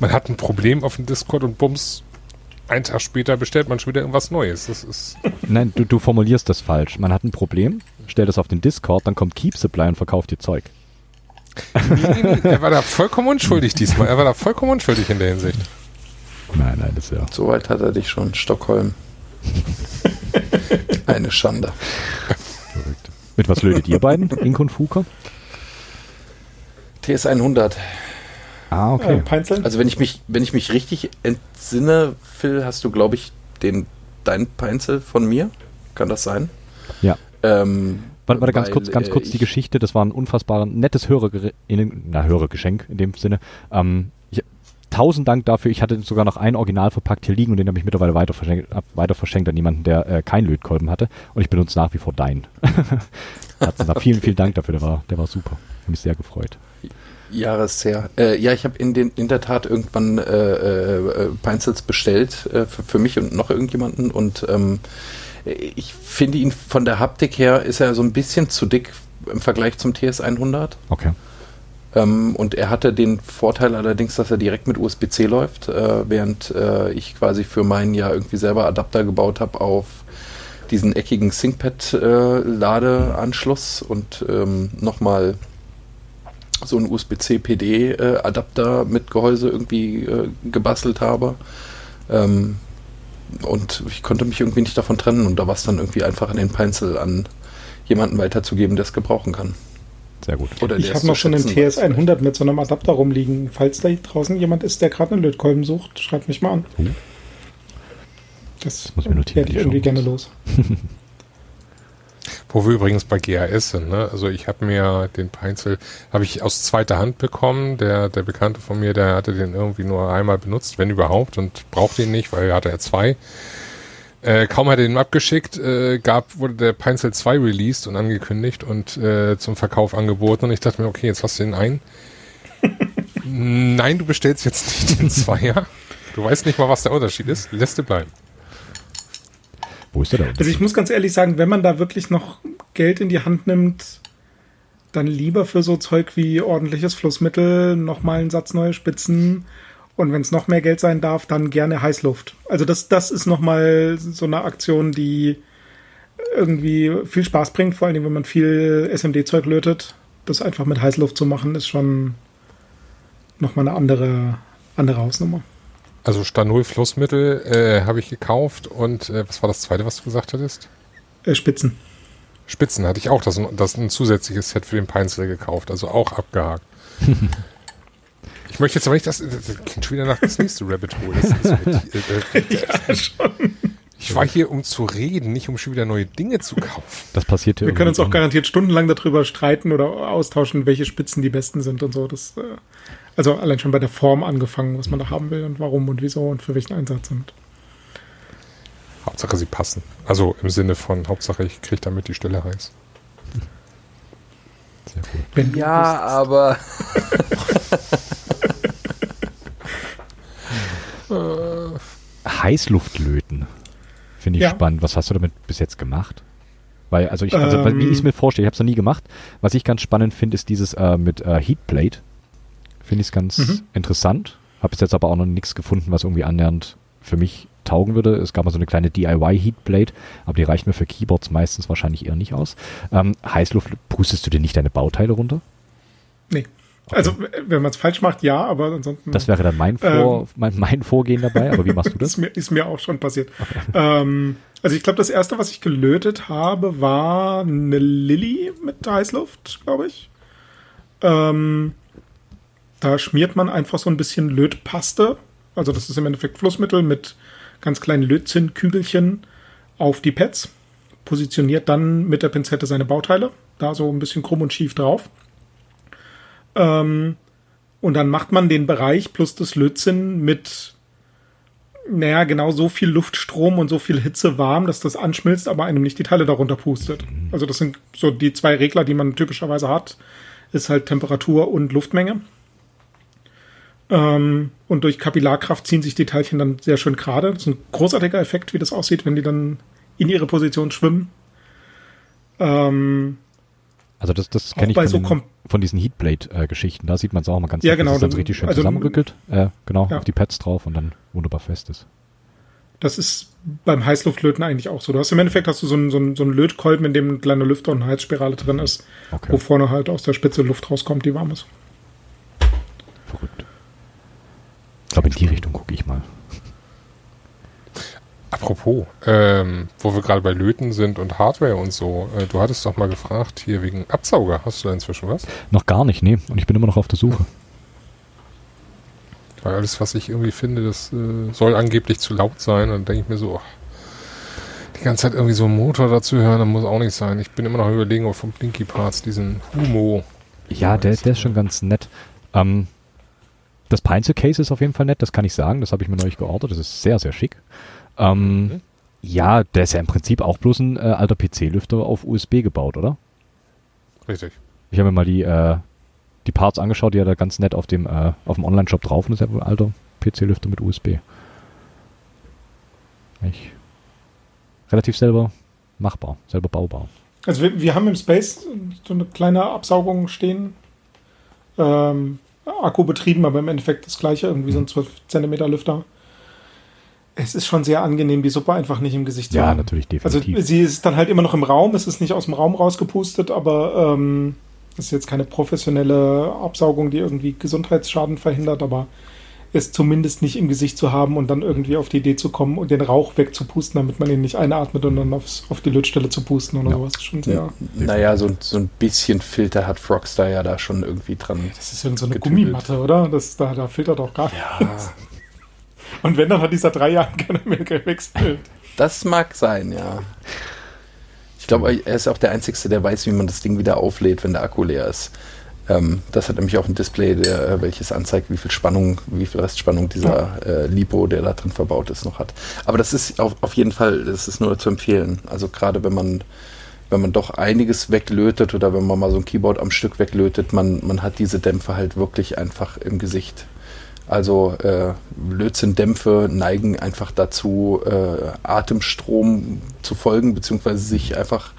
Man hat ein Problem auf dem Discord und bums, einen Tag später bestellt man schon wieder irgendwas Neues. Das ist. Nein, du, du formulierst das falsch. Man hat ein Problem, stellt es auf den Discord, dann kommt Keep Supply und verkauft dir Zeug. Nee, nee, nee, er war da vollkommen unschuldig diesmal. Er war da vollkommen unschuldig in der Hinsicht. Nein, nein, das ist ja. Soweit hat er dich schon. Stockholm. Eine Schande. Verrückt. Mit was lötet ihr beiden, Ink und Fuka? TS100. Ah, Äh, okay. Peinzeln? Also wenn ich mich, wenn ich mich richtig entsinne, Phil, hast du, glaube ich, den dein Peinzel von mir. Kann das sein? Ja. Ähm, Warte, warte ganz weil, kurz, ganz äh, kurz die ich- Geschichte. Das war ein unfassbar nettes Hörerge in- na, Hörergeschenk in dem Sinne. Ähm, ich, tausend Dank dafür. Ich hatte sogar noch einen Original verpackt hier liegen und den habe ich mittlerweile weiter verschenkt, weiter verschenkt an jemanden, der äh, keinen Lötkolben hatte. Und ich benutze nach wie vor deinen. Hat's gesagt. Vielen, vielen Dank dafür. Der war, der war super. Hab mich sehr gefreut. Jahresher. Äh, ja, ich habe in, den- in der Tat irgendwann äh, äh, äh, Peinzels bestellt äh, für, für mich und noch irgendjemanden und ähm, ich finde ihn von der Haptik her ist er so ein bisschen zu dick im Vergleich zum TS100. Okay. Ähm, und er hatte den Vorteil allerdings, dass er direkt mit USB-C läuft, äh, während äh, ich quasi für meinen ja irgendwie selber Adapter gebaut habe auf diesen eckigen ThinkPad-Ladeanschluss und ähm, nochmal so einen USB-C-PD-Adapter mit Gehäuse irgendwie äh, gebastelt habe. Ähm, und ich konnte mich irgendwie nicht davon trennen und da war es dann irgendwie einfach an den Peinzel an jemanden weiterzugeben, der es gebrauchen kann. Sehr gut. Oder ich habe noch schon einen schätzen weiß vielleicht. TS100 mit so einem Adapter rumliegen. Falls da draußen jemand ist, der gerade einen Lötkolben sucht, schreibt mich mal an. Oh. Das muss ich mir notieren, werde ich irgendwie gerne los. Wo wir übrigens bei GAS sind, ne? Also ich habe mir den Peinzel, habe ich aus zweiter Hand bekommen. Der, der Bekannte von mir, der hatte den irgendwie nur einmal benutzt, wenn überhaupt, und brauchte ihn nicht, weil er hatte er zwei. Äh, kaum hat er ihn abgeschickt, äh, gab, wurde der Peinzel 2 released und angekündigt und äh, zum Verkauf angeboten. Und ich dachte mir, okay, jetzt hast du den einen. Nein, du bestellst jetzt nicht den Zweier. Du weißt nicht mal, was der Unterschied ist. Lässt du bleiben. Wo ist der da? Also ich muss ganz ehrlich sagen, wenn man da wirklich noch Geld in die Hand nimmt, dann lieber für so Zeug wie ordentliches Flussmittel, nochmal einen Satz neue Spitzen und wenn es noch mehr Geld sein darf, dann gerne Heißluft. Also das, das ist nochmal so eine Aktion, die irgendwie viel Spaß bringt, vor allem wenn man viel SMD-Zeug lötet. Das einfach mit Heißluft zu machen, ist schon nochmal eine andere, andere Hausnummer. Also Stanol Flussmittel äh, habe ich gekauft und äh, was war das zweite, was du gesagt hattest? Äh, Spitzen. Spitzen hatte ich auch, das, das ein zusätzliches Set für den Peinzel gekauft, also auch abgehakt. ich möchte jetzt aber nicht, das, das klingt schon wieder nach das nächste Rabbit Hole. Das ist mit, äh, äh, Ja, schon. ich war hier, um zu reden, nicht um schon wieder neue Dinge zu kaufen. Das passiert hier Wir können uns auch garantiert stundenlang darüber streiten oder austauschen, welche Spitzen die besten sind und so. Das, äh, also allein schon bei der Form angefangen, was man da haben will und warum und wieso und für welchen Einsatz. Und Hauptsache sie passen. Also im Sinne von Hauptsache ich kriege damit die Stelle heiß. Sehr gut. Ja, aber Heißluftlöten. Finde ich Ja. spannend. Was hast du damit bis jetzt gemacht? Weil, also ich, also Ähm. wie ich es mir vorstelle, ich habe es noch nie gemacht. Was ich ganz spannend finde, ist dieses äh, mit äh, Heatplate. Finde ich es ganz Mhm. interessant. Habe bis jetzt aber auch noch nichts gefunden, was irgendwie annähernd für mich taugen würde. Es gab mal so eine kleine DIY Heatplate, aber die reicht mir für Keyboards meistens wahrscheinlich eher nicht aus. Ähm, Heißluft, pustest du dir nicht deine Bauteile runter? Nee. Also, wenn man es falsch macht, ja, aber ansonsten. Das wäre dann mein, Vor, mein, mein Vorgehen dabei, aber wie machst du ist, das? mir, ist mir auch schon passiert. Ähm, also, ich glaube, das erste, was ich gelötet habe, war eine Lilly mit Heißluft, glaube ich. Ähm, da schmiert man einfach so ein bisschen Lötpaste. Also, das ist im Endeffekt Flussmittel mit ganz kleinen Lötzinnkügelchen auf die Pads. Positioniert dann mit der Pinzette seine Bauteile. Da so ein bisschen krumm und schief drauf. Ähm, und dann macht man den Bereich plus das Lötzinn mit, naja, genau so viel Luftstrom und so viel Hitze warm, dass das anschmilzt, aber einem nicht die Teile darunter pustet. Also das sind so die zwei Regler, die man typischerweise hat. Ist halt Temperatur und Luftmenge. Ähm, und durch Kapillarkraft ziehen sich die Teilchen dann sehr schön gerade. Das ist ein großartiger Effekt, wie das aussieht, wenn die dann in ihre Position schwimmen. Ähm, Also das, das kenne ich von, so den, von diesen Heatblade-Geschichten. Da sieht man es auch mal ganz Ja, genau, dass es dann richtig schön also- zusammenrückelt. Äh, genau, Ja. auf die Pads drauf und dann wunderbar fest ist. Das ist beim Heißluftlöten eigentlich auch so. Du hast im Endeffekt hast du so einen, so einen, so einen Lötkolben, in dem ein kleiner Lüfter und eine Heizspirale drin ist, Okay, wo vorne halt aus der Spitze Luft rauskommt, die warm ist. verrückt. Ich glaube, in die Richtung gucke ich mal. Apropos, ähm, wo wir gerade bei Löten sind und Hardware und so, äh, du hattest doch mal gefragt hier wegen Absauger. Hast du da inzwischen was? Noch gar nicht, nee. Und ich bin immer noch auf der Suche. Weil alles, was ich irgendwie finde, das äh, soll angeblich zu laut sein. Und dann denke ich mir so, ach, die ganze Zeit irgendwie so einen Motor dazu hören, dann muss auch nicht sein. Ich bin immer noch überlegen, ob vom Blinky Parts diesen Humo. Ja, der, der ist schon ganz nett. Ähm, das Pencil Case ist auf jeden Fall nett, das kann ich sagen. Das habe ich mir neulich geordert. Das ist sehr, sehr schick. Ähm, Mhm. Ja, der ist ja im Prinzip auch bloß ein äh, alter PC-Lüfter auf USB gebaut, oder? Richtig. Ich habe mir mal die, äh, die Parts angeschaut, die hat er ganz nett auf dem, äh, auf dem Online-Shop drauf und das ist ja wohl ein alter PC-Lüfter mit USB. Ich, relativ selber machbar, selber baubar. Also wir, wir haben im Space so eine kleine Absaugung stehen. Ähm, Akku betrieben, aber im Endeffekt das gleiche, irgendwie so ein 12 Zentimeter Lüfter. Es ist schon sehr angenehm, die Suppe einfach nicht im Gesicht zu Ja, haben. natürlich, Also definitiv. sie ist dann halt immer noch im Raum, es ist nicht aus dem Raum rausgepustet, aber ähm, es ist jetzt keine professionelle Absaugung, die irgendwie Gesundheitsschaden verhindert, aber es zumindest nicht im Gesicht zu haben und dann irgendwie auf die Idee zu kommen und den Rauch wegzupusten, damit man ihn nicht einatmet und dann aufs, auf die Lötstelle zu pusten oder Ja. sowas. Schon sehr. Naja, so, so ein bisschen Filter hat Frogstar ja da schon irgendwie dran. Das ist irgend so eine Getüdelt. Gummimatte, oder? Das, da, da filtert doch gar Ja, nichts. Und wenn, dann hat dieser drei Jahre keiner mehr gewechselt. das mag sein, ja. Ich glaube, er ist auch der Einzige, der weiß, wie man das Ding wieder auflädt, wenn der Akku leer ist. Ähm, das hat nämlich auch ein Display, der, äh, welches anzeigt, wie viel Spannung, wie viel Restspannung dieser äh, Lipo, der da drin verbaut ist, noch hat. Aber das ist auf, auf jeden Fall, das ist nur zu empfehlen. Also gerade wenn man wenn man doch einiges weglötet oder wenn man mal so ein Keyboard am Stück weglötet, man, man hat diese Dämpfe halt wirklich einfach im Gesicht. Also äh, Lötzinn-Dämpfe neigen einfach dazu, äh, Atemstrom zu folgen, beziehungsweise sich einfach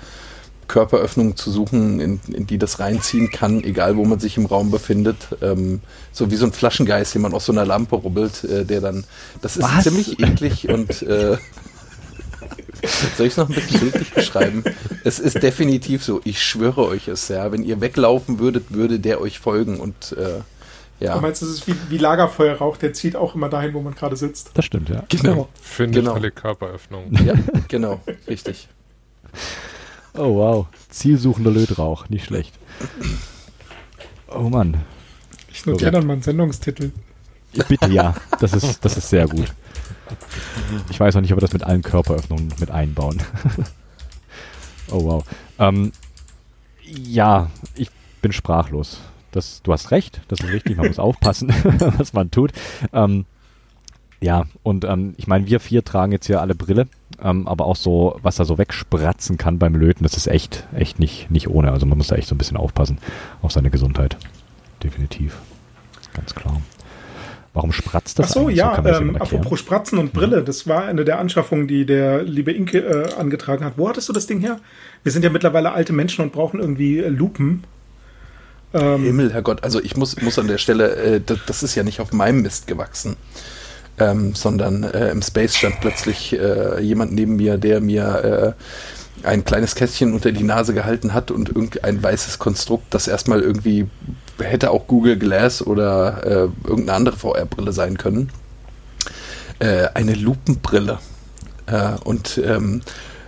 Körperöffnungen zu suchen, in, in die das reinziehen kann, egal wo man sich im Raum befindet. Ähm, so wie so ein Flaschengeist, den man aus so einer Lampe rubbelt, äh, der dann. Das ist Was? ziemlich eklig und äh, soll ich es noch ein bisschen bildlich beschreiben? Es ist definitiv so, ich schwöre euch es, ja. Wenn ihr weglaufen würdet, würde der euch folgen und äh, ja. Du meinst, das ist wie, wie Lagerfeuerrauch, der zieht auch immer dahin, wo man gerade sitzt. Das stimmt, ja. Genau. Findet Genau. alle Körperöffnungen. Ja, genau, richtig. Oh wow, zielsuchender Lötrauch, nicht schlecht. Oh Mann, Ich notiere dann mal einen Sendungstitel. bitte ja, das ist, das ist sehr gut. Ich weiß noch nicht, ob wir das mit allen Körperöffnungen mit einbauen. oh wow. Ähm, ja, ich bin sprachlos. Das, du hast recht, das ist richtig, man muss aufpassen, was man tut. Ähm, ja, und ähm, ich meine, wir vier tragen jetzt hier alle Brille, ähm, aber auch so, was da so wegspratzen kann beim Löten, das ist echt, echt nicht, nicht ohne. Also man muss da echt so ein bisschen aufpassen auf seine Gesundheit. Definitiv. Ganz klar. Warum spratzt das Ach so, eigentlich ja, das ähm, apropos Spratzen und Brille, das war eine der Anschaffungen, die der liebe Inke äh, angetragen hat. Wo hattest du das Ding her? Wir sind ja mittlerweile alte Menschen und brauchen irgendwie äh, Lupen. Ähm, Himmel, Herrgott, also ich muss, muss an der Stelle, äh, das, das ist ja nicht auf meinem Mist gewachsen, ähm, sondern äh, im Space stand plötzlich äh, jemand neben mir, der mir äh, ein kleines Kästchen unter die Nase gehalten hat und irgendein weißes Konstrukt, das erstmal irgendwie hätte auch Google Glass oder äh, irgendeine andere VR-Brille sein können. Äh, eine Lupenbrille. Äh, und ähm,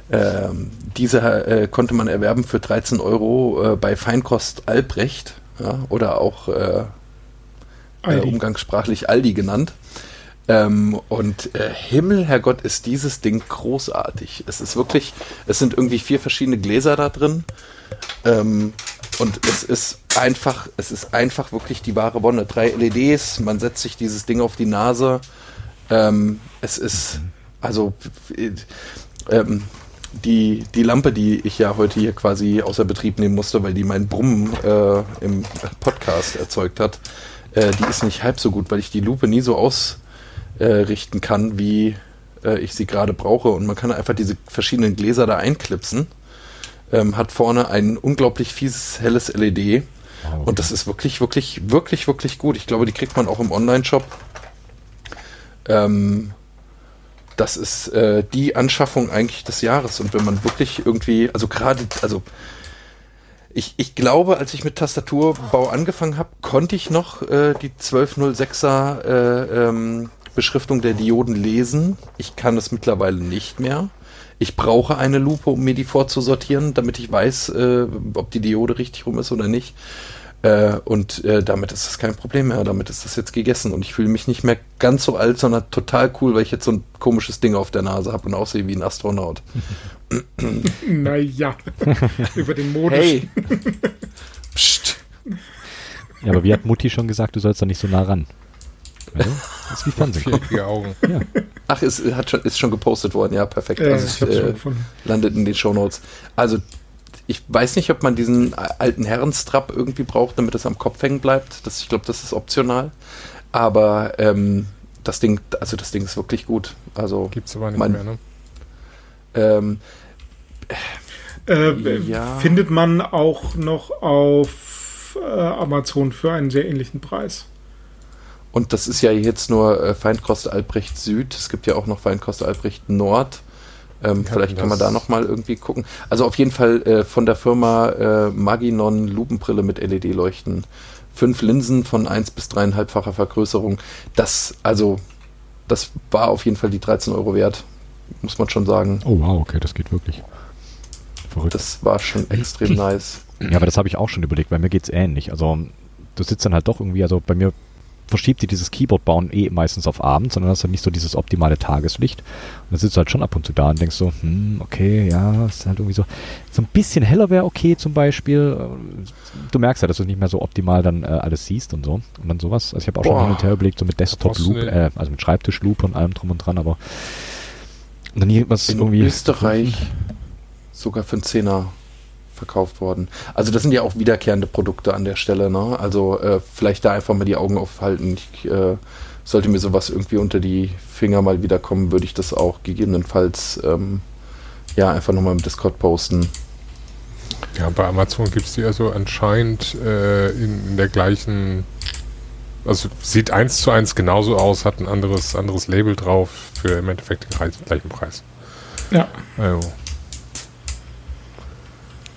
ähm, diese äh, konnte man erwerben für 13 Euro bei Feinkost Albrecht ja, oder auch umgangssprachlich Aldi genannt. Ähm, und äh, Himmel, Herrgott, ist dieses Ding großartig. Es ist wirklich, es sind irgendwie vier verschiedene Gläser da drin. Ähm, und es ist einfach, es ist einfach wirklich die wahre Wonne. Drei LEDs, man setzt sich dieses Ding auf die Nase. Ähm, es ist, also, äh, ähm, die, die Lampe, die ich ja heute hier quasi außer Betrieb nehmen musste, weil die mein Brummen äh, im Podcast erzeugt hat, äh, die ist nicht halb so gut, weil ich die Lupe nie so ausrichten kann, wie äh, ich sie gerade brauche. Und man kann einfach diese verschiedenen Gläser da einklipsen. Ähm, hat vorne ein unglaublich fieses, helles LED. Wow. Und das ist wirklich, wirklich, wirklich, wirklich gut. Ich glaube, die kriegt man auch im Online-Shop. Ähm, das ist äh, die Anschaffung eigentlich des Jahres. Und wenn man wirklich irgendwie, also gerade, also ich, ich glaube, als ich mit Tastaturbau angefangen habe, konnte ich noch äh, die 1206er äh, ähm, Beschriftung der Dioden lesen. Ich kann es mittlerweile nicht mehr. Ich brauche eine Lupe, um mir die vorzusortieren, damit ich weiß, äh, ob die Diode richtig rum ist oder nicht. Äh, und äh, damit ist es kein Problem mehr. Damit ist das jetzt gegessen. Und ich fühle mich nicht mehr ganz so alt, sondern total cool, weil ich jetzt so ein komisches Ding auf der Nase habe und aussehe wie ein Astronaut. naja, über den Modus. Hey! Psst. Ja, aber wie hat Mutti schon gesagt, du sollst da nicht so nah ran. Also, das ist wie Fernsehen. Augen. Ja. Ach, ist, hat schon, ist schon gepostet worden. Ja, perfekt. Ja, also, ich äh, landet in den Shownotes. Also, ich weiß nicht, ob man diesen alten Herrenstrap irgendwie braucht, damit es am Kopf hängen bleibt. Das, ich glaube, das ist optional. Aber ähm, das Ding, also das Ding ist wirklich gut. Also Gibt's aber nicht Man- mehr, ne? ähm, Äh, Ja. Findet man auch noch auf äh, Amazon für einen sehr ähnlichen Preis. Und das ist ja jetzt nur äh, Feinkost Albrecht Süd. Es gibt ja auch noch Feinkost Albrecht Nord. Ähm, vielleicht kann man da noch mal irgendwie gucken. Also auf jeden Fall äh, von der Firma äh, Maginon Lupenbrille mit LED-Leuchten. Fünf Linsen von 1 bis 3,5-facher Vergrößerung. Das, also, das war auf jeden Fall die 13 Euro wert. Muss man schon sagen. Oh wow, okay, das geht wirklich. Verrückt. Das war schon extrem nice. Ja, aber das habe ich auch schon überlegt. Bei mir geht's ähnlich. Also du sitzt dann halt doch irgendwie, also bei mir verschiebt die dieses Keyboard-Bauen eh meistens auf Abend, sondern hast halt nicht so dieses optimale Tageslicht. Und dann sitzt du halt schon ab und zu da und denkst so, hm, okay, ja, ist halt irgendwie so, so ein bisschen heller wäre okay zum Beispiel. Du merkst ja, dass du nicht mehr so optimal dann äh, alles siehst und so. Und dann sowas. Also ich habe auch schon Boah. hin und her überlegt, so mit Desktop-Loop, äh, also mit Schreibtischloop und allem drum und dran, aber und dann hier was In irgendwie. Österreich sogar für einen Zehner verkauft worden. Also das sind ja auch wiederkehrende Produkte an der Stelle. Ne? Also äh, vielleicht da einfach mal die Augen aufhalten. Ich, äh, sollte mir sowas irgendwie unter die Finger mal wiederkommen, würde ich das auch gegebenenfalls ähm, ja einfach nochmal im Discord posten. Ja, bei Amazon gibt's die also anscheinend äh, in, in der gleichen. Also sieht eins zu eins genauso aus, hat ein anderes, anderes Label drauf für im Endeffekt den gleichen Preis. Ja. Also.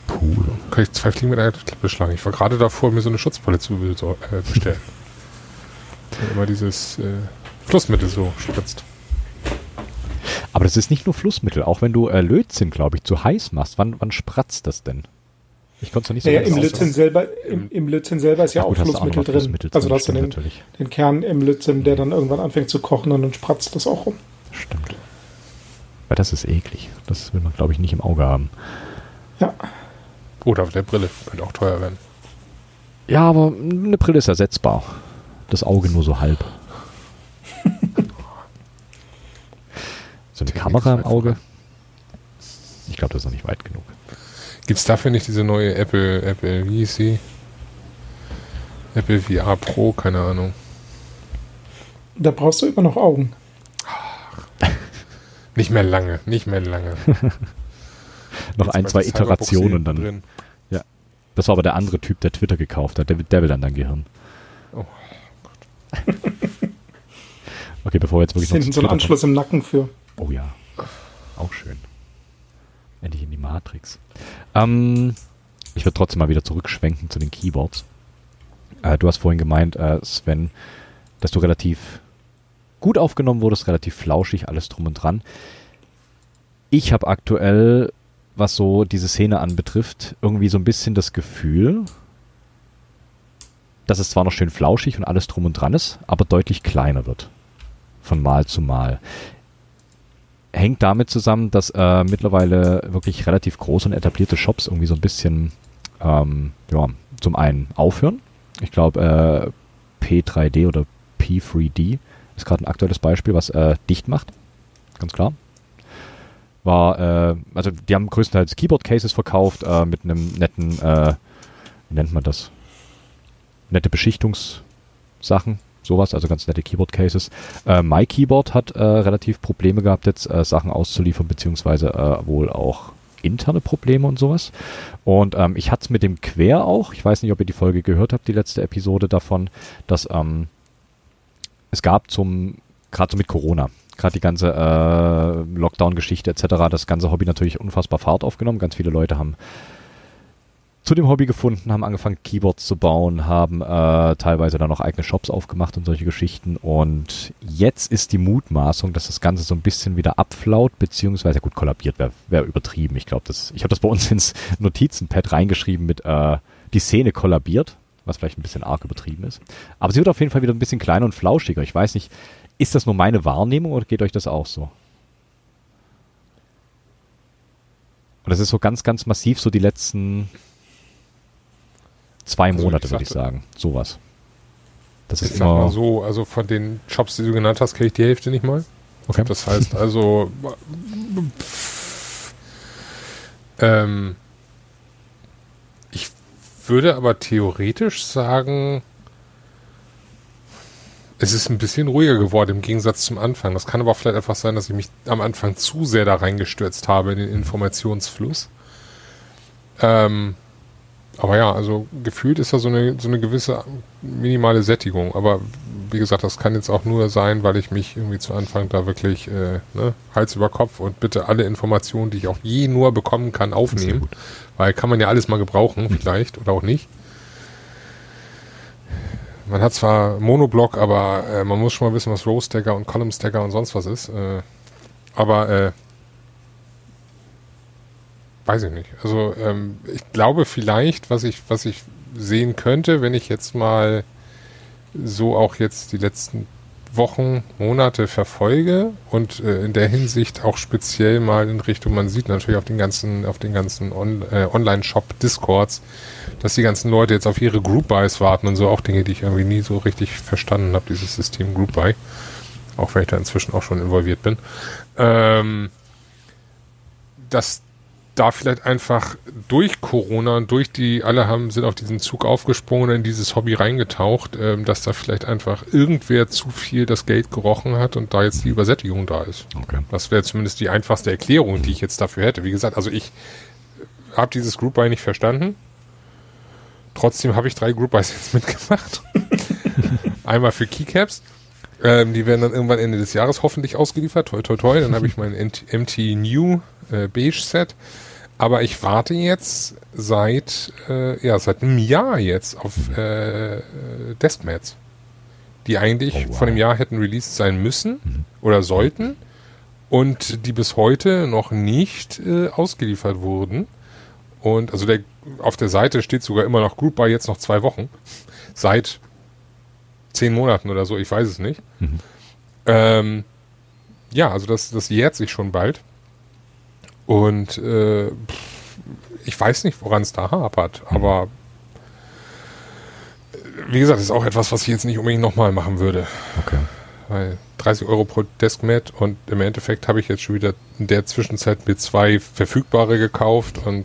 Cool. Kann ich zwei Fliegen mit einer Klappe schlagen? Ich war gerade davor, mir so eine Schutzbrille zu äh, bestellen. Und immer dieses äh, Flussmittel so spritzt. Aber das ist nicht nur Flussmittel. Auch wenn du äh, Lötzinn, glaube ich, zu heiß machst, wann, wann spratzt das denn? Ich konnte es noch nicht so Naja, im Lötzinn selber, im, im Lötzinn selber ist ja, Ach auch gut, du Flussmittel mal drin. Flussmittel also drin, du hast du stimmt den, natürlich. den Kern im Lötzinn, der dann irgendwann anfängt zu kochen und dann spratzt das auch rum. Stimmt. Weil das ist eklig. Das will man, glaube ich, nicht im Auge haben. Ja. Oder auf der Brille. Könnte auch teuer werden. Ja, aber eine Brille ist ersetzbar. Das Auge nur so halb. so eine Technik Kamera ist im Auge. Ich glaube, das ist noch nicht weit genug. Gibt's dafür nicht diese neue Apple, Apple, wie hieß sie? Apple VR Pro, keine Ahnung. Da brauchst du immer noch Augen. Nicht mehr lange, nicht mehr lange. Noch Jetzt ein, zwei Iterationen dann. Drin. Das war aber der andere Typ, der Twitter gekauft hat. Der, der will dann dein Gehirn. Oh Okay, bevor wir jetzt wirklich noch hinten so ein Twitter Anschluss im Nacken für. Oh ja. Auch schön. Endlich in die Matrix. Ähm, ich würde trotzdem mal wieder zurückschwenken zu den Keyboards. Äh, du hast vorhin gemeint, äh, Sven, dass du relativ gut aufgenommen wurdest, relativ flauschig, alles drum und dran. Ich habe aktuell, was so diese Szene anbetrifft, irgendwie so ein bisschen das Gefühl, dass es zwar noch schön flauschig und alles drum und dran ist, aber deutlich kleiner wird. Von Mal zu Mal. Hängt damit zusammen, dass äh, mittlerweile wirklich relativ große und etablierte Shops irgendwie so ein bisschen ähm, ja, zum einen aufhören. Ich glaube, äh, P3D oder P3D ist gerade ein aktuelles Beispiel, was äh, dicht macht. Ganz klar. War, äh, also die haben größtenteils Keyboard-Cases verkauft äh, mit einem netten, äh, wie nennt man das? Nette Beschichtungssachen, sowas, also ganz nette Keyboard-Cases. Äh, My Keyboard hat äh, relativ Probleme gehabt, jetzt äh, Sachen auszuliefern, beziehungsweise äh, wohl auch interne Probleme und sowas. Und ähm, ich hatte es mit dem Quer auch, ich weiß nicht, ob ihr die Folge gehört habt, die letzte Episode davon, dass ähm, es gab zum, gerade so mit Corona, gerade die ganze äh, Lockdown-Geschichte etc., das ganze Hobby natürlich unfassbar Fahrt aufgenommen. Ganz viele Leute haben zu dem Hobby gefunden, haben angefangen Keyboards zu bauen, haben äh, teilweise dann noch eigene Shops aufgemacht und solche Geschichten. Und jetzt ist die Mutmaßung, dass das Ganze so ein bisschen wieder abflaut, beziehungsweise gut kollabiert, wäre wär übertrieben. Ich glaube, ich habe das bei uns ins Notizenpad reingeschrieben mit äh, die Szene kollabiert, was vielleicht ein bisschen arg übertrieben ist. Aber sie wird auf jeden Fall wieder ein bisschen kleiner und flauschiger. Ich weiß nicht, ist das nur meine Wahrnehmung oder geht euch das auch so? Und das ist so ganz, ganz massiv so die letzten zwei also Monate, würde ich sagen. Sowas. Das ist ich immer mal so, also von den Shops, die du genannt hast, kenne ich die Hälfte nicht mal. Okay. Das heißt also, ähm, ich würde aber theoretisch sagen, es ist ein bisschen ruhiger geworden im Gegensatz zum Anfang. Das kann aber vielleicht einfach sein, dass ich mich am Anfang zu sehr da reingestürzt habe in den Informationsfluss. Ähm, aber ja, also gefühlt ist da so eine, so eine gewisse minimale Sättigung. Aber wie gesagt, das kann jetzt auch nur sein, weil ich mich irgendwie zu Anfang da wirklich äh, ne, Hals über Kopf und bitte alle Informationen, die ich auch je nur bekommen kann, aufnehmen. Weil kann man ja alles mal gebrauchen, vielleicht oder auch nicht. Man hat zwar Monoblock, aber äh, man muss schon mal wissen, was Row Stacker und Column Stacker und sonst was ist. Äh, aber äh, weiß ich nicht. Also ähm, ich glaube vielleicht, was ich, was ich sehen könnte, wenn ich jetzt mal so auch jetzt die letzten Wochen, Monate verfolge und äh, in der Hinsicht auch speziell mal in Richtung, man sieht natürlich auf den ganzen, auf den ganzen On äh, Online-Shop-Discords, dass die ganzen Leute jetzt auf ihre Group Buys warten und so auch Dinge, die ich irgendwie nie so richtig verstanden habe, dieses System Group Buy. Auch wenn ich da inzwischen auch schon involviert bin. Ähm, dass da vielleicht einfach durch Corona und durch die, alle haben, sind auf diesen Zug aufgesprungen und in dieses Hobby reingetaucht, ähm, dass da vielleicht einfach irgendwer zu viel das Geld gerochen hat und da jetzt die Übersättigung da ist. Okay. Das wäre zumindest die einfachste Erklärung, die ich jetzt dafür hätte. Wie gesagt, also ich habe dieses Group Buy nicht verstanden. Trotzdem habe ich drei Group Buys jetzt mitgemacht. Einmal für Keycaps. Ähm, die werden dann irgendwann Ende des Jahres hoffentlich ausgeliefert. Toi, toi, toi. Dann habe ich mein MT New äh, Beige Set. Aber ich warte jetzt seit, äh, ja, seit einem Jahr jetzt auf äh, Deskmats, die eigentlich oh, wow. von dem Jahr hätten released sein müssen mhm. oder sollten und die bis heute noch nicht äh, ausgeliefert wurden. Und also der, auf der Seite steht sogar immer noch Group by jetzt noch zwei Wochen. Seit zehn Monaten oder so, ich weiß es nicht. Mhm. Ähm, ja, also das, das jährt sich schon bald. Und äh, ich weiß nicht, woran es da hapert, mhm. aber wie gesagt, ist auch etwas, was ich jetzt nicht unbedingt nochmal machen würde. Okay. Weil 30 Euro pro Deskmat und im Endeffekt habe ich jetzt schon wieder in der Zwischenzeit mir zwei verfügbare gekauft und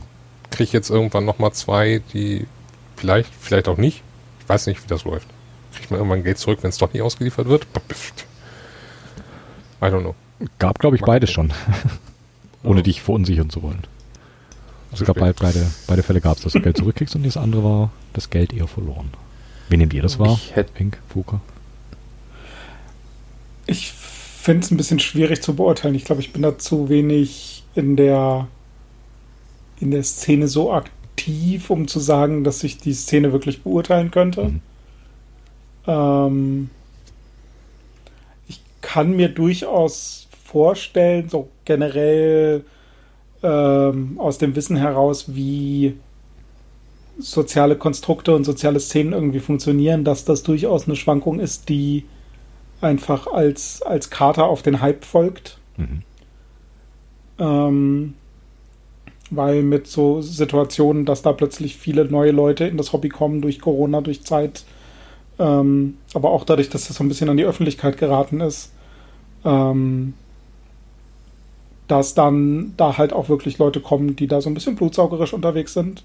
kriege jetzt irgendwann nochmal zwei, die vielleicht, vielleicht auch nicht. Ich weiß nicht, wie das läuft. Kriegt man irgendwann Geld zurück, wenn es doch nicht ausgeliefert wird? I don't know. Gab, glaube ich, beides schon. ohne dich verunsichern zu wollen. Also gab beide, beide, beide Fälle gab es, dass du Geld zurückkriegst und das andere war das Geld eher verloren. Wie nehmt ihr das wahr? Ich hätte Pink, Fuka. Ich finde es ein bisschen schwierig zu beurteilen. Ich glaube, ich bin da zu wenig in der in der Szene so aktiv, um zu sagen, dass ich die Szene wirklich beurteilen könnte. Mhm. Ähm, ich kann mir durchaus vorstellen, so generell ähm, aus dem Wissen heraus, wie soziale Konstrukte und soziale Szenen irgendwie funktionieren, dass das durchaus eine Schwankung ist, die einfach als, als Kater auf den Hype folgt. Mhm. Ähm, weil mit so Situationen, dass da plötzlich viele neue Leute in das Hobby kommen durch Corona, durch Zeit, ähm, aber auch dadurch, dass das so ein bisschen an die Öffentlichkeit geraten ist, ähm, dass dann da halt auch wirklich Leute kommen, die da so ein bisschen blutsaugerisch unterwegs sind,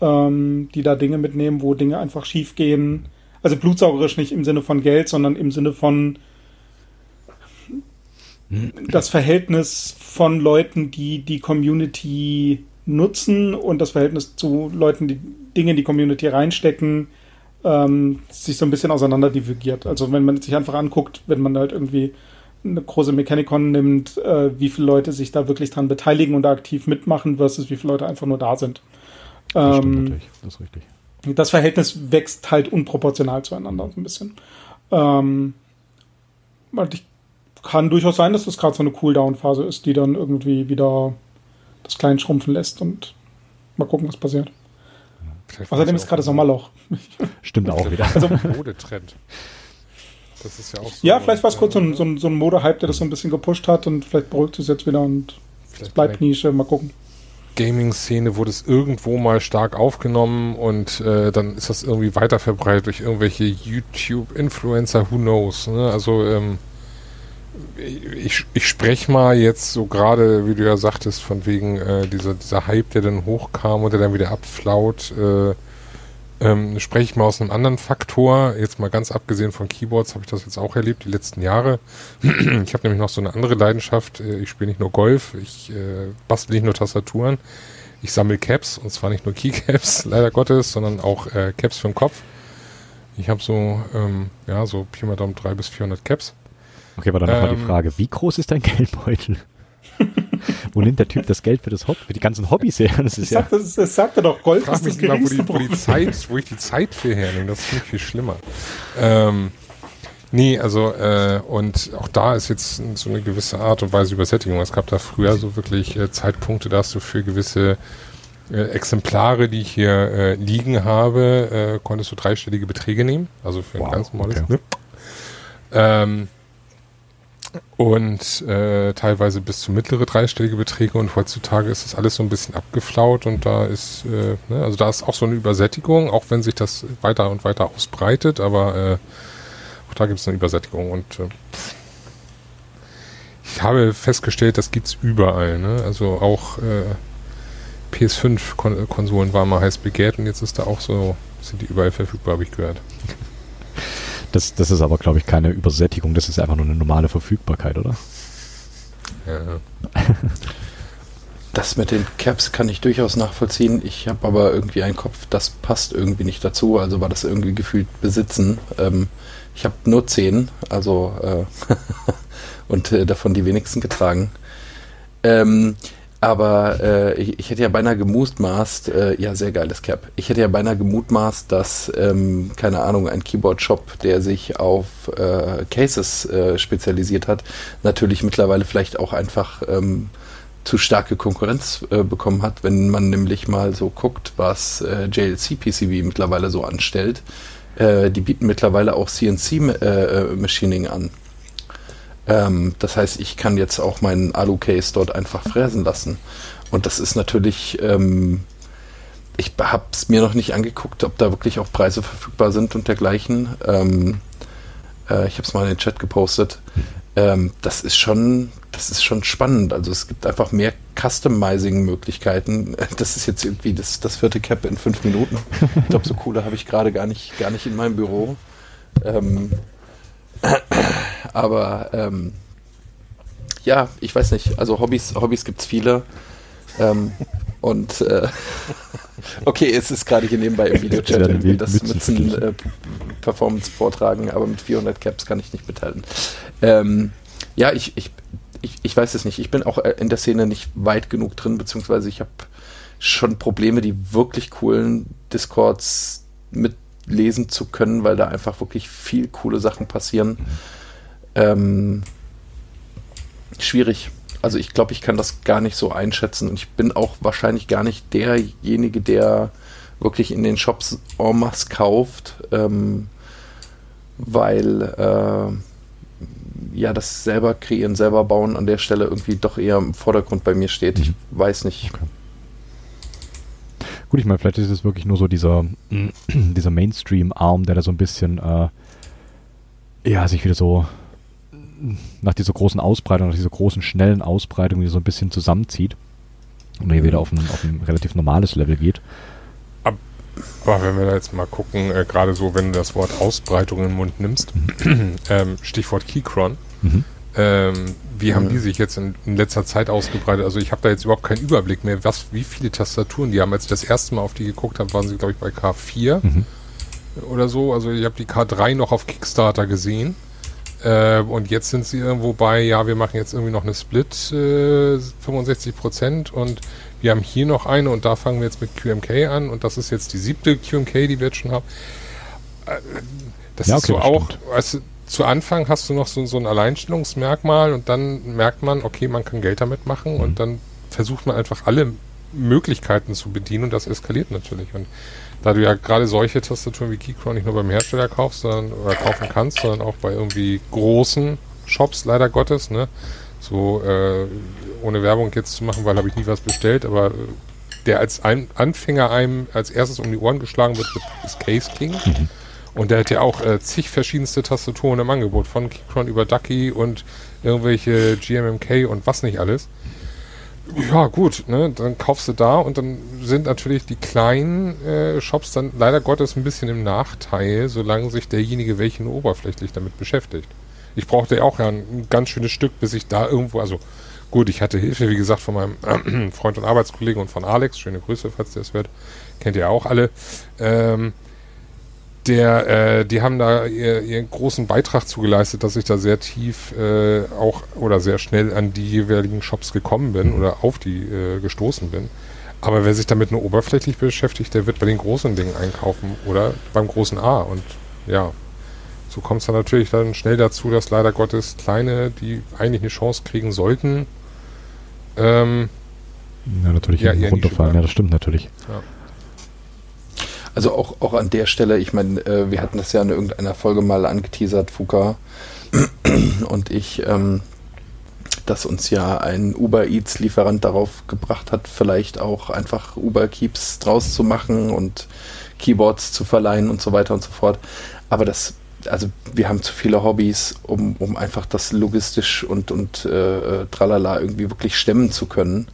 ähm, die da Dinge mitnehmen, wo Dinge einfach schief gehen. Also blutsaugerisch nicht im Sinne von Geld, sondern im Sinne von das Verhältnis von Leuten, die die Community nutzen und das Verhältnis zu Leuten, die Dinge in die Community reinstecken, ähm, sich so ein bisschen auseinander divigiert. Also wenn man sich einfach anguckt, wenn man halt irgendwie eine große Mechanicon nimmt, äh, wie viele Leute sich da wirklich dran beteiligen und da aktiv mitmachen, versus wie viele Leute einfach nur da sind. Das stimmt Ähm, natürlich. Das ist richtig. das Verhältnis wächst halt unproportional zueinander so ein bisschen. Ähm, ich kann durchaus sein, dass das gerade so eine Cooldown-Phase ist, die dann irgendwie wieder das Klein schrumpfen lässt und mal gucken, was passiert. Außerdem ist gerade Sommerloch. Stimmt auch wieder. Also Modetrend. Das ist ja auch so. Ja, vielleicht war es kurz so ein, so ein, so ein Modehype, der das so ein bisschen gepusht hat und vielleicht beruhigt es jetzt wieder und es bleibt Nische. Mal gucken. Gaming-Szene wurde es irgendwo mal stark aufgenommen und äh, dann ist das irgendwie weiter verbreitet durch irgendwelche YouTube-Influencer, who knows. Ne? Also ähm, ich, ich spreche mal jetzt so gerade, wie du ja sagtest, von wegen äh, dieser, dieser Hype, der dann hochkam und der dann wieder abflaut, äh, ähm, spreche ich mal aus einem anderen Faktor. Jetzt mal ganz abgesehen von Keyboards habe ich das jetzt auch erlebt, die letzten Jahre. ich habe nämlich noch so eine andere Leidenschaft. Äh, Ich spiele nicht nur Golf, ich äh, bastel nicht nur Tastaturen. Ich sammle Caps und zwar nicht nur Keycaps, leider Gottes, sondern auch äh, Caps für den Kopf. Ich habe so, ähm, ja, so Pi mal Daumen 300 bis 400 Caps. Okay, aber dann nochmal die Ähm. Frage, wie groß ist dein Geldbeutel? Wo nimmt der Typ das Geld für das Hobby, für die ganzen Hobbys her? Das Ich ist ja, sagte, es, es sagte doch, Golf frag ist mich das immer, wo die, wo die. Zeit, wo ich die Zeit für hernehme. Das finde ich viel schlimmer. Ähm, nee, also äh, und auch da ist jetzt so eine gewisse Art und Weise Übersättigung. Es gab da früher so wirklich äh, Zeitpunkte, da hast du für gewisse äh, Exemplare, die ich hier äh, liegen habe, äh, konntest du dreistellige Beträge nehmen. Also für ein Wow, ganz normales. okay. Ne? Ähm, und äh, teilweise bis zu mittlere dreistellige Beträge. Und heutzutage ist das alles so ein bisschen abgeflaut. Und da ist, äh, ne, also da ist auch so eine Übersättigung, auch wenn sich das weiter und weiter ausbreitet, aber äh, auch da gibt es eine Übersättigung. Und äh, ich habe festgestellt, das gibt's überall, ne? Also auch äh, PS5-Konsolen waren mal heiß begehrt. Und jetzt ist da auch so, sind die überall verfügbar, habe ich gehört. Das, das ist aber, glaube ich, keine Übersättigung, das ist einfach nur eine normale Verfügbarkeit, oder? Ja. Das mit den Caps kann ich durchaus nachvollziehen. Ich habe aber irgendwie einen Kopf, das passt irgendwie nicht dazu. Also war das irgendwie gefühlt besitzen. Ähm, ich habe nur zehn, also äh, und äh, davon die wenigsten getragen. Ähm, aber äh, ich, ich hätte ja beinahe gemutmaßt, äh, ja, sehr geiles Cap. Ich hätte ja beinahe gemutmaßt, dass, ähm, keine Ahnung, ein Keyboard-Shop, der sich auf äh, Cases äh, spezialisiert hat, natürlich mittlerweile vielleicht auch einfach ähm, zu starke Konkurrenz äh, bekommen hat, wenn man nämlich mal so guckt, was äh, JLC PCB mittlerweile so anstellt. Die bieten mittlerweile auch CNC-Machining an. Ähm, das heißt, ich kann jetzt auch meinen Alu-Case dort einfach fräsen lassen. Und das ist natürlich, ähm, ich habe es mir noch nicht angeguckt, ob da wirklich auch Preise verfügbar sind und dergleichen. Ähm, äh, ich habe es mal in den Chat gepostet. Ähm, das ist schon, das ist schon spannend. Also es gibt einfach mehr Customizing-Möglichkeiten. Das ist jetzt irgendwie das, das vierte Cap in fünf Minuten. Ich glaube, so coole habe ich gerade gar nicht, gar nicht in meinem Büro. Ähm, aber ähm, ja, ich weiß nicht. Also Hobbys, Hobbys gibt es viele. Ähm, und äh, okay, es ist gerade hier nebenbei im Videochat irgendwie das Mützen äh, Performance vortragen, aber mit 400 Caps kann ich nicht mithalten. Ähm, ja, ich, ich, ich, ich weiß es nicht. Ich bin auch äh, in der Szene nicht weit genug drin, beziehungsweise ich habe schon Probleme, die wirklich coolen Discords mitlesen zu können, weil da einfach wirklich viel coole Sachen passieren. Ähm, schwierig. Also ich glaube, ich kann das gar nicht so einschätzen und ich bin auch wahrscheinlich gar nicht derjenige, der wirklich in den Shops en masse kauft, ähm, weil äh, ja das selber kreieren, selber bauen an der Stelle irgendwie doch eher im Vordergrund bei mir steht. Ich weiß nicht. Okay. Gut, ich meine, vielleicht ist es wirklich nur so dieser, dieser Mainstream-Arm, der da so ein bisschen, äh, ja, sich wieder so nach dieser großen Ausbreitung, nach dieser großen, schnellen Ausbreitung wieder so ein bisschen zusammenzieht und hier wieder auf ein, auf ein relativ normales Level geht. Aber wenn wir da jetzt mal gucken, äh, gerade so, wenn du das Wort Ausbreitung in den Mund nimmst, ähm, Stichwort Keychron, Mhm. Ähm, wie haben die sich jetzt in, in letzter Zeit ausgebreitet? Also ich habe da jetzt überhaupt keinen Überblick mehr, was, wie viele Tastaturen die haben. Als ich das erste Mal auf die geguckt habe, waren sie, glaube ich, bei K4 Mhm. oder so. Also ich habe die K3 noch auf Kickstarter gesehen. Äh, und jetzt sind sie irgendwo bei, ja, wir machen jetzt irgendwie noch eine Split äh, 65 Prozent und wir haben hier noch eine und da fangen wir jetzt mit QMK an und das ist jetzt die siebte QMK, die wir jetzt schon haben. Äh, das Ja, ist okay, so das auch, stimmt. also zu Anfang hast du noch so, so ein Alleinstellungsmerkmal und dann merkt man, okay, man kann Geld damit machen Mhm. und dann versucht man einfach alle Möglichkeiten zu bedienen und das eskaliert natürlich. Und da du ja gerade solche Tastaturen wie Keychron nicht nur beim Hersteller kaufst, sondern oder kaufen kannst, sondern auch bei irgendwie großen Shops, leider Gottes, ne? So äh, ohne Werbung jetzt zu machen, weil habe ich nie was bestellt, aber der als ein Anfänger einem als erstes um die Ohren geschlagen wird, ist Case King. Und der hat ja auch äh, zig verschiedenste Tastaturen im Angebot, von Keychron über Ducky und irgendwelche GMMK und was nicht alles. Ja, gut, ne? Dann kaufst du da und dann sind natürlich die kleinen äh, Shops dann leider Gottes ein bisschen im Nachteil, solange sich derjenige welche nur oberflächlich damit beschäftigt. Ich brauchte ja auch ein, ganz schönes Stück, bis ich da irgendwo, also gut, ich hatte Hilfe, wie gesagt, von meinem Freund und Arbeitskollegen und von Alex, schöne Grüße, falls der es hört, kennt ihr auch alle. Ähm, der, äh, die haben da ihr, ihren großen Beitrag zugeleistet, dass ich da sehr tief äh, auch oder sehr schnell an die jeweiligen Shops gekommen bin oder auf die äh, gestoßen bin. Aber wer sich damit nur oberflächlich beschäftigt, der wird bei den großen Dingen einkaufen oder beim großen A. Und ja, so kommt es dann natürlich dann schnell dazu, dass leider Gottes Kleine, die eigentlich eine Chance kriegen sollten, ähm, Ja, natürlich Ja, runterfallen. Ja, das stimmt natürlich. Also auch, auch an der Stelle, ich meine, äh, wir hatten das ja in irgendeiner Folge mal angeteasert, Fuka und ich, ähm, dass uns ja ein Uber Eats Lieferant darauf gebracht hat, vielleicht auch einfach Uber Keeps draus zu machen und Keyboards zu verleihen und so weiter und so fort. Aber das, also wir haben zu viele Hobbys, um, um einfach das logistisch und, und äh, äh, tralala irgendwie wirklich stemmen zu können.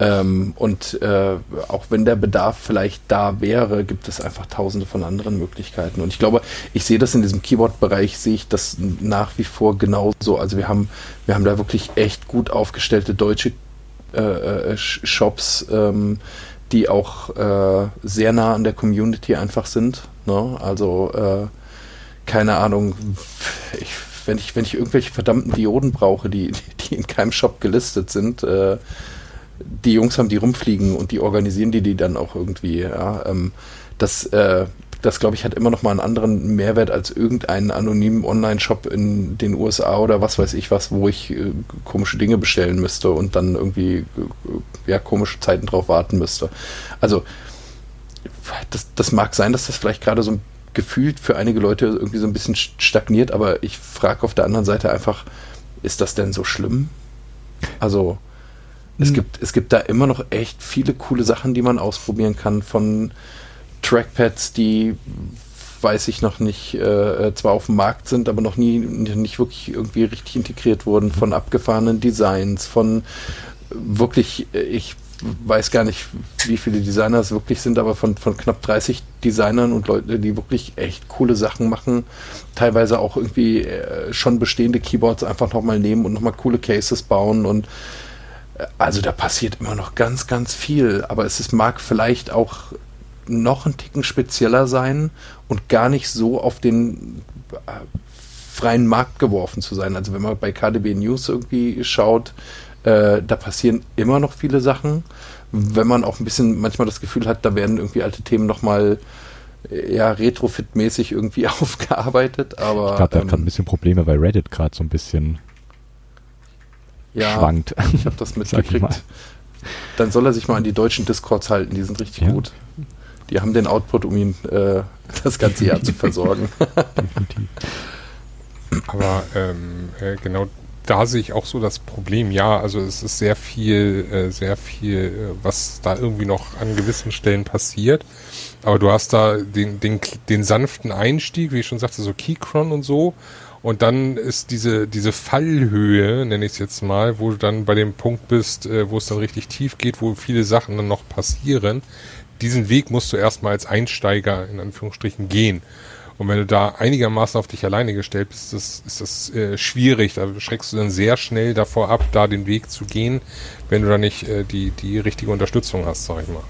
Ähm, und äh, auch wenn der Bedarf vielleicht da wäre, gibt es einfach tausende von anderen Möglichkeiten. Und ich glaube, ich sehe das in diesem Keyboard-Bereich, sehe ich das nach wie vor genauso. Also wir haben, wir haben da wirklich echt gut aufgestellte deutsche äh, äh, Sh- Shops, ähm, die auch äh, sehr nah an der Community einfach sind. Ne? Also äh, keine Ahnung, ich, wenn ich wenn ich irgendwelche verdammten Dioden brauche, die die in keinem Shop gelistet sind, äh, die Jungs haben die rumfliegen und die organisieren die die dann auch irgendwie. Ja, ähm, das, äh, das glaube ich hat immer noch mal einen anderen Mehrwert als irgendeinen anonymen Online-Shop in den USA oder was weiß ich was, wo ich äh, komische Dinge bestellen müsste und dann irgendwie äh, ja komische Zeiten drauf warten müsste. Also das, das mag sein, dass das vielleicht gerade so gefühlt für einige Leute irgendwie so ein bisschen stagniert, aber ich frage auf der anderen Seite einfach, ist das denn so schlimm? Also es Hm. gibt, es gibt da immer noch echt viele coole Sachen, die man ausprobieren kann, von Trackpads, die weiß ich noch nicht, äh, zwar auf dem Markt sind, aber noch nie nicht wirklich irgendwie richtig integriert wurden, von abgefahrenen Designs, von wirklich, äh, ich weiß gar nicht, wie viele Designer es wirklich sind, aber von, von knapp 30 Designern und Leute, die wirklich echt coole Sachen machen, teilweise auch irgendwie äh, schon bestehende Keyboards einfach nochmal nehmen und nochmal coole Cases bauen und äh, also da passiert immer noch ganz, ganz viel, aber es ist, mag vielleicht auch noch ein Ticken spezieller sein und gar nicht so auf den äh, freien Markt geworfen zu sein. Also wenn man bei KDB News irgendwie schaut, äh, da passieren immer noch viele Sachen. Wenn man auch ein bisschen manchmal das Gefühl hat, da werden irgendwie alte Themen nochmal äh, ja, Retrofit-mäßig irgendwie aufgearbeitet, aber Ich glaube, der hat gerade ein ähm, bisschen Probleme, weil Reddit gerade so ein bisschen ja, schwankt. ich habe das mitgekriegt. Dann soll er sich mal an die deutschen Discords halten, die sind richtig Ja. gut. Die haben den Output, um ihn äh, das ganze Jahr zu versorgen. Definitiv. Aber ähm, äh, genau da sehe ich auch so das Problem. Ja, also es ist sehr viel, äh, sehr viel, äh, was da irgendwie noch an gewissen Stellen passiert. Aber du hast da den, den, den sanften Einstieg, wie ich schon sagte, so Keychron und so. Und dann ist diese, diese Fallhöhe, nenne ich es jetzt mal, wo du dann bei dem Punkt bist, äh, wo es dann richtig tief geht, wo viele Sachen dann noch passieren. Diesen Weg musst du erstmal als Einsteiger in Anführungsstrichen gehen. Und wenn du da einigermaßen auf dich alleine gestellt bist, ist das, ist das äh, schwierig. Da schreckst du dann sehr schnell davor ab, da den Weg zu gehen, wenn du da nicht äh, die, die richtige Unterstützung hast, sag ich mal.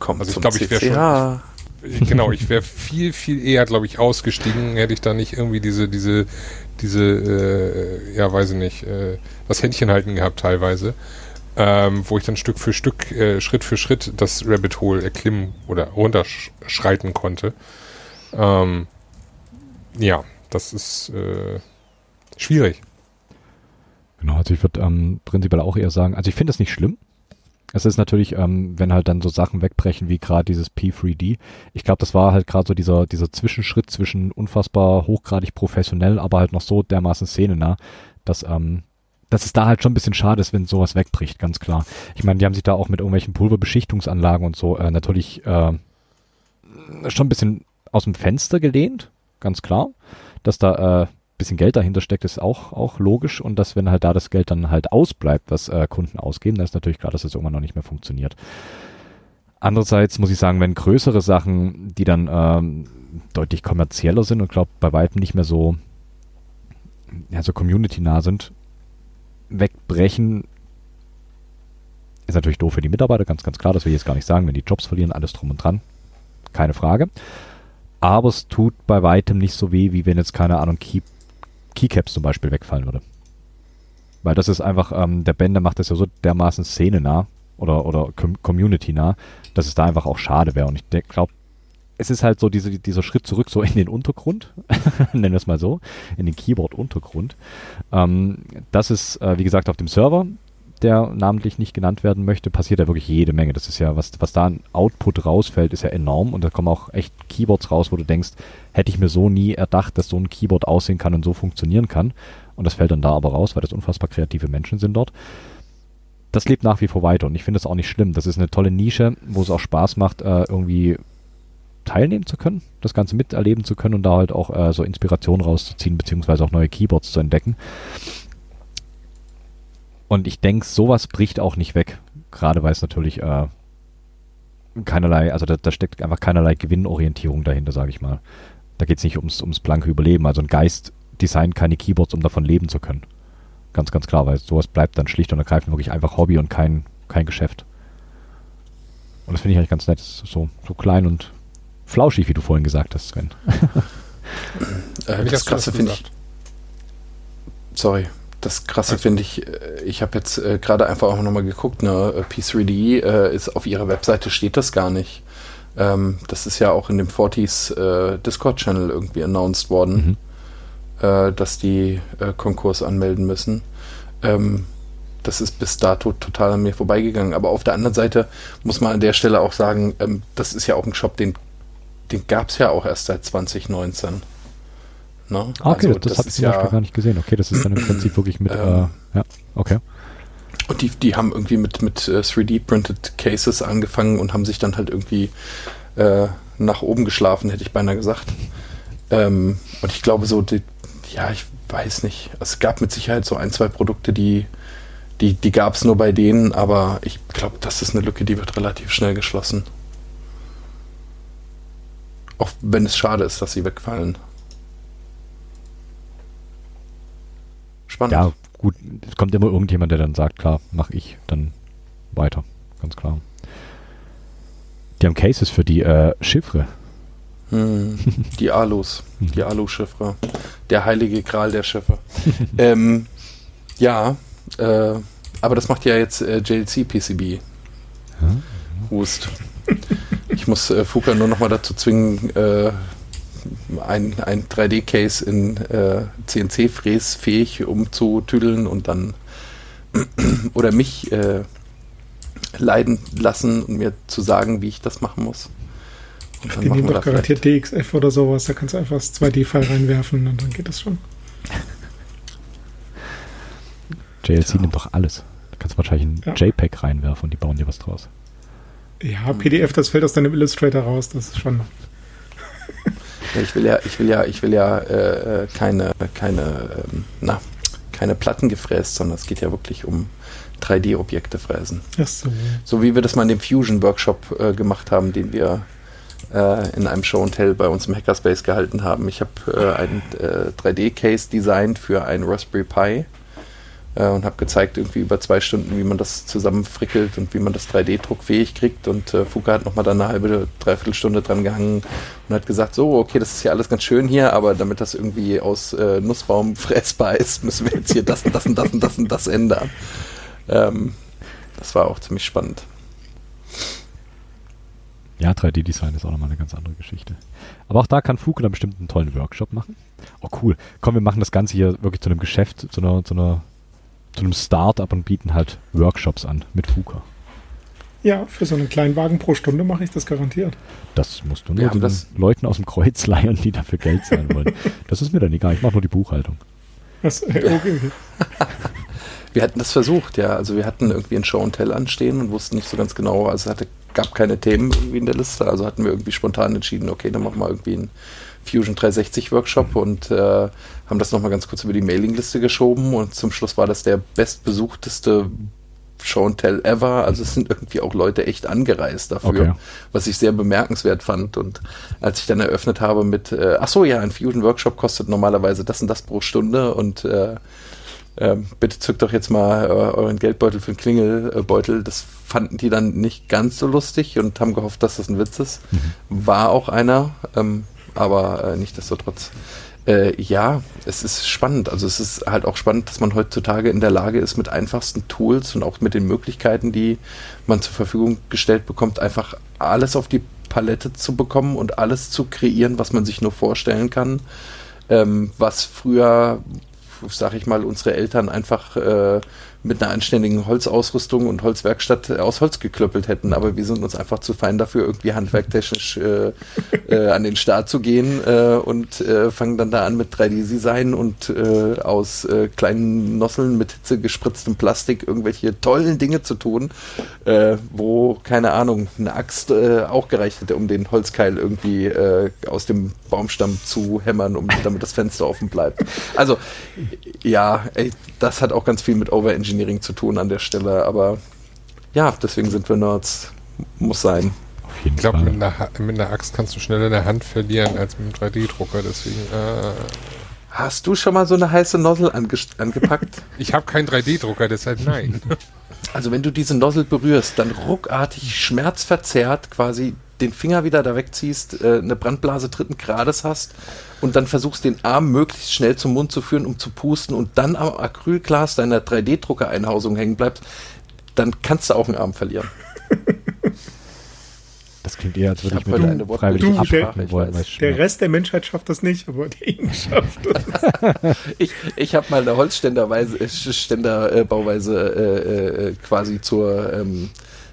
Kommt Also ich zum glaub, ich wär CCH. Genau, ich wäre viel, viel eher, glaube ich, ausgestiegen, hätte ich da nicht irgendwie diese, diese, diese, äh, ja, weiß ich nicht, äh, das Händchen halten gehabt teilweise, ähm, wo ich dann Stück für Stück, äh, Schritt für Schritt das Rabbit Hole erklimmen oder runterschreiten konnte. Ähm, ja, das ist äh, schwierig. Genau, also ich würde ähm, prinzipiell auch eher sagen, also ich finde es nicht schlimm. Es ist natürlich, ähm, wenn halt dann so Sachen wegbrechen wie gerade dieses P3D. Ich glaube, das war halt gerade so dieser, dieser Zwischenschritt zwischen unfassbar hochgradig professionell, aber halt noch so dermaßen szenenah, dass, ähm, dass es da halt schon ein bisschen schade ist, wenn sowas wegbricht, ganz klar. Ich meine, die haben sich da auch mit irgendwelchen Pulverbeschichtungsanlagen und so äh, natürlich äh, schon ein bisschen aus dem Fenster gelehnt, ganz klar. Dass da äh, bisschen Geld dahinter steckt, ist auch, auch logisch. Und dass, wenn halt da das Geld dann halt ausbleibt, was äh, Kunden ausgeben, dann ist natürlich klar, dass das irgendwann noch nicht mehr funktioniert. Andererseits muss ich sagen, wenn größere Sachen, die dann ähm, deutlich kommerzieller sind und glaube bei weitem nicht mehr so, ja, so community-nah sind, wegbrechen, ist natürlich doof für die Mitarbeiter, ganz, ganz klar, das will ich jetzt gar nicht sagen, wenn die Jobs verlieren, alles drum und dran. Keine Frage. Aber es tut bei weitem nicht so weh, wie wenn jetzt, keine Ahnung, Keep Keycaps zum Beispiel wegfallen würde. Weil das ist einfach, ähm, der Bänder macht das ja so dermaßen szenenah oder, oder com community-nah, dass es da einfach auch schade wäre. Und ich glaube, es ist halt so diese, dieser Schritt zurück so in den Untergrund, nennen wir es mal so, in den Keyboard-Untergrund. Ähm, das ist, äh, wie gesagt, auf dem Server, der namentlich nicht genannt werden möchte, passiert ja wirklich jede Menge. Das ist ja, was, was da an Output rausfällt, ist ja enorm und da kommen auch echt Keyboards raus, wo du denkst, hätte ich mir so nie erdacht, dass so ein Keyboard aussehen kann und so funktionieren kann. Und das fällt dann da aber raus, weil das unfassbar kreative Menschen sind dort. Das lebt nach wie vor weiter und ich finde das auch nicht schlimm. Das ist eine tolle Nische, wo es auch Spaß macht, äh, irgendwie teilnehmen zu können, das Ganze miterleben zu können und da halt auch äh, so Inspiration rauszuziehen, beziehungsweise auch neue Keyboards zu entdecken. Und ich denke, sowas bricht auch nicht weg. Gerade weil es natürlich äh, keinerlei, also da, da, steckt einfach keinerlei Gewinnorientierung dahinter, sage ich mal. Da geht es nicht ums, ums blanke Überleben. Also ein Geist designt keine Keyboards, um davon leben zu können. Ganz, ganz klar, weil sowas bleibt dann schlicht und ergreifend wirklich einfach Hobby und kein, kein Geschäft. Und das finde ich eigentlich ganz nett. so, so klein und flauschig, wie du vorhin gesagt hast, Sven. äh, das Krasse finde ich. Sorry, das Krasse finde ich, äh, ich habe jetzt äh, gerade einfach auch nochmal geguckt, ne, P3D äh, ist auf ihrer Webseite steht das gar nicht. Ähm, das ist ja auch in dem 40s äh, Discord-Channel irgendwie announced worden, mhm. äh, dass die äh, Konkurs anmelden müssen. Ähm, das ist bis dato total an mir vorbeigegangen. Aber auf der anderen Seite muss man an der Stelle auch sagen, ähm, das ist ja auch ein Shop, den, den gab es ja auch erst seit 2019. Ne? Ah, okay, also, das, das habe ich zum ja, gar nicht gesehen. Okay, das ist dann im Prinzip wirklich mit, ähm, äh, ja, okay. Und die, die haben irgendwie mit, mit 3D-printed äh, Cases angefangen und haben sich dann halt irgendwie äh, nach oben geschlafen, hätte ich beinahe gesagt. Ähm, und ich glaube so, die, ja, ich weiß nicht. Es gab mit Sicherheit so ein, zwei Produkte, die, die, die gab es nur bei denen, aber ich glaube, das ist eine Lücke, die wird relativ schnell geschlossen. Auch wenn es schade ist, dass sie wegfallen. Spannend. Ja, gut, es kommt immer irgendjemand, der dann sagt, klar, mach ich dann weiter. Ganz klar. Die haben Cases für die äh, Chiffre. Hm, die Alus, die Alu-Chiffre. Der heilige Gral der Schiffe. ähm, ja, äh, aber das macht ja jetzt äh, JLC-PCB. Hust. Ich muss äh, Fuka nur noch mal dazu zwingen, äh, ein, ein 3D-Case in äh, CNC-fräsfähig umzutüdeln und dann oder mich äh, leiden lassen und mir zu sagen, wie ich das machen muss. Und die nehmen doch garantiert DXF oder sowas, da kannst du einfach das 2D-File reinwerfen und dann geht das schon. JLC ja. nimmt doch alles. Du kannst wahrscheinlich ein ja. JPEG reinwerfen und die bauen dir was draus. Ja, PDF, das fällt aus deinem Illustrator raus, das ist schon. Ich will ja, ich will ja, ich will ja äh, keine, keine, ähm, na, keine Platten gefräst, sondern es geht ja wirklich um 3D-Objekte fräsen. Ach so. so wie wir das mal in dem Fusion-Workshop äh, gemacht haben, den wir äh, in einem Show and Tell bei uns im Hackerspace gehalten haben. Ich habe äh, einen 3D-Case äh, designt für ein Raspberry Pi äh, und habe gezeigt, irgendwie über zwei Stunden, wie man das zusammenfrickelt und wie man das 3D-druckfähig kriegt. Und äh, Fuka hat nochmal da eine halbe, dreiviertel Stunde dran gehangen und hat gesagt, so, okay, das ist ja alles ganz schön hier, aber damit das irgendwie aus äh, Nussbaum fressbar ist, müssen wir jetzt hier das und das und das und das und das ändern. Ähm, das war auch ziemlich spannend. Ja, 3D-Design ist auch nochmal eine ganz andere Geschichte. Aber auch da kann Fuke dann bestimmt einen tollen Workshop machen. Oh cool. Komm, wir machen das Ganze hier wirklich zu einem Geschäft, zu einer, zu einer, zu einem Start-up und bieten halt Workshops an mit Fuka. Ja, für so einen kleinen Wagen pro Stunde mache ich das garantiert. Das musst du nur den das- Leuten aus dem Kreuz leihen, die dafür Geld zahlen wollen. das ist mir dann egal. Ich mache nur die Buchhaltung. Das, äh, okay. Wir hatten das versucht, ja. Also wir hatten irgendwie ein Show and Tell anstehen und wussten nicht so ganz genau, also es hatte, gab keine Themen irgendwie in der Liste. Also hatten wir irgendwie spontan entschieden, okay, dann machen wir irgendwie einen Fusion 360 Workshop und äh, haben das nochmal ganz kurz über die Mailingliste geschoben und zum Schluss war das der bestbesuchteste Show and Tell ever. Also es sind irgendwie auch Leute echt angereist dafür, Okay. was ich sehr bemerkenswert fand. Und als ich dann eröffnet habe mit, äh, ach so, ja, ein Fusion Workshop kostet normalerweise das und das pro Stunde und äh, ähm, bitte zückt doch jetzt mal äh, euren Geldbeutel für den Klingelbeutel. Das fanden die dann nicht ganz so lustig und haben gehofft, dass das ein Witz ist. War auch einer, ähm, aber äh, nichtsdestotrotz. Äh, ja, es ist spannend. Also es ist halt auch spannend, dass man heutzutage in der Lage ist, mit einfachsten Tools und auch mit den Möglichkeiten, die man zur Verfügung gestellt bekommt, einfach alles auf die Palette zu bekommen und alles zu kreieren, was man sich nur vorstellen kann. Ähm, was früher sag ich mal, unsere Eltern einfach äh, mit einer anständigen Holzausrüstung und Holzwerkstatt aus Holz geklöppelt hätten. Aber wir sind uns einfach zu fein dafür, irgendwie handwerktechnisch äh, äh, an den Start zu gehen äh, und äh, fangen dann da an mit 3D-Design und äh, aus äh, kleinen Nosseln mit Hitze gespritztem Plastik irgendwelche tollen Dinge zu tun, wo, keine Ahnung, eine Axt auch gereicht hätte, um den Holzkeil irgendwie aus dem Baumstamm zu hämmern, um damit das Fenster offen bleibt. Also, ja, ey, das hat auch ganz viel mit Overengineering zu tun an der Stelle, aber ja, deswegen sind wir Nerds. Muss sein. Auf jeden Ich glaube, mit, mit einer Axt kannst du schneller eine Hand verlieren als mit einem 3D-Drucker. Deswegen, äh, Hast du schon mal so eine heiße Nozzle anges- angepackt? ich habe keinen 3D-Drucker, deshalb nein. Also wenn du diese Nozzle berührst, dann ruckartig schmerzverzerrt quasi den Finger wieder da wegziehst, äh, eine Brandblase dritten Grades hast und dann versuchst den Arm möglichst schnell zum Mund zu führen, um zu pusten und dann am Acrylglas deiner 3D-Drucker-Einhausung hängen bleibst, dann kannst du auch einen Arm verlieren. Das klingt eher, als würde Ich ich, hab mir eine freiwillig Du, der- wollen. Der. Rest der Menschheit schafft das nicht, aber die Ingen schafft das. Ich, ich habe mal eine Holzständerweise, äh, Ständerbauweise äh, äh, quasi zur ähm,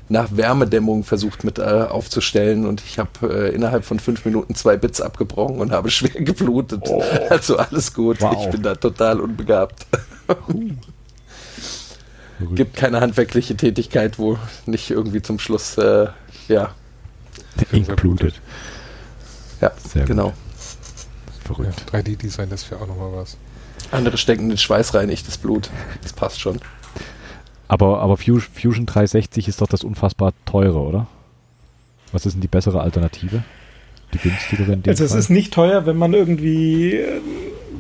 nach Wärmedämmung versucht mit äh, aufzustellen und ich habe äh, innerhalb von fünf Minuten zwei Bits abgebrochen und habe schwer geblutet. Also alles gut. Wow. Ich bin da total unbegabt. Gibt keine handwerkliche Tätigkeit, wo nicht irgendwie zum Schluss äh, ja Der Ink blutet. ja Sehr gut. genau. Ja, Verrückt. 3D-Design, das wäre auch nochmal was. Andere stecken den Schweiß rein, ich das Blut. Das passt schon. Aber, aber Fu- Fusion 360 ist doch das unfassbar teure, oder? Was ist denn die bessere Alternative? Die günstigere in dem Also es Fall? ist nicht teuer, wenn man irgendwie äh,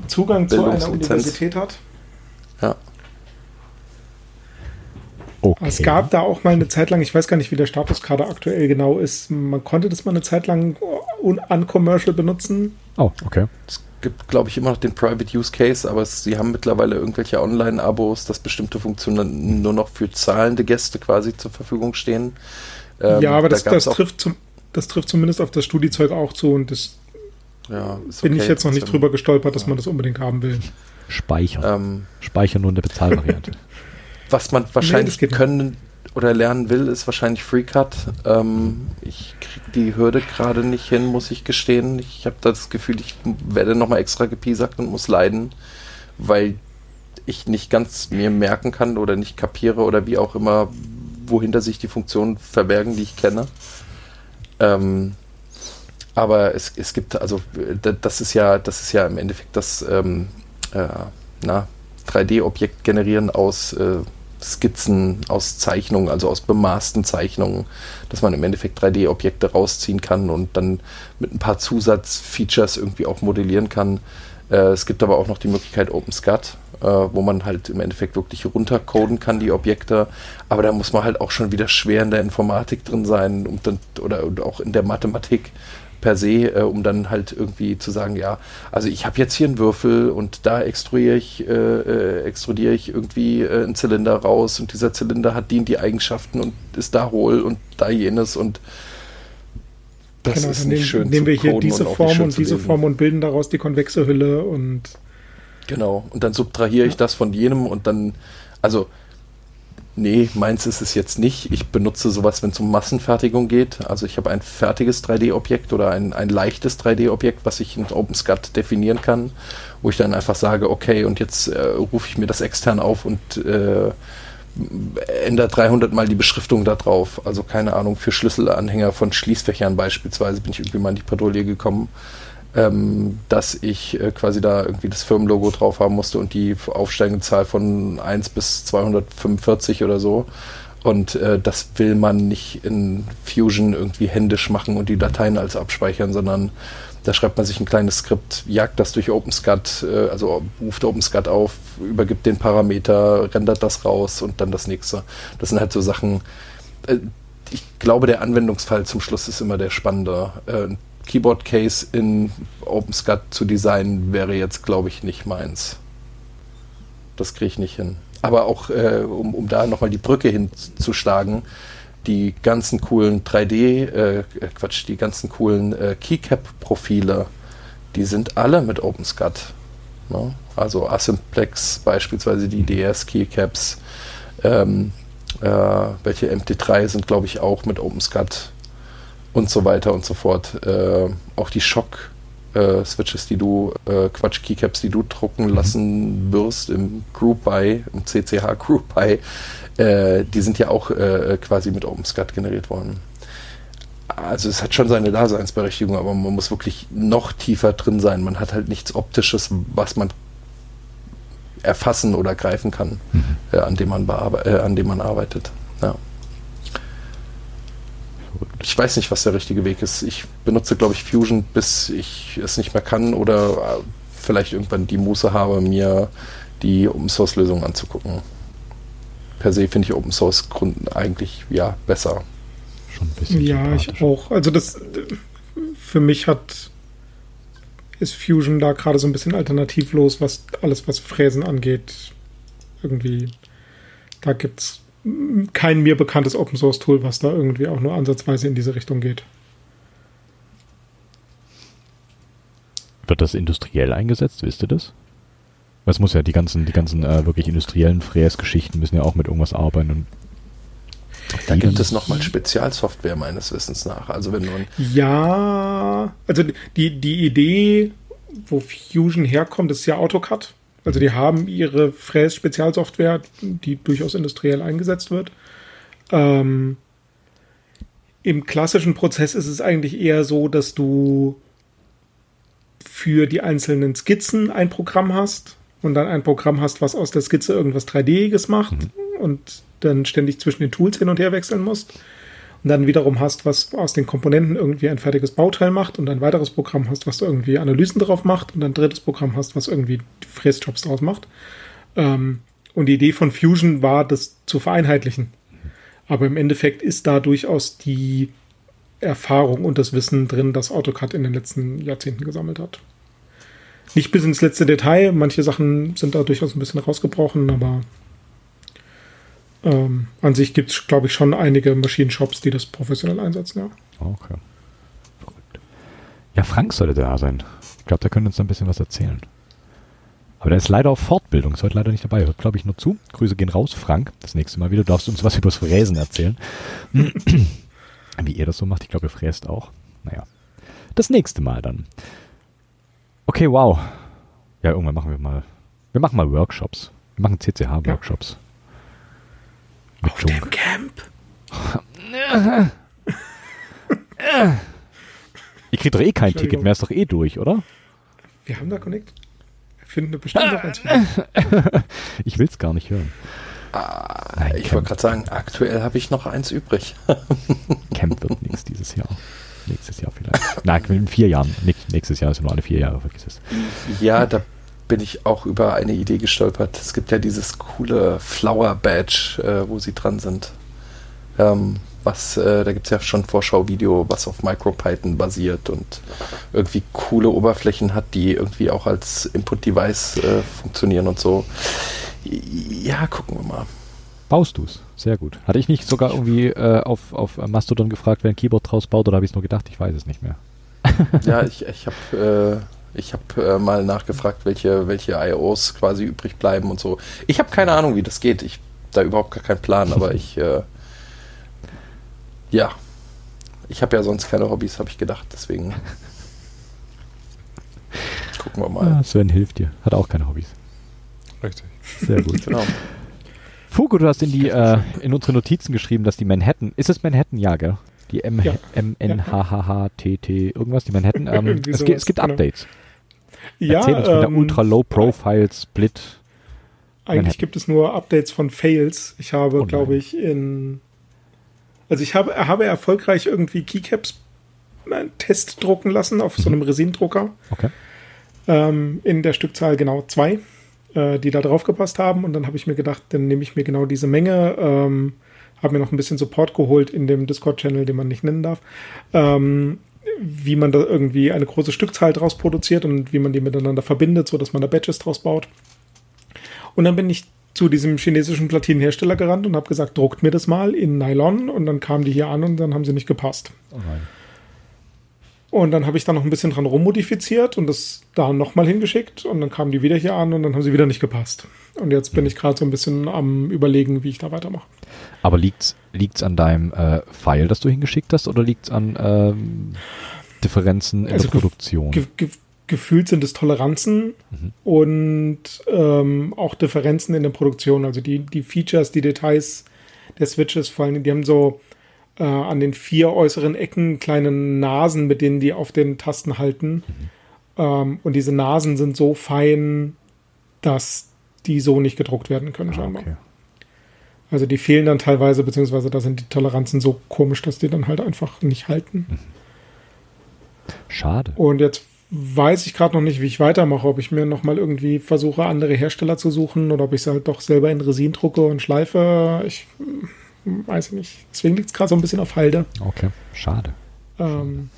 Zugang zu einer. Universität hat. Ja. okay. Es gab da auch mal eine Zeit lang, ich weiß gar nicht, wie der Status gerade aktuell genau ist, man konnte das mal eine Zeit lang un uncommercial benutzen. Oh, okay. Es gibt, glaube ich, immer noch den Private Use Case, aber es, sie haben mittlerweile irgendwelche Online-Abos, dass bestimmte Funktionen nur noch für zahlende Gäste quasi zur Verfügung stehen. Ähm, ja, aber da das, das, trifft zum, das trifft zumindest auf das Studiezeug auch zu und das ja, ist bin okay, ich jetzt noch nicht trotzdem. drüber gestolpert, dass man das unbedingt haben will. Speichern. Ähm, Speichern nur in der Bezahlvariante. was man wahrscheinlich nicht. können oder lernen will, ist wahrscheinlich FreeCut. Ähm, ich kriege die Hürde gerade nicht hin, muss ich gestehen. Ich habe das Gefühl, ich werde nochmal extra gepiesackt und muss leiden, weil ich nicht ganz mir merken kann oder nicht kapiere oder wie auch immer, wohinter sich die Funktionen verbergen, die ich kenne. Ähm, aber es, es gibt, also da- das ist ja, das ist ja im Endeffekt das ähm, äh, na, 3D-Objekt generieren aus äh, Skizzen, aus Zeichnungen, also aus bemaßten Zeichnungen, dass man im Endeffekt 3D-Objekte rausziehen kann und dann mit ein paar Zusatzfeatures irgendwie auch modellieren kann. Äh, es gibt aber auch noch die Möglichkeit OpenSCAD, äh, wo man halt im Endeffekt wirklich runtercoden kann, die Objekte. Aber da muss man halt auch schon wieder schwer in der Informatik drin sein und dann, oder, oder auch in der Mathematik per se, äh, um dann halt irgendwie zu sagen, ja, also ich habe jetzt hier einen Würfel und da extrudiere ich, äh, äh, extrudiere ich irgendwie äh, einen Zylinder raus und dieser Zylinder hat die und die Eigenschaften und ist da hohl und da jenes und das genau, ist nicht nehmen, schön nehmen wir hier diese Form und diese Form und bilden daraus die konvexe Hülle und genau und dann subtrahiere ja. ich das von jenem und dann also Nee, meins ist es jetzt nicht. Ich benutze sowas, wenn es um Massenfertigung geht. Also ich habe ein fertiges 3D-Objekt oder ein, ein leichtes 3D-Objekt, was ich in OpenSCAD definieren kann, wo ich dann einfach sage, okay, und jetzt äh, rufe ich mir das extern auf und äh, ändere 300 mal die Beschriftung da drauf. Also keine Ahnung, für Schlüsselanhänger von Schließfächern beispielsweise bin ich irgendwie mal in die Patrouille gekommen ähm, dass ich äh, quasi da irgendwie das Firmenlogo drauf haben musste und die aufsteigende Zahl von 1 bis 245 oder so. Und äh, das will man nicht in Fusion irgendwie händisch machen und die Dateien als abspeichern, sondern da schreibt man sich ein kleines Skript, jagt das durch OpenSCAD, äh, also ruft OpenSCAD auf, übergibt den Parameter, rendert das raus und dann das nächste. Das sind halt so Sachen. Äh, ich glaube, der Anwendungsfall zum Schluss ist immer der spannende. Äh, Keyboard Case in OpenSCAD zu designen, wäre jetzt, glaube ich, nicht meins. Das kriege ich nicht hin. Aber auch, äh, um, um da nochmal die Brücke hinzuschlagen, die ganzen coolen 3D, äh, Quatsch, die ganzen coolen äh, Keycap-Profile, die sind alle mit OpenSCAD. Ne? Also Asymplex beispielsweise die DS-Keycaps, ähm, äh, welche MT3 sind, glaube ich, auch mit OpenSCAD und so weiter und so fort. Äh, auch die Schock äh, die du, äh, Quatsch, Keycaps, die du drucken mhm. lassen wirst im Group Buy, im CCH Group Buy, äh, die sind ja auch äh, quasi mit OpenSCAD generiert worden. Also es hat schon seine Daseinsberechtigung, aber man muss wirklich noch tiefer drin sein. Man hat halt nichts Optisches, was man erfassen oder greifen kann, mhm. Äh, an, dem man an dem man arbeitet. Ich weiß nicht, was der richtige Weg ist. Ich benutze, glaube ich, Fusion, bis ich es nicht mehr kann oder äh, vielleicht irgendwann die Muße habe, mir die Open Source Lösung anzugucken. Per se finde ich Open Source Grund eigentlich ja besser. Schon ein bisschen. Ja, ich auch. Also das für mich hat ist Fusion da gerade so ein bisschen alternativlos, was alles was Fräsen angeht. Irgendwie da gibt es kein mir bekanntes Open Source Tool, was da irgendwie auch nur ansatzweise in diese Richtung geht. Wird das industriell eingesetzt? Wisst ihr das? Es muss ja die ganzen, die ganzen äh, wirklich industriellen Fräsgeschichten müssen ja auch mit irgendwas arbeiten. Und da gibt es nochmal Spezialsoftware meines Wissens nach. Also wenn man ja, also die, die Idee, wo Fusion herkommt, ist ja AutoCAD. Also die haben ihre Fräs-Spezialsoftware, die durchaus industriell eingesetzt wird. Ähm, Im klassischen Prozess ist es eigentlich eher so, dass du für die einzelnen Skizzen ein Programm hast und dann ein Programm hast, was aus der Skizze irgendwas 3D-iges macht mhm. und dann ständig zwischen den Tools hin und her wechseln musst und dann wiederum hast, was aus den Komponenten irgendwie ein fertiges Bauteil macht und ein weiteres Programm hast, was irgendwie Analysen drauf macht und ein drittes Programm hast, was irgendwie Fräsjobs draus macht. Ähm, und die Idee von Fusion war, das zu vereinheitlichen. Aber im Endeffekt ist da durchaus die Erfahrung und das Wissen drin, das AutoCAD in den letzten Jahrzehnten gesammelt hat. Nicht bis ins letzte Detail, manche Sachen sind da durchaus ein bisschen rausgebrochen, aber ähm, an sich gibt es, glaube ich, schon einige Maschinenshops, die das professionell einsetzen, ja. Okay. Verrückt. Ja, Frank sollte da sein. Ich glaube, der könnte uns da ein bisschen was erzählen. Aber der ist leider auf Fortbildung, ist heute leider nicht dabei. Hört, glaube ich, nur zu. Grüße gehen raus, Frank. Das nächste Mal wieder. Du darfst uns was übers Fräsen erzählen. Wie ihr das so macht. Ich glaube, ihr fräst auch. Naja. Das nächste Mal dann. Okay, wow. Ja, irgendwann machen wir mal. Wir machen mal Workshops. Wir machen CCH-Workshops. Ja. Mit Auf dem Camp. Ich krieg doch eh kein Ticket mehr, ist doch eh durch, oder? Wir haben da Connect. Wir finden bestimmt noch eins. ich will's gar nicht hören. Ah, Nein, ich wollte gerade sagen, aktuell habe ich noch eins übrig. Camp wird nichts dieses Jahr. nächstes Jahr vielleicht. Nein, in vier Jahren. Nächstes Jahr, ist nur alle vier Jahre, vergiss es. Ja, da bin ich auch über eine Idee gestolpert. Es gibt ja dieses coole Flower Badge, äh, wo sie dran sind. Ähm, was, äh, da gibt es ja schon ein Vorschauvideo, was auf MicroPython basiert und irgendwie coole Oberflächen hat, die irgendwie auch als Input-Device äh, funktionieren und so. Ja, gucken wir mal. Baust du es? Sehr gut. Hatte ich nicht sogar irgendwie äh, auf, auf Mastodon gefragt, wer ein Keyboard draus baut, oder habe ich es nur gedacht? Ich weiß es nicht mehr. ja, ich, ich habe äh, ich hab, äh, mal nachgefragt, welche, welche IOs quasi übrig bleiben und so. Ich habe keine Ahnung, wie das geht. Ich da überhaupt gar keinen Plan, aber ich äh, ja. Ich habe ja sonst keine Hobbys, habe ich gedacht, deswegen gucken wir mal. Ja, Sven hilft dir. Hat auch keine Hobbys. Richtig. Sehr gut. genau. Fugo, du hast in die äh, in unsere Notizen geschrieben, dass die Manhattan. Ist es Manhattan? Ja, gell? Die M ja. M N H H H T T irgendwas, die Manhattan. Ähm, es, gibt, es gibt genau. Ja, Erzähl uns ähm, der Ultra Low Profile Split. Eigentlich gibt es nur Updates von Fails. Ich habe, oh glaube ich, in also ich habe, habe erfolgreich irgendwie Keycaps äh, Test drucken lassen auf so einem Resindrucker. Okay. Ähm, in der Stückzahl genau zwei äh, die da drauf gepasst haben. Und dann habe ich mir gedacht, dann nehme ich mir genau diese Menge, ähm, habe mir noch ein bisschen Support geholt in dem Discord-Channel, den man nicht nennen darf, ähm, wie man da irgendwie eine große Stückzahl draus produziert und wie man die miteinander verbindet, sodass man da Batches draus baut. Und dann bin ich zu diesem chinesischen Platinenhersteller gerannt und habe gesagt, druckt mir das mal in Nylon. Und dann kamen die hier an und dann haben sie nicht gepasst. Oh nein. Und dann habe ich da noch ein bisschen dran rummodifiziert und das da nochmal hingeschickt und dann kamen die wieder hier an und dann haben sie wieder nicht gepasst. Und jetzt bin ich gerade so ein bisschen am überlegen, wie ich da weitermache. Aber liegt es an deinem äh, File, das du hingeschickt hast, oder liegt es an ähm, Differenzen in also der Produktion? Ge ge gefühlt sind es Toleranzen mhm. und ähm, auch Differenzen in der Produktion. Also die, die Features, die Details der Switches, vor allem, die haben so äh, an den vier äußeren Ecken kleine Nasen, mit denen die auf den Tasten halten. Ähm, und diese Nasen sind so fein, dass die so nicht gedruckt werden können, ah, scheinbar. Okay. Also die fehlen dann teilweise, beziehungsweise da sind die Toleranzen so komisch, dass die dann halt einfach nicht halten. Mhm. Schade. Und jetzt weiß ich gerade noch nicht, wie ich weitermache, ob ich mir nochmal irgendwie versuche, andere Hersteller zu suchen oder ob ich es halt doch selber in Resin drucke und schleife. Ich weiß ich nicht. Deswegen liegt es gerade so ein bisschen auf Halde. Okay, schade. Ähm,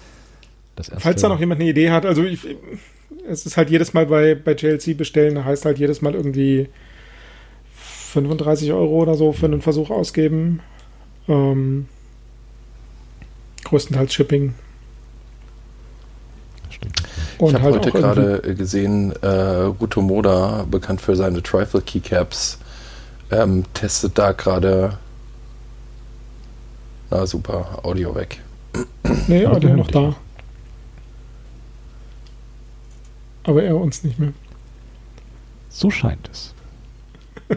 falls da noch jemand eine Idee hat, also ich, es ist halt jedes Mal bei, bei JLC bestellen, heißt halt jedes Mal irgendwie 35 Euro oder so für einen Versuch ausgeben. Ähm, größtenteils Shipping. Stimmt. Und ich habe halt heute gerade gesehen, äh, Guto Moda, bekannt für seine Trifle Keycaps, ähm, testet da gerade na super, Audio weg. Nee, Audio noch da. Aber er uns nicht mehr. So scheint es.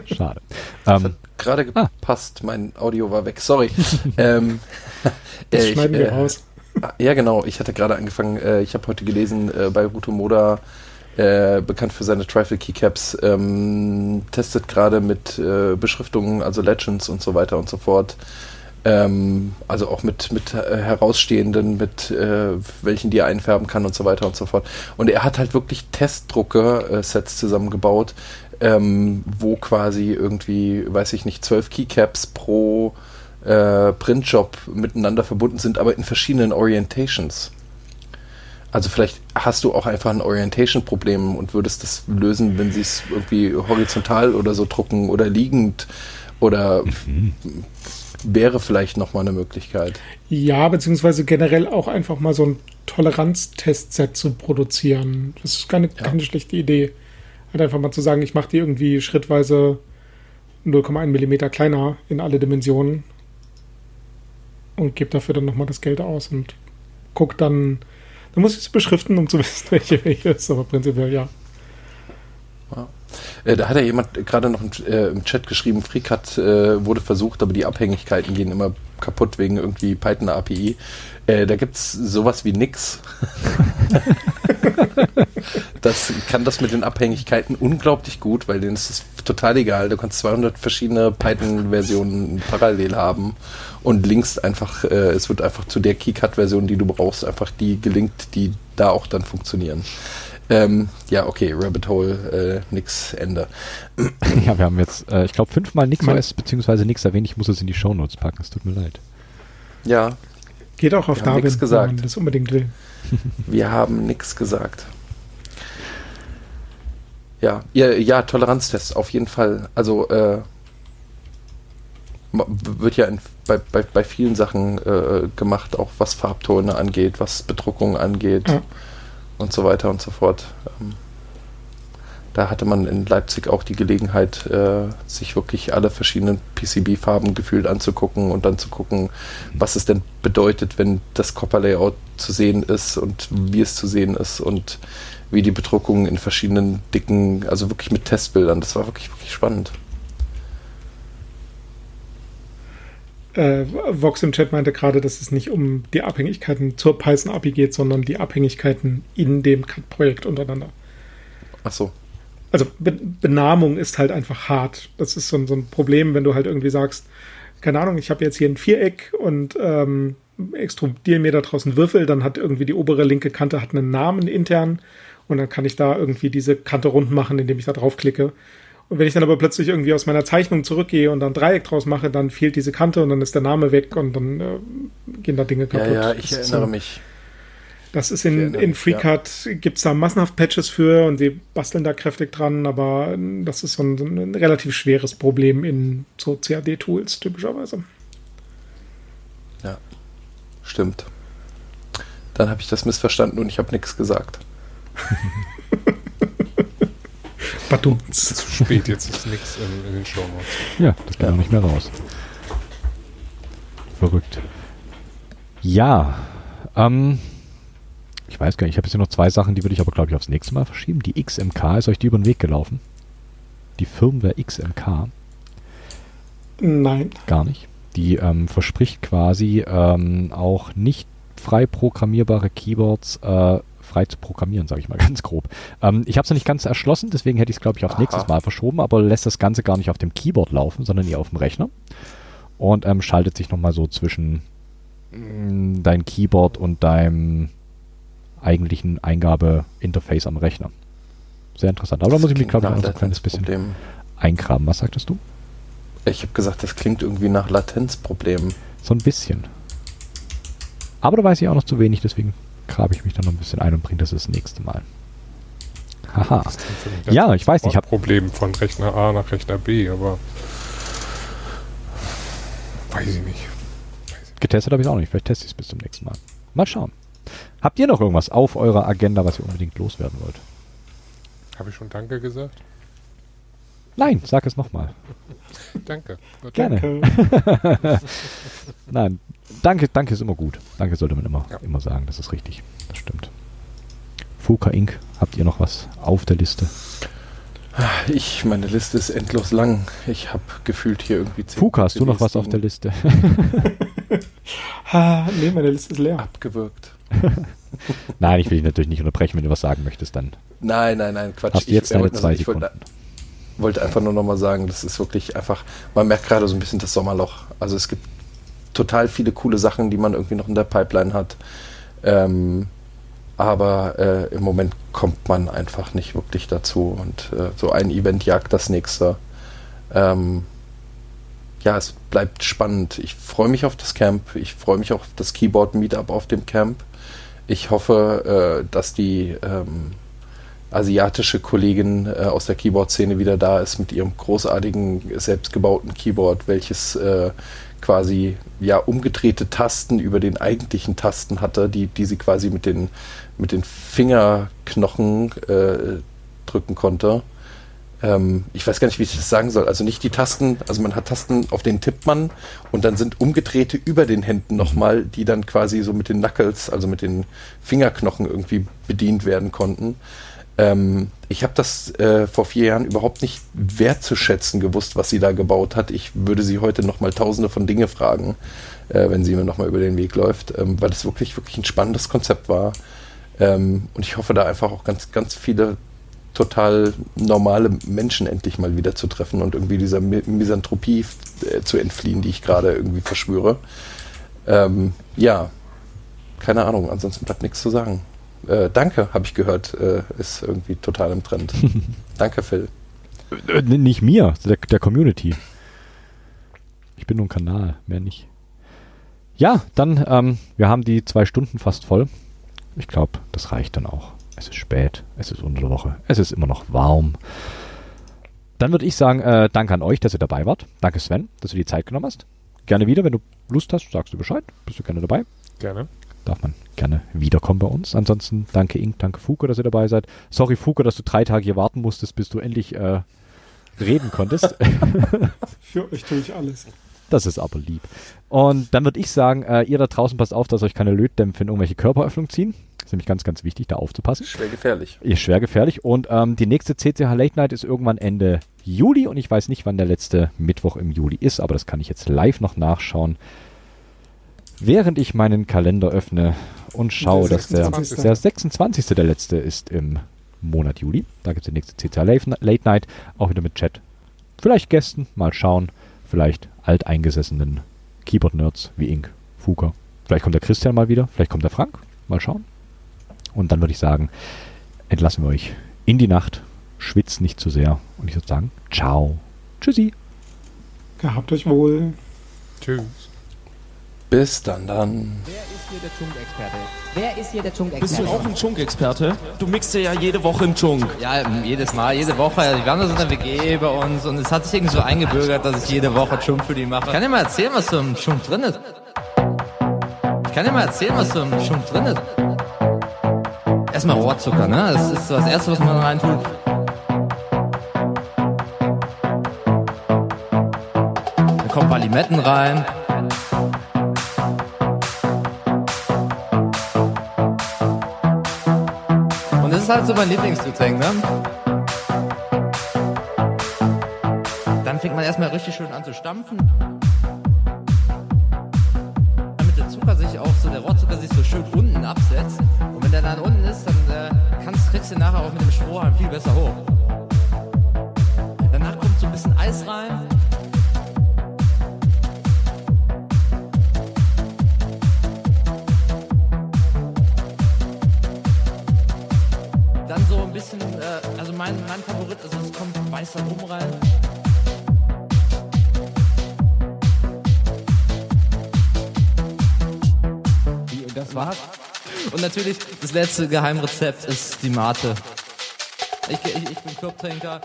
Schade. Das ähm, hat gerade ah. gepasst, ah. mein Audio war weg. Sorry. ähm, das äh, schneiden ich, wir äh, raus. Ah, ja, genau. Ich hatte gerade angefangen, äh, ich habe heute gelesen, äh, bei Ruto Moda, äh, bekannt für seine Trifle Keycaps, ähm, testet gerade mit äh, Beschriftungen, also Legends und so weiter und so fort, ähm, also auch mit, mit äh, herausstehenden, mit äh, welchen die er einfärben kann und so weiter und so fort. Und er hat halt wirklich Testdrucker-Sets äh, zusammengebaut, ähm, wo quasi irgendwie, weiß ich nicht, zwölf Keycaps pro äh, Printjob miteinander verbunden sind, aber in verschiedenen Orientations. Also vielleicht hast du auch einfach ein Orientation-Problem und würdest das lösen, wenn sie es irgendwie horizontal oder so drucken oder liegend oder mhm wäre vielleicht nochmal eine Möglichkeit. Ja, beziehungsweise generell auch einfach mal so ein Toleranztestset zu produzieren. Das ist keine, ja. keine schlechte Idee. Halt einfach mal zu sagen, ich mache die irgendwie schrittweise 0,1 Millimeter kleiner in alle Dimensionen und gebe dafür dann nochmal das Geld aus und guck dann, dann muss ich es beschriften, um zu wissen, welche welche ist, aber prinzipiell ja. ja. Äh, da hat ja jemand gerade noch im, äh, Chat geschrieben, FreeCut äh, wurde versucht, aber die Abhängigkeiten gehen immer kaputt wegen irgendwie Python API. Äh, da gibt es sowas wie nix. das kann das mit den Abhängigkeiten unglaublich gut, weil denen ist es total egal. Du kannst 200 verschiedene Python-Versionen parallel haben und linkst einfach, es wird einfach zu der Keycut-Version, die du brauchst, einfach die gelinkt, die da auch dann funktionieren. Ähm, ja, okay, Rabbit Hole, äh, nix, Ende. Ja, wir haben jetzt, äh, ich glaube, fünfmal nix OS beziehungsweise nix erwähnt. Ich muss es in die Shownotes packen. Es tut mir leid. Ja, Geht auch auf Wir haben Darwin, nichts gesagt. wenn man das unbedingt will. wir haben nix gesagt. Ja, ja, ja, Toleranztests auf jeden Fall. Also äh, wird ja in, bei, bei, bei vielen Sachen äh, gemacht, auch was Farbtone angeht, was Bedruckung angeht Ja. Und so weiter und so fort. Ähm, da hatte man in Leipzig auch die Gelegenheit, äh, sich wirklich alle verschiedenen PCB-Farben gefühlt anzugucken und dann zu gucken, was es denn bedeutet, wenn das Copper-Layout zu sehen ist und wie es zu sehen ist und wie die Bedruckung in verschiedenen dicken, also wirklich mit Testbildern. Das war wirklich, wirklich spannend. Äh, Vox im Chat meinte gerade, dass es nicht um die Abhängigkeiten zur Python-API geht, sondern die Abhängigkeiten in dem CAD-Projekt untereinander. Ach so. Also Be Benamung ist halt einfach hart. Das ist so, ein- so ein Problem, wenn du halt irgendwie sagst, keine Ahnung, ich habe jetzt hier ein Viereck und ähm, extrudiere mir da draußen Würfel, dann hat irgendwie die obere linke Kante hat einen Namen intern und dann kann ich da irgendwie diese Kante rund machen, indem ich da draufklicke. Und wenn ich dann aber plötzlich irgendwie aus meiner Zeichnung zurückgehe und dann ein Dreieck draus mache, dann fehlt diese Kante und dann ist der Name weg und dann äh, gehen da Dinge Ja, kaputt. ja, Das ich ist erinnere so- mich. das ist in, erinnere in mich, FreeCAD gibt es da massenhaft Patches für und sie basteln da kräftig dran, aber das ist so ein, so ein relativ schweres Problem in so CAD-Tools typischerweise. Stimmt. Dann habe ich das missverstanden und ich habe nichts gesagt. Badumts. Zu spät, jetzt ist nichts in, in den Shownotes. Ja, das geht Ja. auch nicht mehr raus. Verrückt. Ja, ähm, ich weiß gar nicht, ich habe jetzt hier noch zwei Sachen, die würde ich aber, glaube ich, aufs nächste Mal verschieben. Die XMK, ist euch die über den Weg gelaufen? Die Firmware XMK? Nein. Gar nicht. Die ähm, verspricht quasi ähm, auch nicht frei programmierbare Keyboards äh, frei zu programmieren, sage ich mal ganz grob. Ähm, ich habe es noch nicht ganz erschlossen, deswegen hätte ich es, glaube ich, aufs Aha. nächstes Mal verschoben, aber lässt das Ganze gar nicht auf dem Keyboard laufen, sondern eher auf dem Rechner. Und ähm, schaltet sich nochmal so zwischen mm, dein Keyboard und deinem eigentlichen Eingabeinterface am Rechner. Sehr interessant. Aber da muss ich mich, glaube ich, noch so ein kleines bisschen eingraben. Was sagtest du? Ich habe gesagt, das klingt irgendwie nach Latenzproblemen. So ein bisschen. Aber da weiß ich auch noch zu wenig, deswegen grabe ich mich dann noch ein bisschen ein und bringe das das nächste Mal. Haha. Ja, ich weiß nicht, ich hab- Problem von Rechner A nach Rechner B, aber weiß ich nicht. Getestet habe ich auch nicht. Vielleicht teste ich es bis zum nächsten Mal. Mal schauen. Habt ihr noch irgendwas auf eurer Agenda, was ihr unbedingt loswerden wollt? Habe ich schon Danke gesagt? Nein, sag es nochmal. Danke. Gerne. Danke. Nein, danke, danke ist immer gut. Danke sollte man immer, Ja. immer sagen, das ist richtig. Das stimmt. Fuka Inc., habt ihr noch was auf der Liste? Ich, meine Liste ist endlos lang. Ich habe gefühlt hier irgendwie zehn Fuka, hast du noch was auf der. Liste? Nee, meine Liste ist leer. Abgewürgt. Nein, ich will dich natürlich nicht unterbrechen. Wenn du was sagen möchtest, dann Nein, nein, nein, Quatsch. hast du jetzt ich, deine zwei ich wollte, Sekunden. wollte einfach nur nochmal sagen, das ist wirklich einfach, man merkt gerade so ein bisschen das Sommerloch. Also es gibt total viele coole Sachen, die man irgendwie noch in der Pipeline hat. Ähm, aber äh, im Moment kommt man einfach nicht wirklich dazu und äh, so ein Event jagt das nächste. Ähm, ja, es bleibt spannend. Ich freue mich auf das Camp. Ich freue mich auch auf das Keyboard Meetup auf dem Camp. Ich hoffe, äh, dass die ähm, asiatische Kollegin äh, aus der Keyboard-Szene wieder da ist mit ihrem großartigen, selbstgebauten Keyboard, welches äh, quasi ja umgedrehte Tasten über den eigentlichen Tasten hatte, die, die sie quasi mit den, mit den Fingerknochen äh, drücken konnte. Ähm, ich weiß gar nicht, wie ich das sagen soll. Also nicht die Tasten, also man hat Tasten, auf denen tippt man und dann sind umgedrehte über den Händen nochmal, die dann quasi so mit den Knuckles, also mit den Fingerknochen irgendwie bedient werden konnten. Ähm, ich habe das äh, vor vier Jahren überhaupt nicht wertzuschätzen gewusst, was sie da gebaut hat. Ich würde sie heute nochmal tausende von Dinge fragen, äh, wenn sie mir nochmal über den Weg läuft, ähm, weil es wirklich, wirklich ein spannendes Konzept war. Ähm, und ich hoffe da einfach auch ganz, ganz viele total normale Menschen endlich mal wieder zu treffen und irgendwie dieser Misanthropie äh, zu entfliehen, die ich gerade irgendwie verschwöre. Ähm, ja, keine Ahnung, ansonsten bleibt nichts zu sagen. Äh, danke, habe ich gehört, äh, ist irgendwie total im Trend. danke, Phil. Äh, nicht mir, der, der Community. Ich bin nur ein Kanal, mehr nicht. Ja, dann, ähm, wir haben die zwei Stunden fast voll. Ich glaube, das reicht dann auch. Es ist spät, es ist unter der Woche, es ist immer noch warm. Dann würde ich sagen, äh, danke an euch, dass ihr dabei wart. Danke Sven, dass du die Zeit genommen hast. Gerne wieder, wenn du Lust hast, sagst du Bescheid. Bist du gerne dabei? Gerne. Darf man gerne wiederkommen bei uns. Ansonsten danke Ink, danke Fuko, dass ihr dabei seid. Sorry Fuko, dass du drei Tage hier warten musstest, bis du endlich äh, reden konntest. Für euch tue ich alles. Das ist aber lieb. Und dann würde ich sagen, äh, ihr da draußen passt auf, dass euch keine Lötdämpfe in irgendwelche Körperöffnungen ziehen. Das ist nämlich ganz, ganz wichtig, da aufzupassen. Schwer gefährlich. Ist schwer gefährlich. Und ähm, die nächste CCH Late Night ist irgendwann Ende Juli und ich weiß nicht, wann der letzte Mittwoch im Juli ist, aber das kann ich jetzt live noch nachschauen. Während ich meinen Kalender öffne und schaue, dass der, 26.. der 26. der letzte ist im Monat Juli. Da gibt es die nächste CCH Late Night, auch wieder mit Chat. Vielleicht Gästen, mal schauen. Vielleicht alteingesessenen Keyboard-Nerds wie Ink, Fuka. Vielleicht kommt der Christian mal wieder, vielleicht kommt der Frank. Mal schauen. Und dann würde ich sagen, entlassen wir euch in die Nacht. Schwitzt nicht zu sehr. Und ich würde sagen, ciao. Tschüssi. Gehabt euch wohl. Tschüss. Bis dann dann. Wer ist hier der Chunk-Experte? Wer ist hier der Chunk-Experte? Bist du auch ein Chunk-Experte? Du mixt ja jede Woche einen Chunk. Ja, jedes Mal, jede Woche. Also wir haben da so eine WG bei uns und es hat sich irgendwie so eingebürgert, dass ich jede Woche Chunk für die mache. Ich kann dir mal erzählen, was so im Chunk drin ist. Ich kann dir mal erzählen, was so im Chunk drin ist. Erstmal Rohrzucker, ne? Das ist so das Erste, was man reintut. Da kommen ein paar Limetten rein. Ist halt so mein Lieblingsgetränk, ne? Dann fängt man erstmal richtig schön an zu stampfen. Damit der Zucker sich auch so, der Rohrzucker sich so schön unten absetzt. Und wenn der dann unten ist, dann äh, kannst, kriegst du nachher auch mit dem Strohhalm viel besser hoch. Danach kommt so ein bisschen Eis rein. Mein, mein Favorit, also es kommt weißer Rum rein. Das war's? Und natürlich, das letzte Geheimrezept ist die Mate. Ich, ich, ich bin. Clubtrinker.